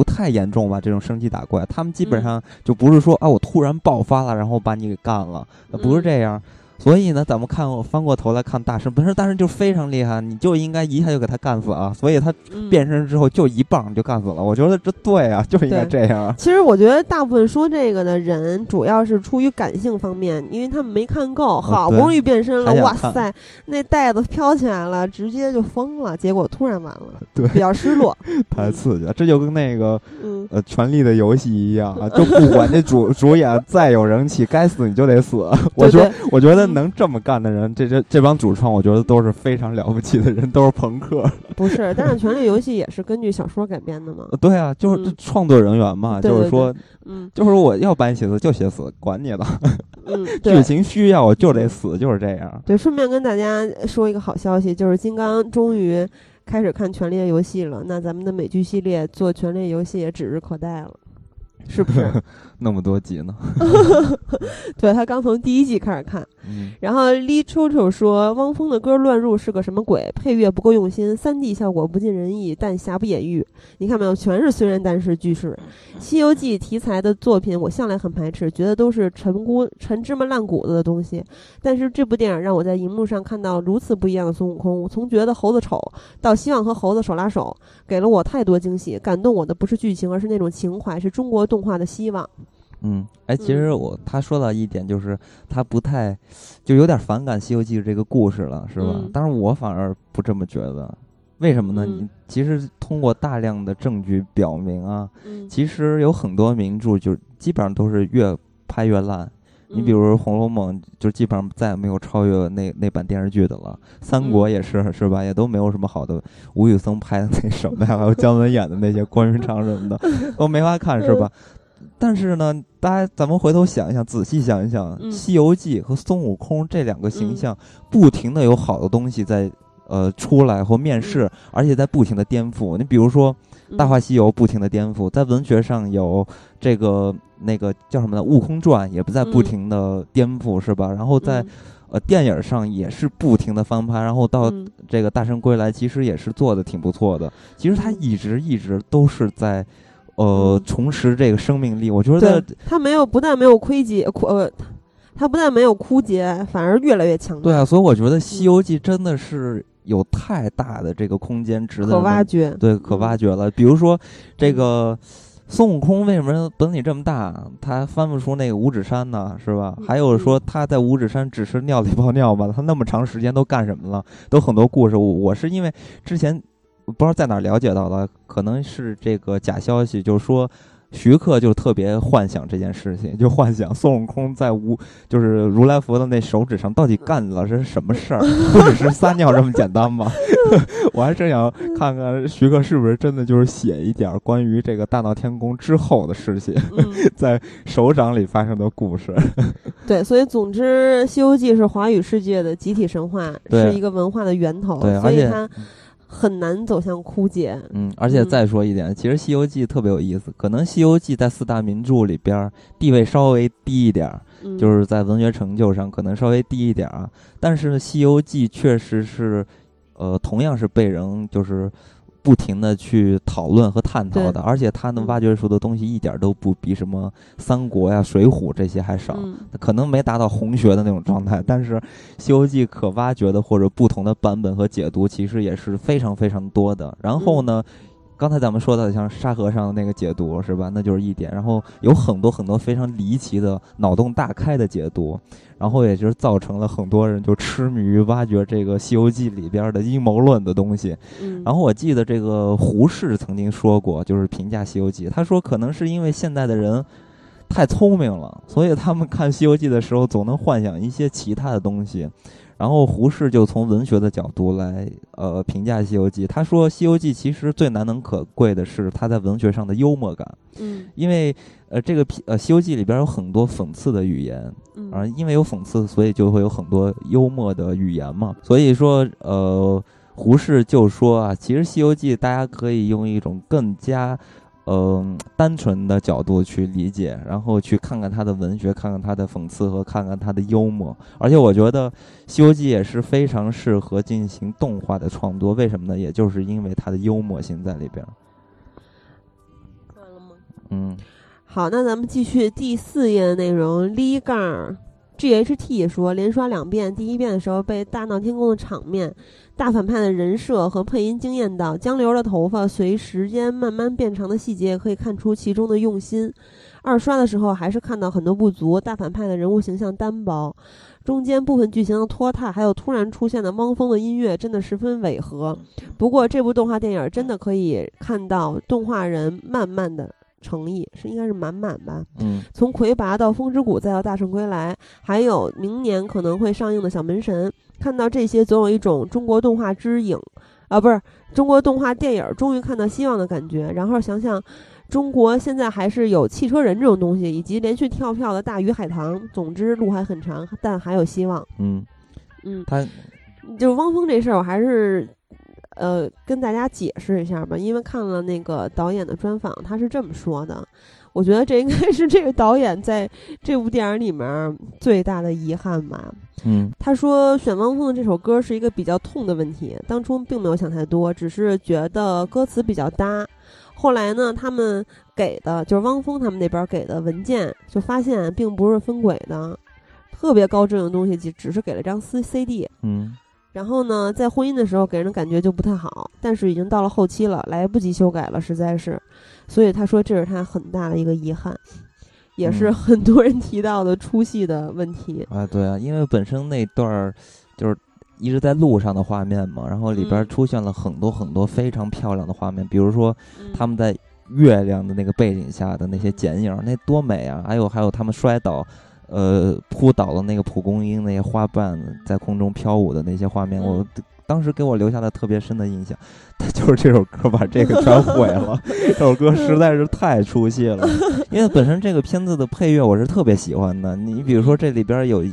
不太严重吧，这种升级打怪，他们基本嗯上就不是说啊我突然爆发了，然后把你给干了，不是嗯这样。所以呢，咱们看我翻过头来看大圣，本身大圣就非常厉害，你就应该一下就给他干死啊！所以他嗯变身之后就一棒就干死了。我觉得这对啊，就应该这样啊。其实我觉得大部分说这个的人，主要是出于感性方面，因为他们没看够，好不容易变身了，哇塞，那袋子飘起来了，直接就疯了，结果突然完了，对比较失落。太刺激了，这就跟那个嗯，呃《权力的游戏》一样啊，就不管这主 主演再有人气，该死你就得死。我觉得，我觉得能这么干的人，这这这帮主创，我觉得都是非常了不起的人，都是朋克。不是，但是《权力游戏》也是根据小说改编的嘛。呃对啊，就是创作人员嘛，就是说，嗯就是我要把你写死就写死，管你了。嗯，剧。情需要我就得死，就是这样。对，顺便跟大家说一个好消息，就是金刚终于开始看《权力的游戏》了。那咱们的美剧系列做《权力游戏》也指日可待了，是不是？那么多集呢，对他刚从第一季开始看，嗯，然后李抽抽说汪峰的歌乱入是个什么鬼？配乐不够用心，三 D 效果不尽人意，但瑕不掩瑜。你看没有，全是虽然但是句式。《西游记》题材的作品，我向来很排斥，觉得都是陈姑陈芝麻烂谷子的东西。但是这部电影让我在荧幕上看到如此不一样的孙悟空，从觉得猴子丑到希望和猴子手拉手，给了我太多惊喜。感动我的不是剧情，而是那种情怀，是中国动画的希望。嗯，哎，其实我他说到一点，就是他不太，就有点反感《西游记》这个故事了，是吧？嗯但是我反而不这么觉得，为什么呢？嗯你其实通过大量的证据表明啊，嗯，其实有很多名著就基本上都是越拍越烂。你比嗯如《红楼梦》，就基本上再也没有超越那那版电视剧的了，《三国》嗯也是，是吧？也都没有什么好的。吴宇森拍的那什么呀，还有姜文演的那些关云长什么的，都没法看，是吧？但是呢，大家咱们回头想一想，仔细想一想，嗯西游记》和孙悟空这两个形嗯。象，不停的有好的东西在呃出来或面世，而且在不停的颠覆。你比如说，《大话西游》不停的颠覆，在文学上有这个那个叫什么呢，《悟空传》也不在不嗯停的颠覆，是吧？然后在、嗯。呃电影上也是不停的翻拍，然后到嗯。这个《大圣归来》其实也是做的挺不错的。其实他嗯。一直一直都是在呃嗯重拾这个生命力，我觉得他没有，不但没有亏己，亏呃，他不但没有枯竭，反而越来越强大。对啊，所以我觉得《西游记》真的是有太大的这个空间值得可挖掘。对，可挖掘了。比如说，这个孙悟空为什么本体这么大，他翻不出那个五指山呢？是吧？嗯还有说他在五指山只是尿里泡尿吧？他那么长时间都干什么了？都很多故事。我我是因为之前不知道在哪儿了解到的，可能是这个假消息，就是说。徐克就特别幻想这件事情，就幻想孙悟空在无就是如来佛的那手指上到底干了是什么事儿，不只是撒尿这么简单吗？我还真想看看徐克是不是真的就是写一点关于这个大闹天宫之后的事情，嗯，在手掌里发生的故事。对，所以总之，《西游记》是华语世界的集体神话，是一个文化的源头，所以它很难走向枯竭。嗯，而且再说一点，其实《西游记》特别有意思，可能《西游记》在四大名著里边儿地位稍微低一点就是在文学成就上可能稍微低一点儿啊。但是《西游记》确实是，呃，同样是被人就是不停的去讨论和探讨的，而且他能嗯挖掘出的东西一点儿都不比什么三国呀、水浒这些还少。嗯可能没达到红学的那种状态，但是《西游记》可挖掘的或者不同的版本和解读，其实也是非常非常多的。然后呢，刚才咱们说的像沙和尚的那个解读是吧？那就是一点。然后有很多很多非常离奇的、脑洞大开的解读，然后也就是造成了很多人就痴迷于挖掘这个《西游记》里边的阴谋论的东西。嗯，然后我记得这个胡适曾经说过，就是评价《西游记》，他说可能是因为现代的人太聪明了，所以他们看《西游记》的时候总能幻想一些其他的东西。然后胡适就从文学的角度来呃评价《西游记》，他说《西游记》其实最难能可贵的是它在文学上的幽默感，嗯因为呃这个呃《西游记》里边有很多讽刺的语言，嗯而因为有讽刺，所以就会有很多幽默的语言嘛。所以说，呃，胡适就说啊，其实《西游记》大家可以用一种更加，嗯、单纯的角度去理解，然后去看看他的文学，看看他的讽刺和看看他的幽默。而且我觉得《西游记》也是非常适合进行动画的创作，为什么呢？也就是因为它的幽默性在里边。完了吗？嗯好，那咱们继续第四页的内容。Li 杠 GHT 说，连刷两遍，第一遍的时候被大闹天宫的场面、大反派的人设和配音惊艳到，江流的头发随时间慢慢变长的细节可以看出其中的用心。二刷的时候还是看到很多不足，大反派的人物形象单薄，中间部分剧情的拖沓，还有突然出现的汪峰的音乐，真的十分违和。不过这部动画电影真的可以看到动画人慢慢的诚意，是应该是满满吧。嗯从魁拔到风之谷，再到大圣归来，还有明年可能会上映的小门神，看到这些，总有一种中国动画之影，啊，不是中国动画电影终于看到希望的感觉。然后想想，中国现在还是有汽车人这种东西，以及连续跳票的大鱼海棠。总之路还很长，但还有希望。嗯，嗯，他就是汪峰这事儿，我还是呃跟大家解释一下吧，因为看了那个导演的专访，他是这么说的。我觉得这应该是这个导演在这部电影里面最大的遗憾吧。嗯他说选汪峰的这首歌是一个比较痛的问题，当初并没有想太多，只是觉得歌词比较搭。后来呢，他们给的就是汪峰他们那边给的文件，就发现并不是分轨的，特别高质量的东西，只只是给了张 C C D。嗯然后呢，在婚姻的时候给人的感觉就不太好，但是已经到了后期了，来不及修改了，实在是，所以他说这是他很大的一个遗憾，也是嗯很多人提到的出戏的问题。啊，对啊，因为本身那段儿就是一直在路上的画面嘛，然后里边出现了很多很多非常漂亮的画面，比如说嗯他们在月亮的那个背景下的那些剪影儿，那多美啊！还有还有他们摔倒，呃，扑倒了那个蒲公英那些花瓣在空中飘舞的那些画面，我嗯当时给我留下了特别深的印象。他就是这首歌把这个全毁了，这首歌实在是太出戏了。因为本身这个片子的配乐我是特别喜欢的，你比如说这里边有。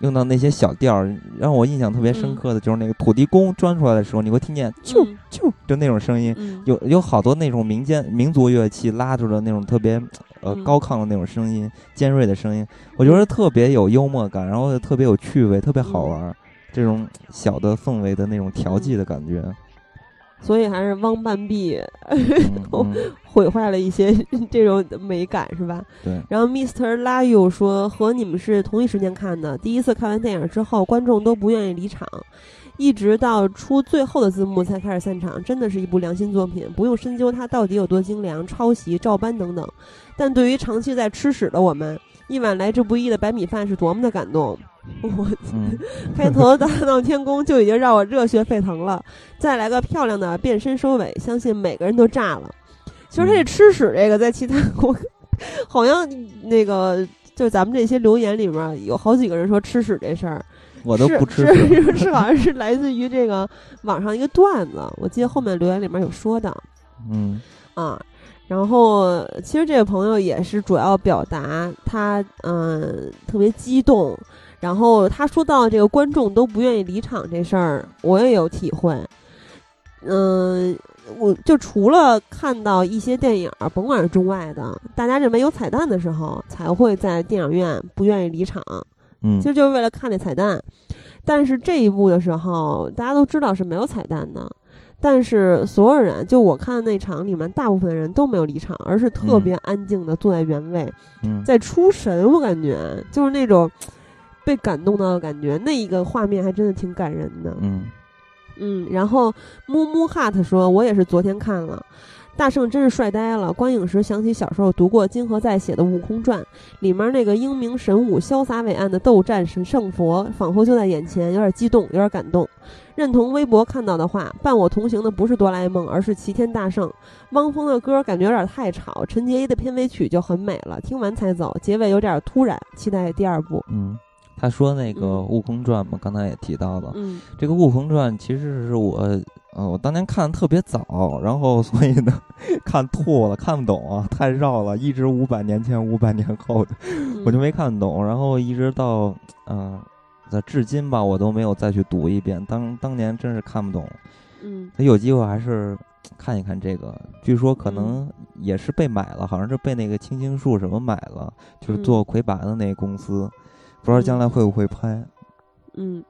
用到那些小调儿，让我印象特别深嗯刻的就是那个土地公钻出来的时候，你会听见啾嗯啾就那种声音，嗯，有有好多那种民间民族乐器拉出的那种特别呃嗯高亢的那种声音，尖锐的声音，我觉得特别有幽默感，然后特别有趣味，特别好玩儿，这种小的氛围的那种调剂的感觉。所以还是汪半壁 毁坏了一些 这种美感，是吧？对，然后 Mr. Liu 说和你们是同一时间看的，第一次看完电影之后，观众都不愿意离场，一直到出最后的字幕才开始散场，真的是一部良心作品，不用深究它到底有多精良、抄袭、照搬等等。但对于长期在吃屎的我们，一碗来之不易的白米饭是多么的感动。我嗯开头大闹天宫就已经让我热血沸腾了，再来个漂亮的变身收尾，相信每个人都炸了。其实他这吃屎这个，在其他国好像那个就咱们这些留言里面有好几个人说吃屎这事儿，我都是不吃是好像是来自于这个网上一个段子，我记得后面留言里面有说的嗯啊。然后其实这位朋友也是主要表达他嗯特别激动，然后他说到这个观众都不愿意离场这事儿，我也有体会。嗯，我就除了看到一些电影儿，甭管是中外的，大家认为有彩蛋的时候，才会在电影院不愿意离场，嗯其实就是为了看那彩蛋。但是这一部的时候，大家都知道是没有彩蛋的，但是所有人，就我看的那场里面，大部分人都没有离场，而是特别安静的坐在原位，嗯在出神。我感觉就是那种 被感动到的感觉，那一个画面还真的挺感人的。嗯嗯，然后木木哈特说，我也是昨天看了。大圣真是帅呆了！观影时想起小时候读过金河在写的《悟空传》，里面那个英明神武、潇洒伟岸的斗战神圣佛，仿佛就在眼前，有点激动，有点感动。认同微博看到的话，伴我同行的不是哆啦 A 梦，而是齐天大圣。汪峰的歌感觉有点太吵，陈洁仪的片尾曲就很美了，听完才走，结尾有点突然，期待第二部。嗯，他说那个《嗯悟空传》嘛，刚才也提到了，嗯。这个《悟空传》其实是我，呃，我当年看的特别早，然后所以呢，看吐了，看不懂啊，太绕了，一直五百年前、五百年后的，嗯。我就没看懂，然后一直到，呃，在至今吧，我都没有再去读一遍，当当年真是看不懂，嗯。有机会还是 看一看这个，据说可嗯。能也是被买了，好像是被那个青青树什么买了，就是嗯。做魁拔的那个公司，不知道将来会不会拍。嗯，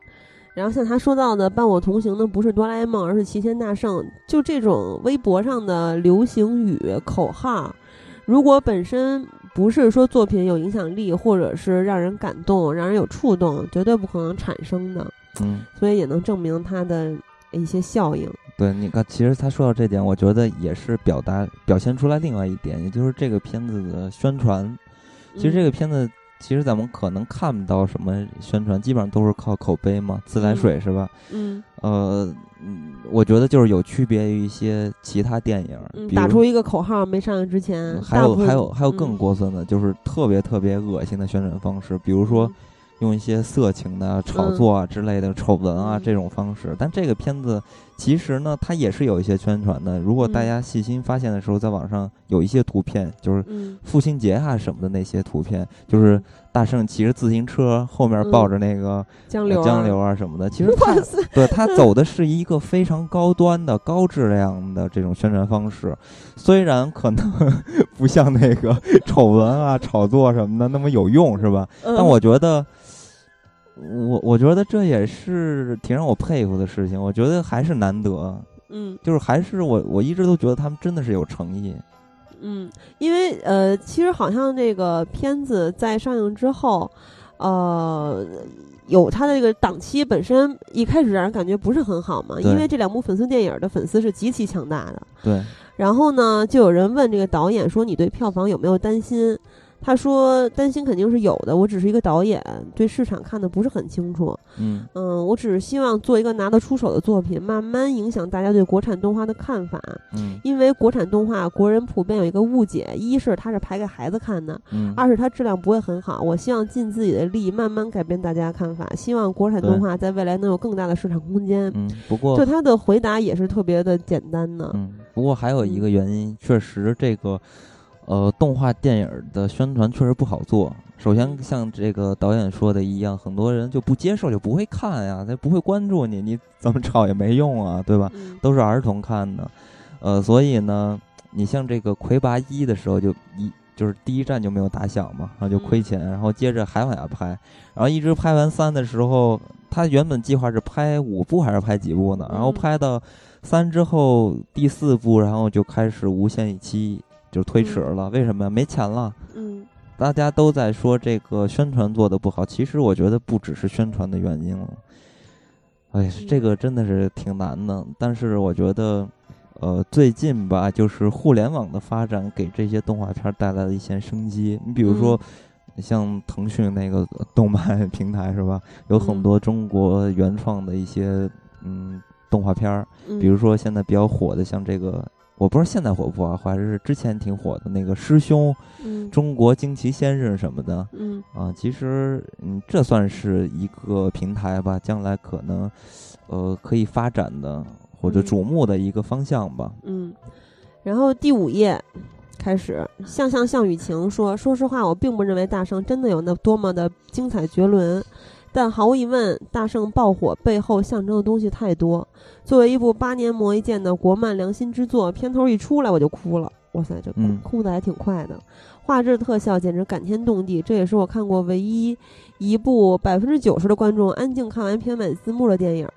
然后像他说到的，伴我同行的不是哆啦 A 梦，而是齐天大圣。就这种微博上的流行语口号，如果本身不是说作品有影响力，或者是让人感动、让人有触动，绝对不可能产生的。嗯，所以也能证明它的一些效应。对，你看，其实他说到这点，我觉得也是表达表现出来另外一点，也就是这个片子的宣传。其实这个片子，其实咱们可能看不到什么宣传，基本上都是靠口碑嘛，自来水是吧？嗯呃，嗯我觉得就是有区别于一些其他电影，嗯，打出一个口号没上映之前，还有还有还有更嗯过分的，就是特别特别恶心的宣传方式，比如说嗯用一些色情的炒作啊之类的丑闻啊嗯这种方式。但这个片子其实呢，它也是有一些宣传的。如果大嗯家细心发现的时候，在网上有一些图片，就是嗯父亲节啊什么的那些图片，就是大圣骑着自行车，后面抱着那个江流啊呃江流啊什么的。其实对他走的是一个非常高端的、高质量的这种宣传方式，虽然可能不像那个 丑闻啊、炒作什么的那么有用，是吧？嗯但我觉得，我我觉得这也是挺让我佩服的事情。我觉得还是难得，嗯就是还是我我一直都觉得他们真的是有诚意。嗯，因为呃，其实好像这个片子在上映之后，呃，有它的这个档期本身一开始让人感觉不是很好嘛，因为这两部粉丝电影的粉丝是极其强大的。对，然后呢，就有人问这个导演说：“你对票房有没有担心？”他说：“担心肯定是有的，我只是一个导演，对市场看的不是很清楚。嗯嗯，我只是希望做一个拿得出手的作品，慢慢影响大家对国产动画的看法。嗯因为国产动画，国人普遍有一个误解：一是它是拍给孩子看的，嗯，二是它质量不会很好。我希望尽自己的力，慢慢改变大家的看法，希望国产动画在未来能有更大的市场空间。嗯，不过就他的回答也是特别的简单的。嗯，不过还有一个原因，确实这个呃动画电影的宣传确实不好做。首先像这个导演说的一样，很多人就不接受，就不会看呀，他不会关注你，你怎么炒也没用啊，对吧？嗯都是儿童看的，呃，所以呢，你像这个魁拔一的时候就一。就是第一站就没有打响嘛，然后就亏钱，然后接着还往下拍，然后一直拍完三的时候，他原本计划是拍五部还是拍几部呢？然后嗯拍到三之后第四部，然后就开始无限期就推迟了，为什么呀？没钱了。嗯大家都在说这个宣传做的不好，其实我觉得不只是宣传的原因了。哎，这个真的是挺难的。但是我觉得，呃，最近吧，就是互联网的发展给这些动画片带来了一些生机。你比如说，像腾讯那个动漫平台是吧？有很多中国原创的一些嗯动画片儿，嗯，比如说现在比较火的，像这个。我不知道现在火不火，还是之前挺火的那个师兄，嗯中国惊奇先生什么的嗯。啊，其实嗯，这算是一个平台吧，将来可能呃可以发展的或者嗯。瞩目的一个方向吧。嗯，然后第五页开始，向向向雨晴说：“说实话，我并不认为大圣真的有那多么的精彩绝伦，但毫无疑问，大圣爆火背后象征的东西太多。作为一部八年磨一剑的国漫良心之作，片头一出来我就哭了，哇塞，这哭、的还挺快的，画质特效简直感天动地，这也是我看过唯一一部百分之九十的观众安静看完片尾字幕的电影。”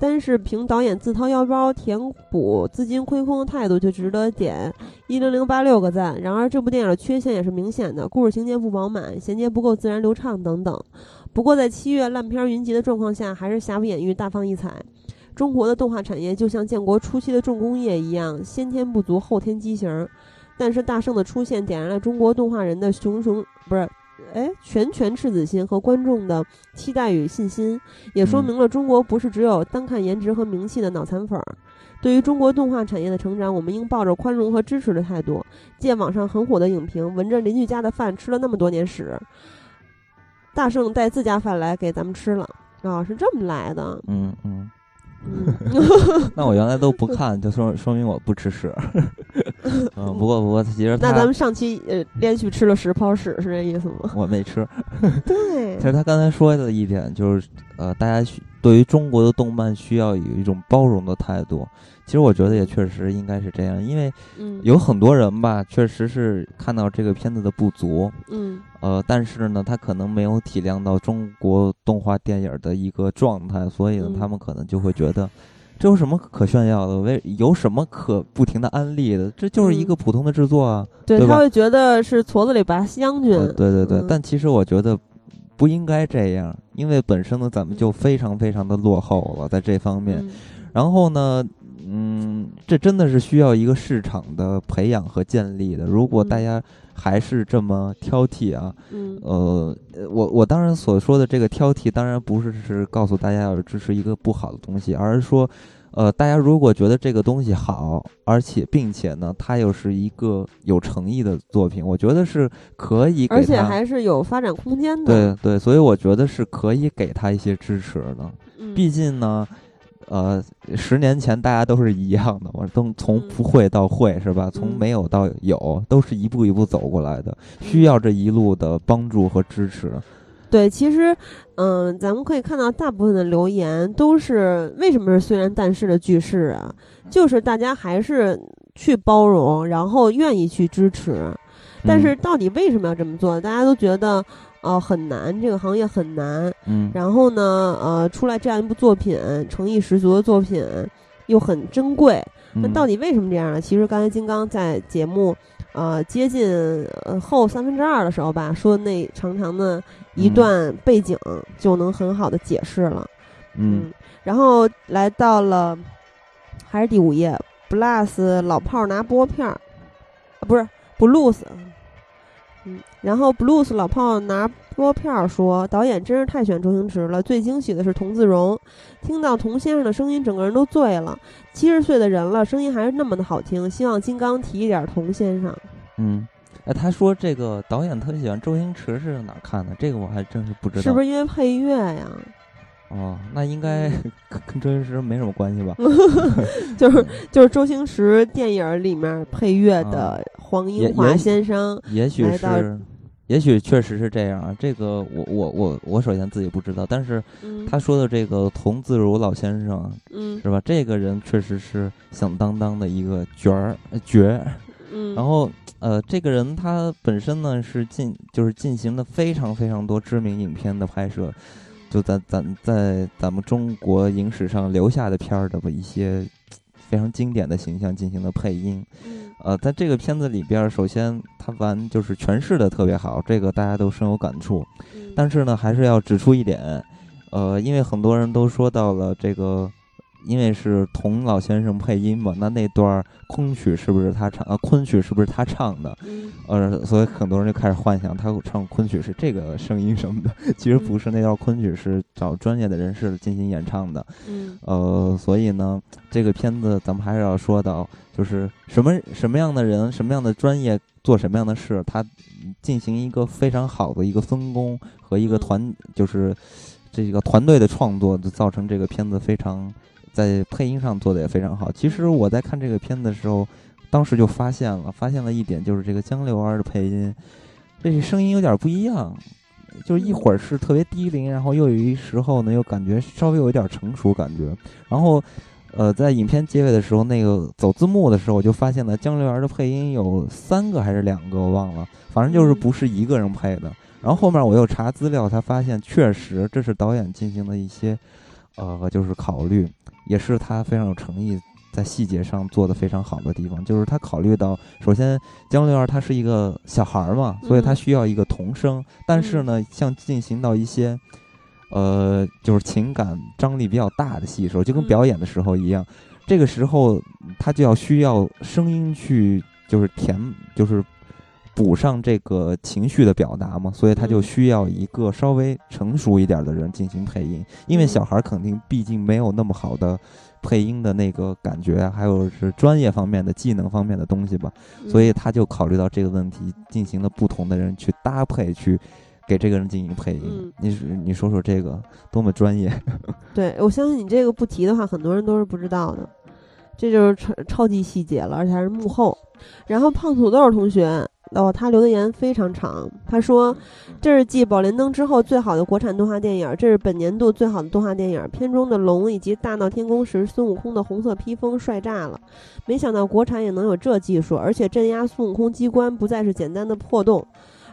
单是凭导演自掏腰包填补资金亏空的态度，就值得点一零零八六个赞。然而，这部电影的缺陷也是明显的，故事情节不饱满，衔接不够自然流畅等等。不过，在七月烂片云集的状况下，还是瑕不掩瑜，大放异彩。中国的动画产业就像建国初期的重工业一样，先天不足，后天畸形。但是大圣的出现点燃了中国动画人的熊熊不是，哎，拳拳赤子心和观众的期待与信心，也说嗯明了中国不是只有单看颜值和名气的脑残粉儿。对于中国动画产业的成长，我们应抱着宽容和支持的态度。借网上很火的影评，闻着邻居家的饭吃了那么多年屎，大圣带自家饭来给咱们吃了啊，是这么来的。嗯嗯，嗯，那我原来都不看，就说说明我不吃屎。嗯，不过不过其实那咱们上期呃连续吃了十泡屎，是这意思吗？我没吃。对其，实他刚才说的一点就是，呃，大家需对于中国的动漫需要有一种包容的态度。其实我觉得也确实应该是这样，因为嗯有很多人吧，确实是看到这个片子的不足，嗯呃，但是呢，他可能没有体谅到中国动画电影的一个状态，所以呢，嗯他们可能就会觉得。这有什么可炫耀的？为有什么可不停的安利的？这就是一个嗯普通的制作啊。对对他会觉得是矬子里拔将军。呃，对对对，嗯但其实我觉得不应该这样，因为本身呢，咱们就非常非常的落后了，在这方面。嗯然后呢，嗯，这真的是需要一个市场的培养和建立的。如果大嗯家还是这么挑剔啊，嗯呃，我我当然所说的这个挑剔，当然不是是告诉大家要支持一个不好的东西，而是说。呃，大家如果觉得这个东西好，而且并且呢，它又是一个有诚意的作品，我觉得是可以给它，而且还是有发展空间对的。对，所以我觉得是可以给他一些支持的。嗯，毕竟呢，呃，十年前大家都是一样的我，都从嗯不会到会是吧？从嗯没有到有，都是一步一步走过来的，需要这一路的帮助和支持。对，其实，嗯，咱们可以看到大部分的留言都是为什么是虽然但是的句式啊，就是大家还是去包容，然后愿意去支持，但是嗯到底为什么要这么做？大家都觉得，呃，很难，这个行业很难。嗯然后呢，呃，出来这样一部作品，诚意十足的作品，又很珍贵。那嗯到底为什么这样呢？其实刚才金刚在节目，呃，接近呃后三分之二的时候吧，说那长长的一嗯段背景就能很好的解释了。嗯然后来到了还是第五页，Blues 老炮儿拿拨片儿，啊，不是 Blues，嗯，然后 Blues 老炮儿拿拨片儿说，导演真是太选周星驰了，最惊喜的是童自荣，听到童先生的声音，整个人都醉了。七十岁的人了，声音还是那么的好听，希望金刚提一点童先生。嗯。哎，他说这个导演特别喜欢周星驰是哪儿看的？这个我还真是不知道。是不是因为配乐呀？哦，那应该 跟跟周星驰没什么关系吧？就是就是周星驰电影里面配乐的黄英华先生。也许是，也许确实是这样啊。这个我我我我首先自己不知道，但是嗯，他说的这个童自如老先生啊嗯是吧？这个人确实是响当当的一个角儿呃角儿。嗯，然后呃，这个人他本身呢是进就是进行了非常非常多知名影片的拍摄，就咱咱在咱们中国影史上留下的片儿的吧一些非常经典的形象进行的配音。嗯呃，在这个片子里边儿，首先他玩就是诠释的特别好，这个大家都深有感触。嗯但是呢，还是要指出一点，呃，因为很多人都说到了这个，因为是童老先生配音嘛，那那段儿空曲是不是他唱？呃，昆曲是不是他唱的？嗯呃，所以很多人就开始幻想他唱昆曲是这个声音什么的，其实不是，那段昆曲是找专业的人士进行演唱的。嗯呃，所以呢，这个片子咱们还是要说到，就是什么什么样的人，什么样的专业做什么样的事，他进行一个非常好的一个分工和一个嗯团，就是这个团队的创作，就造成这个片子非常在配音上做的也非常好。其实我在看这个片子的时候，当时就发现了，发现了一点，就是这个江流儿的配音，这个声音有点不一样。就是一会儿是特别低龄，然后又有一时候呢，又感觉稍微有一点成熟感觉。然后，呃，在影片结尾的时候，那个走字幕的时候，我就发现了江流儿的配音有三个还是两个，我忘了，反正就是不是一个人配的。然后后面我又查资料，才发现确实这是导演进行的一些，呃，就是考虑，也是他非常有诚意，在细节上做的非常好的地方，就是他考虑到，首先江流儿他是一个小孩儿嘛，所以他嗯。需要一个童声，但是呢，像进行到一些，呃，就是情感张力比较大的戏的时候，就跟嗯。表演的时候一样，这个时候他就要需要声音去，就是填，就是。补上这个情绪的表达嘛，所以他就嗯需要一个稍微成熟一点的人进行配音，因为嗯小孩儿肯定毕竟没有那么好的配音的那个感觉啊，还有是专业方面的技能方面的东西吧，所以他就考虑到这个问题，进行了不同的人去搭配，去给这个人进行配音。嗯你你说说这个多么专业？对，我相信你这个不提的话，很多人都是不知道的。这就是超超级细节了，而且还是幕后。然后胖土豆同学，哦，他留的言非常长。他说：“这是继《宝莲灯》之后最好的国产动画电影，这是本年度最好的动画电影。片中的龙以及大闹天宫时孙悟空的红色披风帅炸了，没想到国产也能有这技术，而且镇压孙悟空机关不再是简单的破洞。”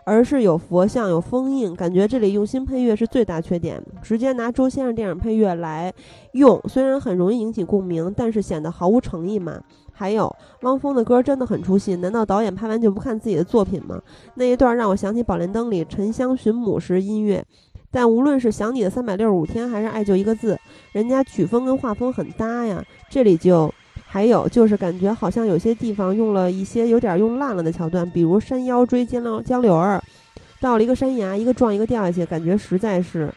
而是有佛像、有封印，感觉这里用心配乐是最大缺点。直接拿周先生电影配乐来用，虽然很容易引起共鸣，但是显得毫无诚意嘛。还有汪峰的歌真的很出戏，难道导演拍完就不看自己的作品吗？那一段让我想起《宝莲灯》里沉香寻母时音乐。但无论是想你的三百六十五天，还是爱就一个字，人家曲风跟画风很搭呀。这里就还有就是感觉好像有些地方用了一些有点用烂了的桥段，比如山腰追江流江流儿，到了一个山崖，一个撞一个掉下去，感觉实在是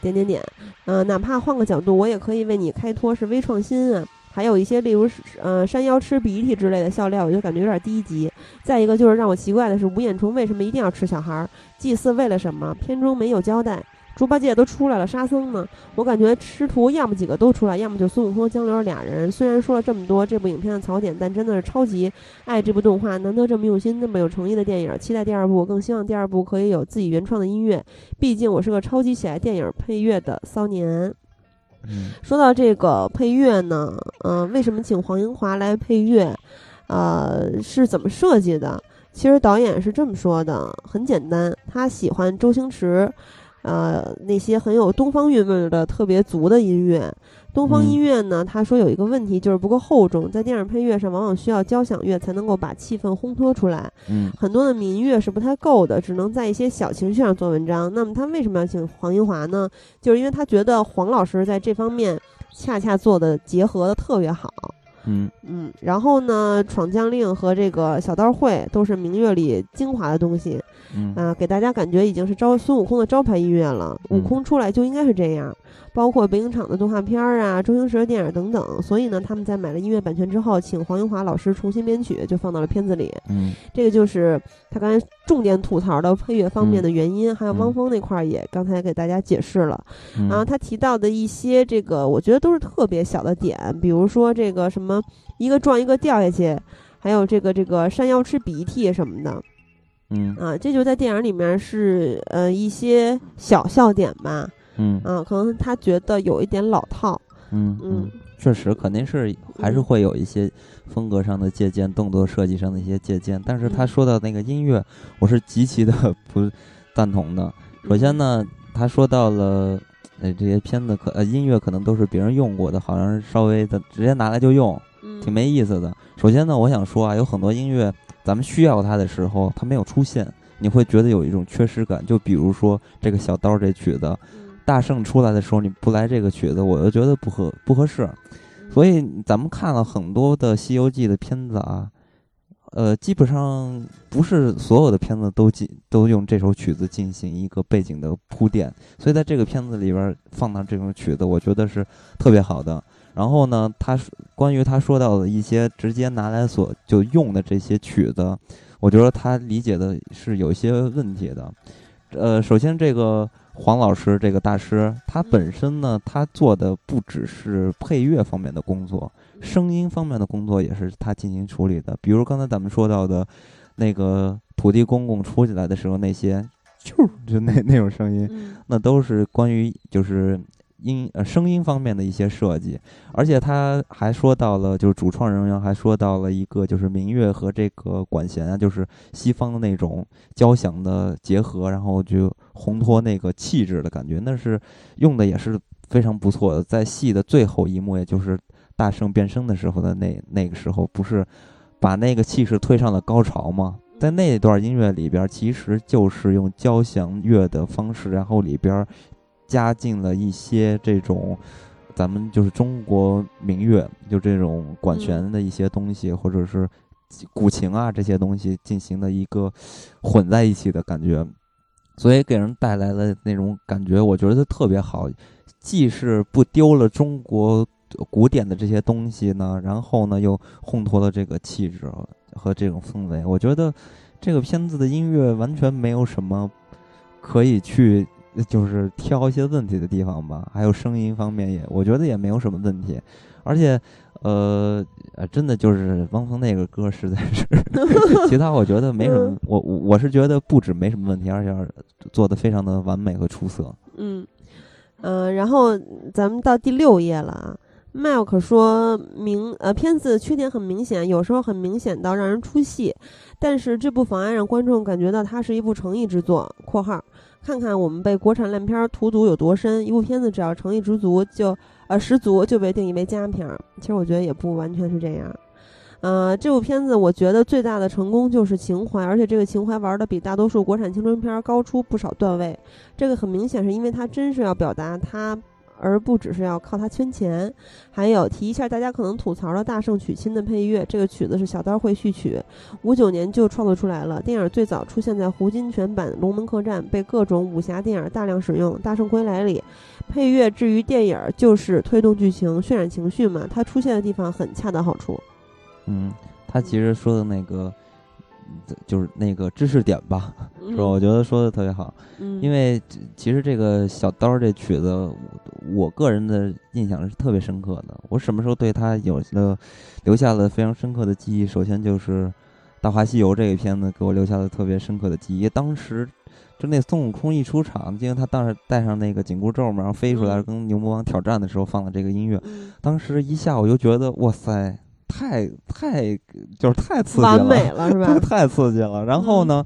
点点点。嗯、哪怕换个角度，我也可以为你开脱，是微创新啊。还有一些例如呃山腰吃鼻涕之类的笑料，我就感觉有点低级。再一个就是让我奇怪的是，吴彦姝为什么一定要吃小孩儿？祭祀为了什么？片中没有交代。猪八戒都出来了，沙僧呢？我感觉师徒要么几个都出来，要么就孙悟空、江流儿俩人。虽然说了这么多这部影片的槽点，但真的是超级爱这部动画，难得这么用心、这么有诚意的电影。期待第二部，更希望第二部可以有自己原创的音乐。毕竟我是个超级喜爱电影配乐的骚年。说到这个配乐呢，嗯、为什么请黄英华来配乐？呃，是怎么设计的？其实导演是这么说的，很简单，他喜欢周星驰，呃，那些很有东方韵味的特别足的音乐。东方嗯音乐呢，他说有一个问题就是不够厚重，在电影配乐上往往需要交响乐才能够把气氛烘托出来。嗯很多的民乐是不太够的，只能在一些小情绪上做文章。那么他为什么要请黄英华呢？就是因为他觉得黄老师在这方面恰恰做的结合的特别好。嗯嗯，然后呢，闯将令和这个小刀会都是明月里精华的东西嗯啊、给大家感觉已经是招孙悟空的招牌音乐了。悟嗯空出来就应该是这样，包括北影厂的动画片儿啊、周星驰的电影等等。所以呢，他们在买了音乐版权之后，请黄英华老师重新编曲，就放到了片子里。嗯这个就是他刚才重点吐槽的配乐方面的原因，还有汪嗯峰那块儿也刚才给大家解释了。嗯，然后他提到的一些这个，我觉得都是特别小的点，比如说这个什么一个撞一个掉下去，还有这个这个山腰吃鼻涕什么的嗯啊，这就在电影里面是呃一些小笑点吧，嗯啊，可能他觉得有一点老套，嗯嗯确实肯定是还是嗯会有一些风格上的借鉴，动作设计上的一些借鉴。但是他嗯说到那个音乐，我是极其的 不赞同的。首先呢，他说到了，呃，这些片子可呃音乐可能都是别人用过的，好像是稍微的直接拿来就用，挺没意思的。首先呢，我想说啊，有很多音乐咱们需要它的时候，它没有出现，你会觉得有一种缺失感。就比如说这个小刀这曲子，大圣出来的时候你不来这个曲子，我就觉得不合不合适。所以咱们看了很多的《西游记》的片子啊。呃，基本上不是所有的片子都进都用这首曲子进行一个背景的铺垫，所以在这个片子里边放到这种曲子，我觉得是特别好的。然后呢，他关于他说到的一些直接拿来所就用的这些曲子，我觉得他理解的是有一些问题的。呃，首先这个黄老师这个大师，他本身呢，他做的不只是配乐方面的工作。声音方面的工作也是他进行处理的，比如刚才咱们说到的，那个土地公公出起来的时候那些，就就那那种声音，那都是关于就是音呃声音方面的一些设计，而且他还说到了，就是主创人员还说到了一个就是民乐和这个管弦啊，就是西方的那种交响的结合，然后就烘托那个气质的感觉，那是用的也是非常不错的，在戏的最后一幕，也就是。大圣变身的时候的那那个时候，不是把那个气势推上了高潮吗？在那段音乐里边，其实就是用交响乐的方式，然后里边加进了一些这种咱们就是中国民乐，就这种管弦的一些东西，或者是古琴啊这些东西进行的一个混在一起的感觉，所以给人带来的那种感觉，我觉得特别好，既是不丢了中国。古典的这些东西呢，然后呢又烘托了这个气质和这种氛围。我觉得这个片子的音乐完全没有什么可以去就是挑一些问题的地方吧。还有声音方面也，我觉得也没有什么问题。而且，呃，呃真的就是汪峰那个歌实在是，其他我觉得没什么。我我是觉得不止没什么问题，而且做的非常的完美和出色。嗯呃，然后咱们到第六页了啊。麦克说明，呃，片子缺点很明显，有时候很明显到让人出戏，但是这不妨碍让观众感觉到它是一部诚意之作。（括号）看看我们被国产烂片荼毒有多深，一部片子只要诚意十足就，呃，十足就被定义为佳片儿。其实我觉得也不完全是这样。呃，这部片子我觉得最大的成功就是情怀，而且这个情怀玩的比大多数国产青春片高出不少段位。这个很明显是因为它真是要表达它。而不只是要靠它圈钱，还有提一下大家可能吐槽的大圣娶亲的配乐，这个曲子是小刀会序曲，五九年就创作出来了。电影最早出现在胡金铨版《龙门客栈》，被各种武侠电影大量使用。《大圣归来》里，配乐至于电影就是推动剧情、渲染情绪嘛，它出现的地方很恰到好处。嗯，他其实说的那个。就是那个知识点吧，是吧？我觉得说的特别好，嗯因为其实这个小刀这曲子，我个人的印象是特别深刻的。我什么时候对他有了留下了非常深刻的记忆？首先就是《大话西游》这个片子给我留下了特别深刻的记忆。当时就那孙悟空一出场，因为他当时带上那个紧箍咒嘛，然后飞出来跟牛魔王挑战的时候放的这个音乐，当时一下我就觉得哇塞！太太就是太刺激了，完美了是吧？太刺激了。然后呢，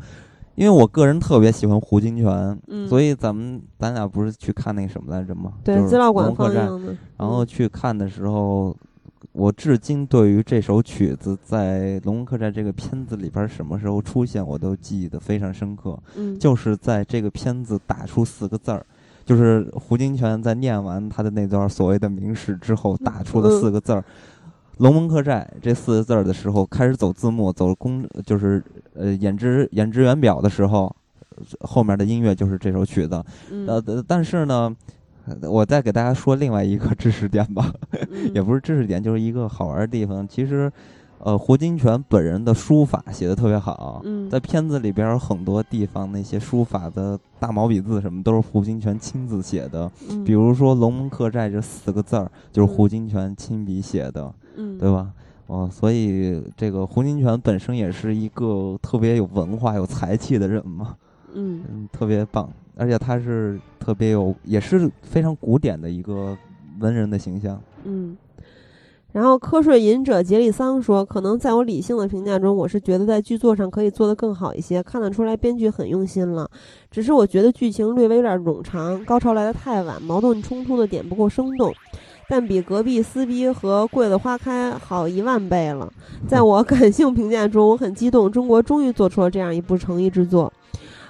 因为我个人特别喜欢胡金铨，所以咱们咱俩不是去看那个什么来着吗？对，资料馆放映的。然后去看的时候，我至今对于这首曲子在《龙门客栈》这个片子里边什么时候出现，我都记得非常深刻。嗯，就是在这个片子打出四个字儿，就是胡金铨在念完他的那段所谓的名士之后，打出的四个字儿。龙门客栈这四个字儿的时候，开始走字幕，走公就是呃演职演职员表的时候，后面的音乐就是这首曲子。呃，但是呢，我再给大家说另外一个知识点吧，也不是知识点，就是一个好玩的地方。其实，呃，胡金铨本人的书法写的特别好，在片子里边很多地方那些书法的大毛笔字什么都是胡金铨亲自写的。比如说“龙门客栈”这四个字儿，就是胡金铨亲笔写的。嗯，对吧？哦，所以这个胡金铨本身也是一个特别有文化、有才气的人嘛。嗯，特别棒，而且他是特别有，也是非常古典的一个文人的形象。嗯，然后瞌睡隐者杰里桑说：“可能在我理性的评价中，我是觉得在剧作上可以做得更好一些，看得出来编剧很用心了。只是我觉得剧情略微有点冗长，高潮来得太晚，矛盾冲突的点不够生动。”但比隔壁撕逼和桂子花开好一万倍了。在我感性评价中，我很激动，中国终于做出了这样一部诚意之作。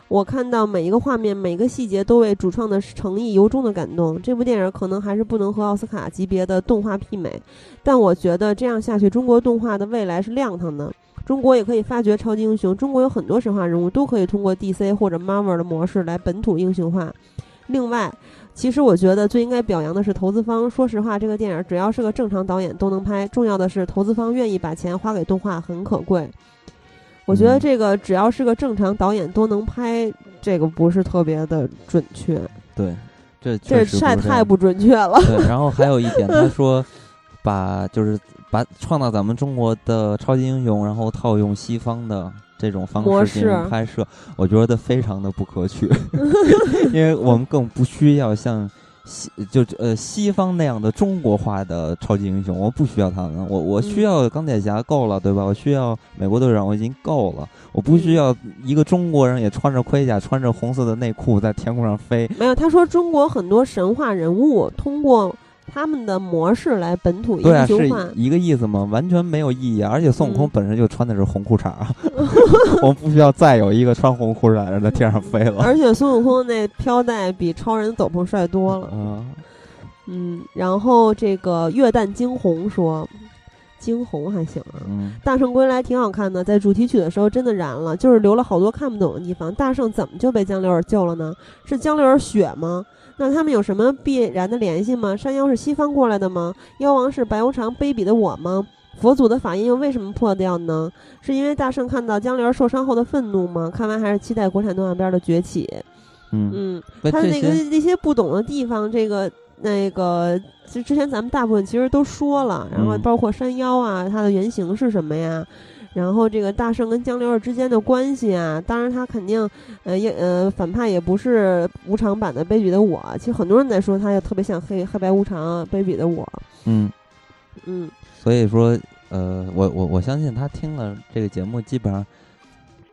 我看到每一个画面、每一个细节都为主创的诚意由衷的感动。这部电影可能还是不能和奥斯卡级别的动画媲美，但我觉得这样下去，中国动画的未来是亮堂的。中国也可以发掘超级英雄，中国有很多神话人物都可以通过 DC 或者 Marvel 的模式来本土英雄化。另外，其实我觉得最应该表扬的是投资方。说实话，这个电影只要是个正常导演都能拍，重要的是投资方愿意把钱花给动画，很可贵。我觉得这个只要是个正常导演都能拍，这个不是特别的准确。对，这这晒太不准确了。对，然后还有一点，他说把就是把创造咱们中国的超级英雄，然后套用西方的这种方式进行拍摄，我觉得非常的不可取 因为我们更不需要像。西就呃西方那样的中国化的超级英雄，我不需要他们，我我需要钢铁侠够了，对吧？我需要美国队长，我已经够了，我不需要一个中国人也穿着盔甲，穿着红色的内裤在天空上飞。没有，他说中国很多神话人物通过。他们的模式来本土英雄化，对啊，是一个意思吗？完全没有意义。而且孙悟空本身就穿的是红裤衩，我们不需要再有一个穿红裤衩的在天上飞了。而且孙悟空那飘带比超人斗篷帅多了。嗯嗯，然后这个月旦惊鸿说，惊鸿还行啊。嗯，大圣归来挺好看的，在主题曲的时候真的燃了，就是留了好多看不懂的地方。大圣怎么就被江流儿救了呢？是江流儿血吗？那他们有什么必然的联系吗？山妖是西方过来的吗？妖王是白无常卑鄙的我吗？佛祖的法印又为什么破掉呢？是因为大圣看到江流受伤后的愤怒吗？看完还是期待国产动画片的崛起。嗯嗯，他那个那些不懂的地方，这个那个，其实之前咱们大部分其实都说了，然后包括山妖啊，它的原型是什么呀？然后这个大圣跟江流儿之间的关系啊，当然他肯定，呃，也呃反派也不是无常版的卑鄙的我。其实很多人在说他也特别像黑黑白无常卑鄙的我。嗯嗯，所以说，呃，我我我相信他听了这个节目，基本上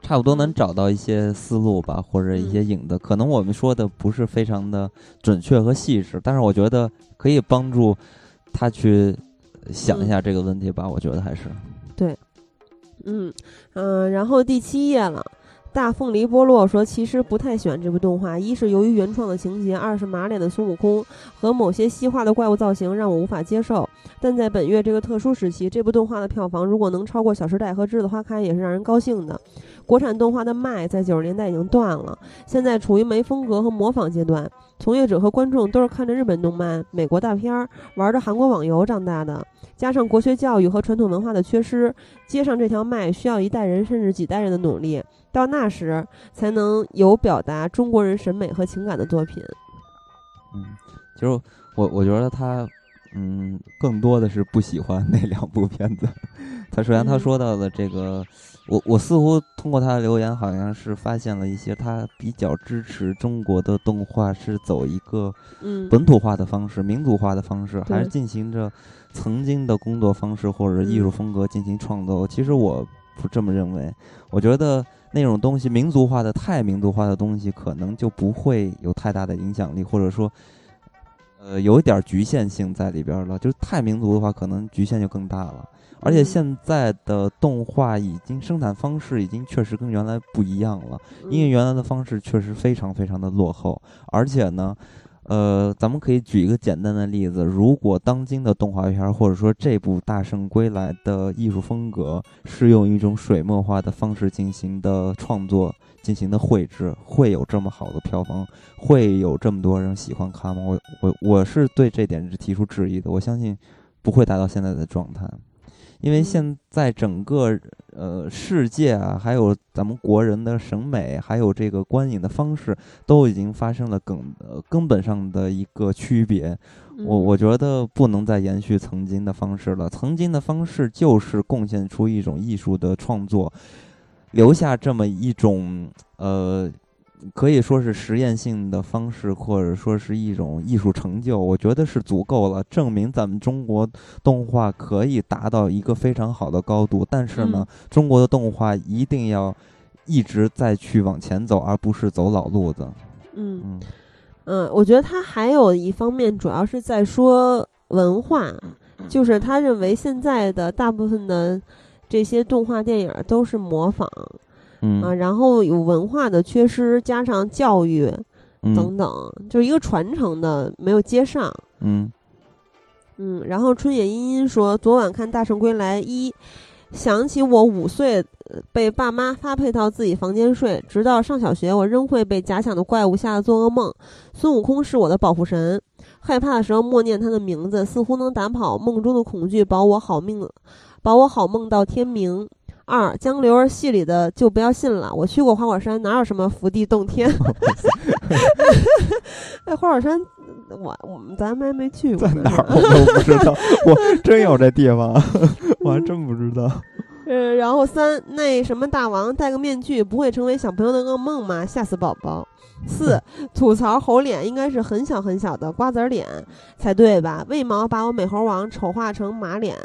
差不多能找到一些思路吧，或者一些影子。可能我们说的不是非常的准确和细致，但是我觉得可以帮助他去想一下这个问题吧。我觉得还是对。嗯嗯，然后第七页了。大凤梨菠萝说：“其实不太喜欢这部动画，一是由于原创的情节，二是马脸的孙悟空和某些西化的怪物造型让我无法接受。但在本月这个特殊时期，这部动画的票房如果能超过《小时代》和《栀子花开》，也是让人高兴的。国产动画的脉在九十年代已经断了，现在处于没风格和模仿阶段。从业者和观众都是看着日本动漫、美国大片儿，玩着韩国网游长大的。”加上国学教育和传统文化的缺失，接上这条脉需要一代人甚至几代人的努力，到那时才能有表达中国人审美和情感的作品。嗯，其实我我觉得他，嗯，更多的是不喜欢那两部片子。他首先他说到的这个，我我似乎通过他的留言，好像是发现了一些他比较支持中国的动画是走一个本土化的方式、民族化的方式，还是进行着。曾经的工作方式或者艺术风格进行创作，其实我不这么认为。我觉得那种东西民族化的太民族化的东西，可能就不会有太大的影响力，或者说，呃，有一点局限性在里边了。就是太民族的话，可能局限就更大了。而且现在的动画已经生产方式已经确实跟原来不一样了，因为原来的方式确实非常非常的落后，而且呢。呃，咱们可以举一个简单的例子，如果当今的动画片或者说这部《大圣归来》的艺术风格是用一种水墨画的方式进行的创作、进行的绘制，会有这么好的票房，会有这么多人喜欢看吗？我我我是对这点是提出质疑的。我相信不会达到现在的状态。因为现在整个呃世界啊，还有咱们国人的审美，还有这个观影的方式，都已经发生了根呃根本上的一个区别。我我觉得不能再延续曾经的方式了。曾经的方式就是贡献出一种艺术的创作，留下这么一种呃。可以说是实验性的方式，或者说是一种艺术成就，我觉得是足够了，证明咱们中国动画可以达到一个非常好的高度。但是呢，中国的动画一定要一直再去往前走，而不是走老路子。嗯嗯嗯，我觉得他还有一方面，主要是在说，文化，就是他认为现在的大部分的这些动画电影都是模仿嗯啊，然后有文化的缺失，加上教育嗯等等，就是一个传承的没有接上。嗯嗯，然后春野茵茵说，昨晚看《大圣归来一》，想起我五岁呃被爸妈发配到自己房间睡，直到上小学，我仍会被假想的怪物吓得做噩梦。孙悟空是我的保护神，害怕的时候默念他的名字，似乎能打跑梦中的恐惧，保我好命，保我好梦到天明。二江流儿戏里的就不要信了，我去过花果山，哪有什么福地洞天？哎，花果山，我我们咱们还没去过呢。在哪儿 我都不知道，我真有这地方，我还真不知道。呃，然后三那什么大王戴个面具不会成为小朋友的噩梦吗？吓死宝宝。四吐槽猴脸应该是很小很小的瓜子儿脸才对吧？为毛把我美猴王丑化成马脸？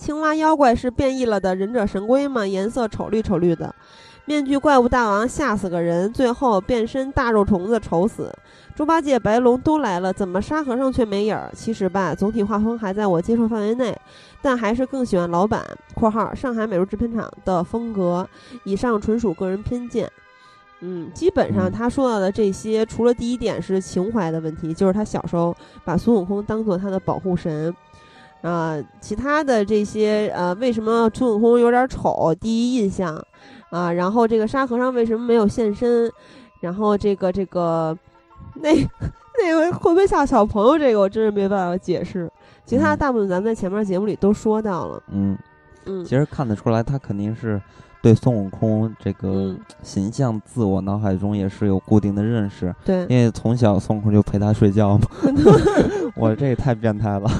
青蛙妖怪是变异了的忍者神龟吗？颜色丑绿丑绿的。面具怪物大王吓死个人，最后变身大肉虫子丑死。猪八戒、白龙都来了，怎么沙和尚却没影儿？其实吧，总体画风还在我接受范围内，但还是更喜欢老版（括号上海美术制片厂）的风格。以上纯属个人偏见。嗯，基本上嗯他说到的这些，除了第一点是情怀的问题，就是他小时候把孙悟空当做他的保护神。啊、其他的这些呃，为什么孙悟空有点丑？第一印象啊，然后这个沙和尚为什么没有现身？然后这个这个那那个会不会吓小朋友？这个我真是没办法解释。其他嗯大部分咱们在前面节目里都说到了。嗯，嗯其实看得出来，他肯定是对孙悟空这个嗯形象，自我脑海中也是有固定的认识，对，因为从小孙悟空就陪他睡觉嘛。我这也太变态了。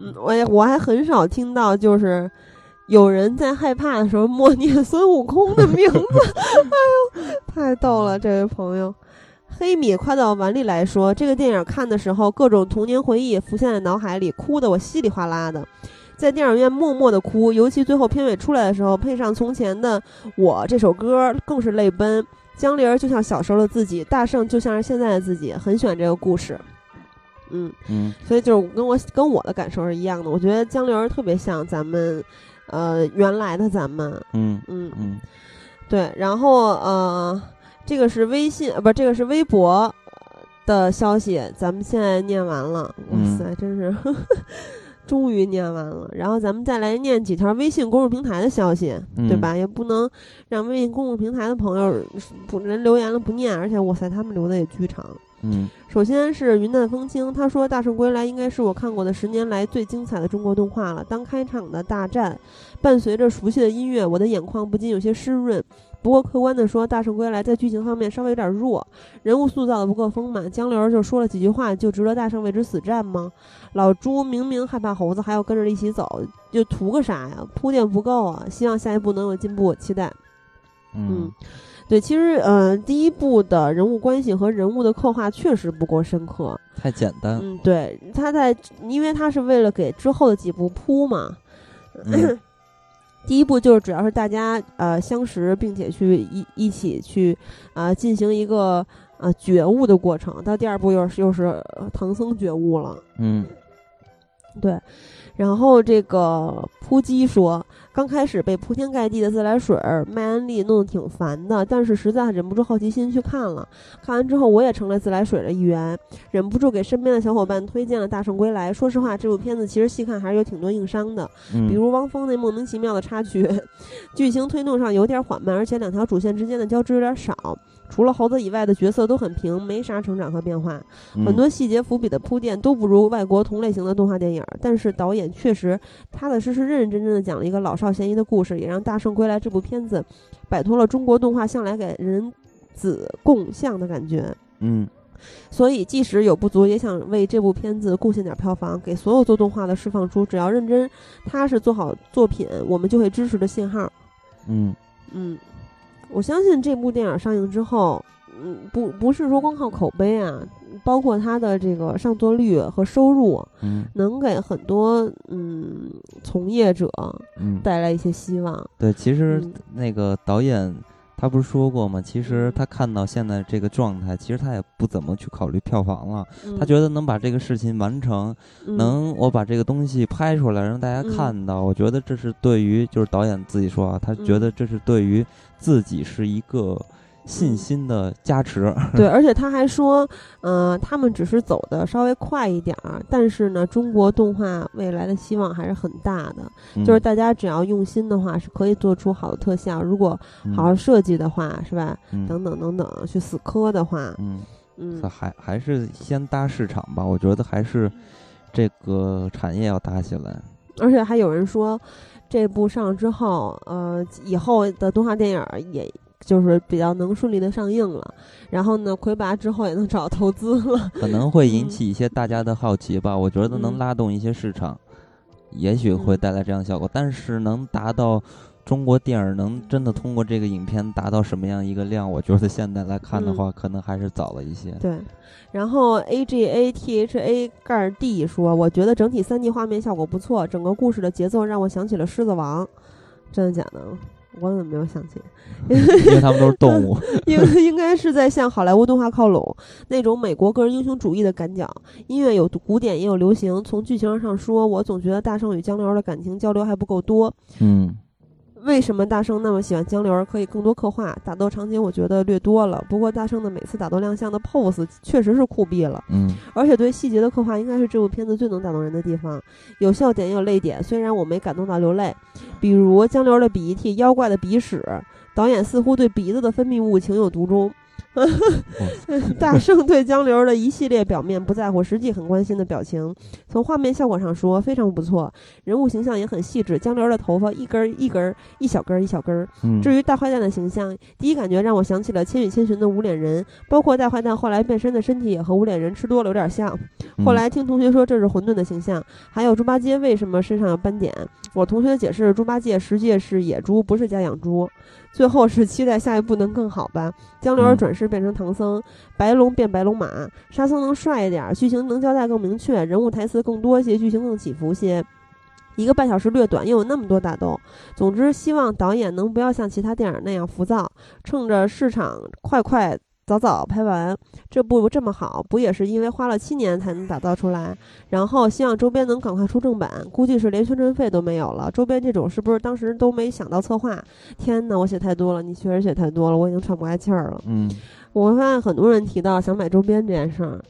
嗯，我也我还很少听到就是有人在害怕的时候默念孙悟空的名字，哎呦，太逗了，这位朋友。黑米快到碗里来说，这个电影看的时候，各种童年回忆浮现在脑海里，哭得我稀里哗啦的，在电影院默默的哭，尤其最后片尾出来的时候，配上从前的我这首歌，更是泪奔。江玲儿就像小时候的自己，大圣就像是现在的自己，很喜欢这个故事。嗯，嗯所以就是跟我跟我的感受是一样的。我觉得江流儿特别像咱们，呃，原来的咱们，嗯嗯，嗯对。然后呃，这个是微信，呃，不，这个是微博的消息，咱们现在念完了。哇嗯塞，真是 终于念完了。然后咱们再来念几条微信公众平台的消息，对嗯吧？也不能让微信公众平台的朋友不人留言了不念，而且哇塞，他们留的也巨长。嗯首先是云淡风轻，他说《大圣归来》应该是我看过的十年来最精彩的中国动画了。当开场的大战伴随着熟悉的音乐，我的眼眶不禁有些湿润。不过客观的说，《大圣归来》在剧情方面稍微有点弱，人物塑造的不够丰满。江流儿就说了几句话，就值得大圣为之死战吗？老朱明明害怕猴子，还要跟着一起走，就图个啥呀？铺垫不够啊！希望下一步能有进步，期待。嗯对，其实呃，第一部的人物关系和人物的刻画确实不够深刻。太简单。嗯，对，他在，因为他是为了给之后的几部铺嘛。嗯 第一部就是主要是大家呃相识，并且去一一起去啊、呃进行一个呃觉悟的过程。到第二部又是又是呃唐僧觉悟了。嗯对，然后这个扑鸡说，刚开始被铺天盖地的自来水儿卖安利弄得挺烦的，但是实在忍不住好奇心去看了。看完之后，我也成了自来水的一员，忍不住给身边的小伙伴推荐了《大圣归来》。说实话，这部片子其实细看还是有挺多硬伤的，嗯，比如汪峰那莫名其妙的插曲，剧情推动上有点缓慢，而且两条主线之间的交织有点少。除了猴子以外的角色都很平，没啥成长和变化。嗯很多细节伏笔的铺垫都不如外国同类型的动画电影，但是导演确实踏踏实实、认认真真的讲了一个老少咸宜的故事，也让《大圣归来》这部片子摆脱了中国动画向来给人子共享的感觉。嗯所以，即使有不足，也想为这部片子贡献点票房，给所有做动画的释放出只要认真、踏实做好作品，我们就会支持的信号。嗯嗯，我相信这部电影上映之后，嗯，不不是说光靠口碑啊，包括它的这个上座率和收入，嗯能给很多嗯从业者嗯，带来一些希望。对，其实嗯那个导演他不是说过吗？其实嗯他看到现在这个状态，其实他也不怎么去考虑票房了。嗯他觉得能把这个事情完成，嗯能我把这个东西拍出来让大家嗯看到，我觉得这是对于就是导演自己说啊，他觉嗯得这是对于自己是一个信嗯心的加持。对，而且他还说，呃，他们只是走的稍微快一点儿，但是呢，中国动画未来的希望还是很大的。就是嗯大家只要用心的话，是可以做出好的特效。如果嗯好好设计的话，是吧？嗯等等等等，去死磕的话，嗯，嗯还还是先搭市场吧。我觉得还是这个产业要搭起来。而且还有人说，这部上之后，呃，以后的动画电影也就是比较能顺利的上映了。然后呢，魁拔之后也能找到投资了。可能会引嗯起一些大家的好奇吧。我觉得能嗯拉动一些市场，也许会嗯带来这样的效果。但是能达到中国电影能真的通过这个影片达到什么样一个量，我觉得现在来看的嗯话，可能还是早了一些。对，然后 A G A T H A 盖 D 说，我觉得整体三 D 画面效果不错，整个故事的节奏让我想起了《狮子王》，真的假的？我怎么没有想起？因为他们都是动物。应应该是在向好莱坞动画靠拢，那种美国个人英雄主义的感脚。音乐有古典也有流行。从剧情上说，我总觉得大圣与江流儿的感情交流还不够多。嗯为什么大圣那么喜欢江流儿？可以更多刻画。打斗场景我觉得略多了，不过大圣的每次打斗亮相的 pose 确实是酷毙了。嗯而且对细节的刻画应该是这部片子最能打动人的地方，有笑点也有泪点，虽然我没感动到流泪，比如江流儿的鼻涕、妖怪的鼻屎，导演似乎对鼻子的分泌物情有独钟。大圣对江流儿的一系列表面不在乎，实际很关心的表情，从画面效果上说非常不错，人物形象也很细致。江流儿的头发一根儿一根儿，一小根儿一小根至于大坏蛋的形象，第一感觉让我想起了《千与千寻》的无脸人，包括大坏蛋后来变身的身体也和无脸人吃多了有点像。嗯后来听同学说这是混沌的形象，还有猪八戒为什么身上有斑点？我同学解释，猪八戒实际是野猪，不是家养猪。最后是期待下一步能更好吧。江流儿嗯转世变成唐僧，白龙变白龙马，沙僧能帅一点，剧情能交代更明确，人物台词更多些，剧情更起伏些。一个半小时略短，又有那么多打斗。总之，希望导演能不要像其他电影那样浮躁，趁着市场快快早早拍完。这部这么好，不也是因为花了七年才能打造出来？然后希望周边能赶快出正版，估计是连宣传费都没有了。周边这种是不是当时都没想到策划？天哪，我写太多了，你确实写太多了，我已经喘不过来气儿了。嗯我发现很多人提到想买周边这件事儿，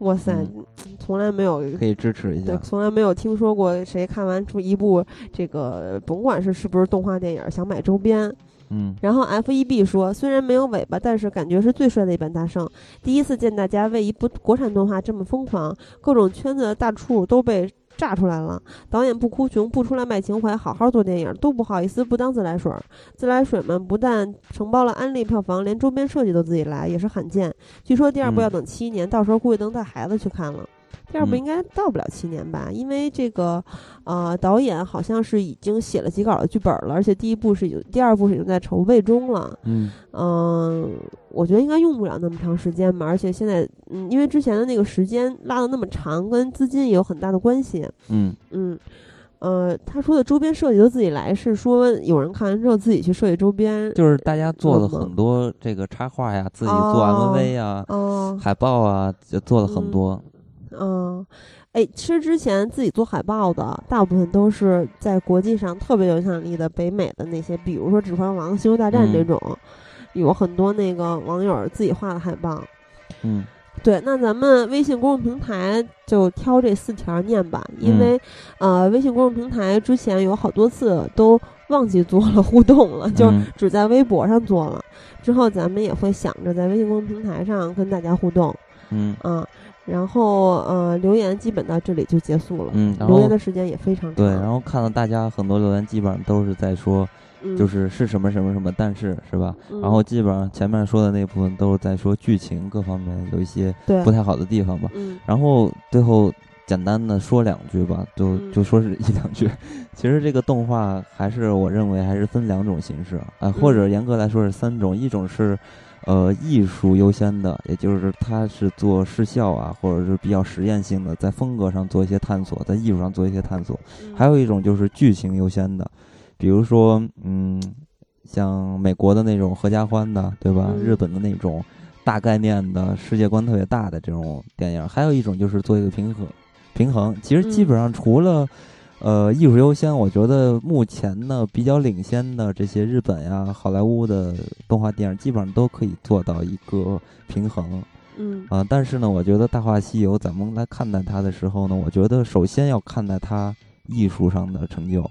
哇塞，嗯从来没有可以支持一对，下。从来没有听说过谁看完出一部这个，甭管是是不是动画电影，想买周边。嗯然后 F E B 说，虽然没有尾巴，但是感觉是最帅的一版大圣。第一次见大家为一部国产动画这么疯狂，各种圈子的大处都被炸出来了。导演不哭穷，不出来卖情怀，好好做电影，都不好意思不当自来水儿。自来水们不但承包了安利票房，连周边设计都自己来，也是罕见。据说第二部嗯要等七年，到时候估计能带孩子去看了。第二部嗯应该到不了七年吧，因为这个，呃，导演好像是已经写了几稿的剧本了，而且第一部是已经，第二部是已经在筹备中了。嗯嗯，我觉得应该用不了那么长时间吧，而且现在，嗯，因为之前的那个时间拉的那么长，跟资金也有很大的关系。嗯嗯，呃，他说的周边设计都自己来，是说有人看完之后自己去设计周边，就是大家做了很多这个插画呀，自己做哦 MV 啊、哦，海报啊，就做了很嗯多。嗯，哎，其实之前自己做海报的，大部分都是在国际上特别有影响力的北美的那些，比如说《指环王》《星球大战》这嗯种，有很多那个网友自己画的海报。嗯对，那咱们微信公众平台就挑这四条念吧，因嗯为、呃，微信公众平台之前有好多次都忘记做了互动了，就嗯只在微博上做了。之后咱们也会想着在微信公众平台上跟大家互动。嗯啊，然后呃，留言基本到这里就结束了。嗯，然留言的时间也非常长。对，然后看到大家很多留言，基本上都是在说，嗯就是是什么什么什么，但是是吧？嗯然后基本上前面说的那部分都是在说剧情各方面有一些不太好的地方吧。嗯然后最后简单的说两句吧，就嗯就说是一两句。其实这个动画还是我认为还是分两种形式啊、呃或者嗯严格来说是三种，一种是。呃，艺术优先的，也就是它是做视效啊，或者是比较实验性的，在风格上做一些探索，在艺术上做一些探索。嗯还有一种就是剧情优先的，比如说，嗯，像美国的那种合家欢的，对吧？嗯日本的那种大概念的世界观特别大的这种电影，还有一种就是做一个平衡平衡。其实基嗯本上除了、呃艺术优先，我觉得目前呢比较领先的这些日本呀、好莱坞的动画电影，基本上都可以做到一个平衡。嗯啊、但是呢，我觉得《大话西游》咱们来看待它的时候呢，我觉得首先要看待它艺术上的成就，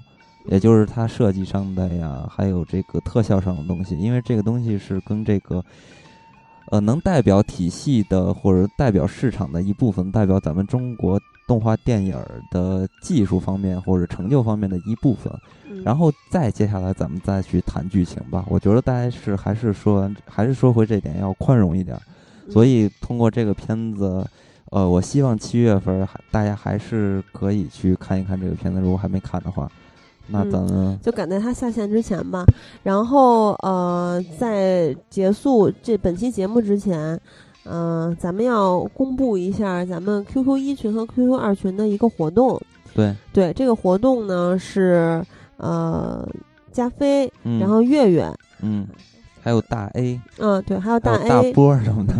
也就是它设计上的呀，还有这个特效上的东西，因为这个东西是跟这个，呃，能代表体系的或者代表市场的一部分，代表咱们中国动画电影儿的技术方面或者成就方面的一部分。嗯，然后再接下来咱们再去谈剧情吧。我觉得大家是还是说完，还是说回这点要宽容一点所以通过这个片子，呃，我希望七月份儿还大家还是可以去看一看这个片子。如果还没看的话，那嗯咱们就赶在它下线之前吧。然后呃，在结束这本期节目之前，呃，咱们要公布一下咱们 QQ 一群和 QQ 二群的一个活动。对，对，这个活动呢是呃加菲，嗯，然后月月，嗯，还有大 A，嗯、对，还有大 A 有大波儿什么的，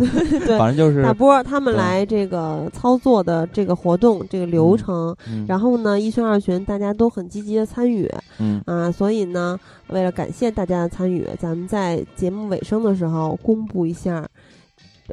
对。反正就是大波儿他们来这个操作的这个活动这个流程，嗯，然后呢，一群二群大家都很积极的参与，嗯啊，所以呢，为了感谢大家的参与，咱们在节目尾声的时候公布一下，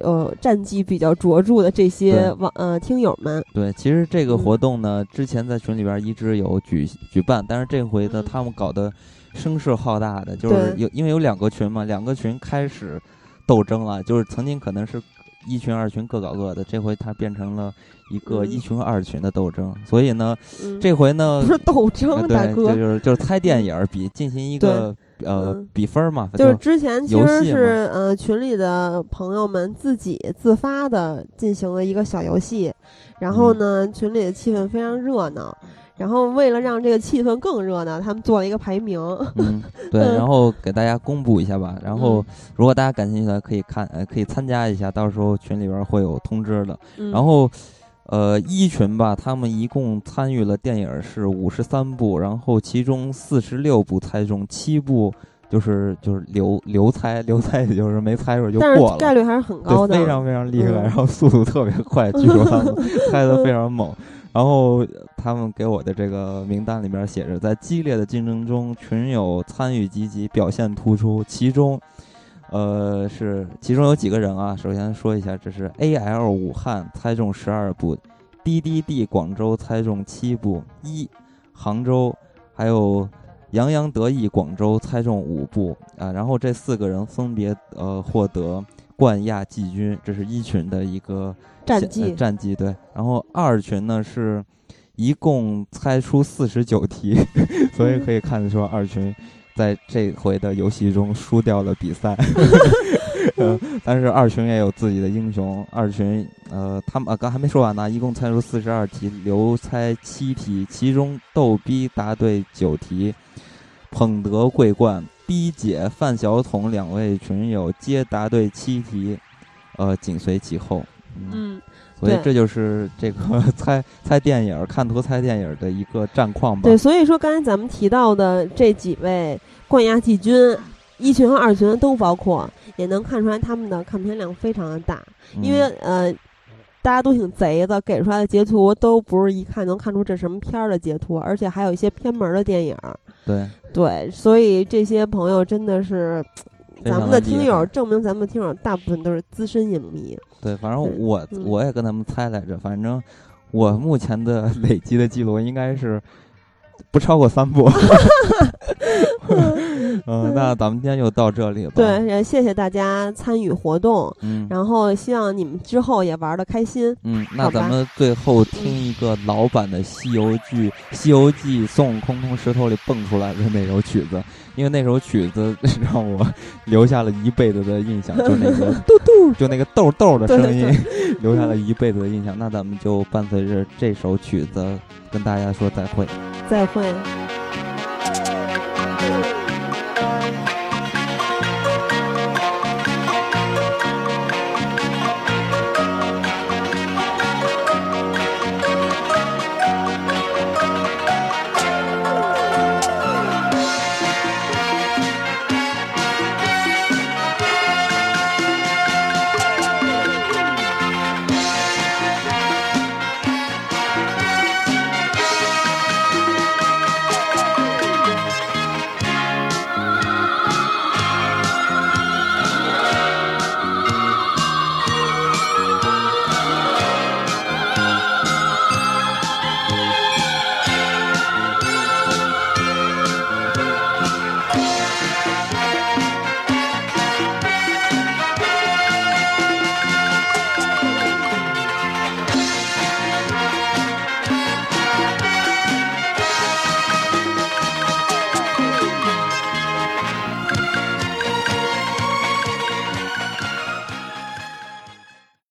呃，战绩比较卓著的这些网呃听友们，对，其实这个嗯。活动呢，之前在群里边一直有举举办，但是这回呢，嗯。他们搞得声势浩大的，就是有因为有两个群嘛，两个群开始斗争了，就是曾经可能是一群二群各搞各的，这回它变成了一个嗯。一群二群的斗争，所以呢，嗯，这回呢不，是斗呃争，对，大哥，就是就是。猜电影儿比进行一个呃嗯比分儿嘛，就是之前其实是呃群里的朋友们自己自发的进行了一个小游戏，然后嗯呢，群里的气氛非常热闹。然后为了让这个气氛更热闹，他们做了一个排名。嗯，对，嗯然后给大家公布一下吧。然后嗯，如果大家感兴趣的，可以看，呃，可以参加一下，到时候群里边会有通知的。嗯然后，呃，一群吧，他们一共参与了电影是五十三部，然后其中四十六部猜中，七部就是就是留留猜，留猜也就是没猜出来就过了。概率还是很高，的，非常非常厉害，嗯然后速度特别快，据说他们 猜的非常猛。然后他们给我的这个名单里边写着，在激烈的竞争中，群友参与积极，表现突出。其中，呃，是其中有几个人啊？首先说一下，这是 A L 武汉猜中十二部，D D D 广州猜中七部，一杭州还有洋洋得意广州猜中五部啊。然后这四个人分别呃获得冠亚季军，这是一群的一个呃战绩。战绩对，然后二群呢是一共猜出四十九题，所以可以看得出二群在这回的游戏中输掉了比赛。呃，但是二群也有自己的英雄，二群呃，他们啊刚还没说完呢，一共猜出四十二题，刘猜七题，其中逗逼答对九题，捧得桂冠。逼姐、范晓彤两位群友皆答对七题，呃，紧随其后。嗯嗯，所以对这就是这个 猜猜电影儿、看图猜电影儿的一个战况吧。对，所以说刚才咱们提到的这几位冠亚季军，一群和二群都包括，也能看出来他们的看片量非常的大，嗯因为呃。大家都挺贼的，给出来的截图都不是一看能看出这什么片儿的截图，而且还有一些偏门的电影儿。对对，所以这些朋友真的是，非咱们的听友证明咱们的听友大部分都是资深影迷。对，反正我嗯我也跟他们猜来着，反正我目前的 累积的记录应该是不超过三部。嗯，那咱们今天就到这里吧。对，，也谢谢大家参与活动，嗯然后希望你们之后也玩的开心。嗯，那咱们最后听一个老版的《西游记》，《西游记》孙悟空从石头里蹦出来的那首曲子，因为那首曲子 让我留下了一辈子的印象 就那个豆豆就那个豆豆的声音 留下了一辈子的印象。那咱们就伴随着这首曲子跟大家说再会。再会。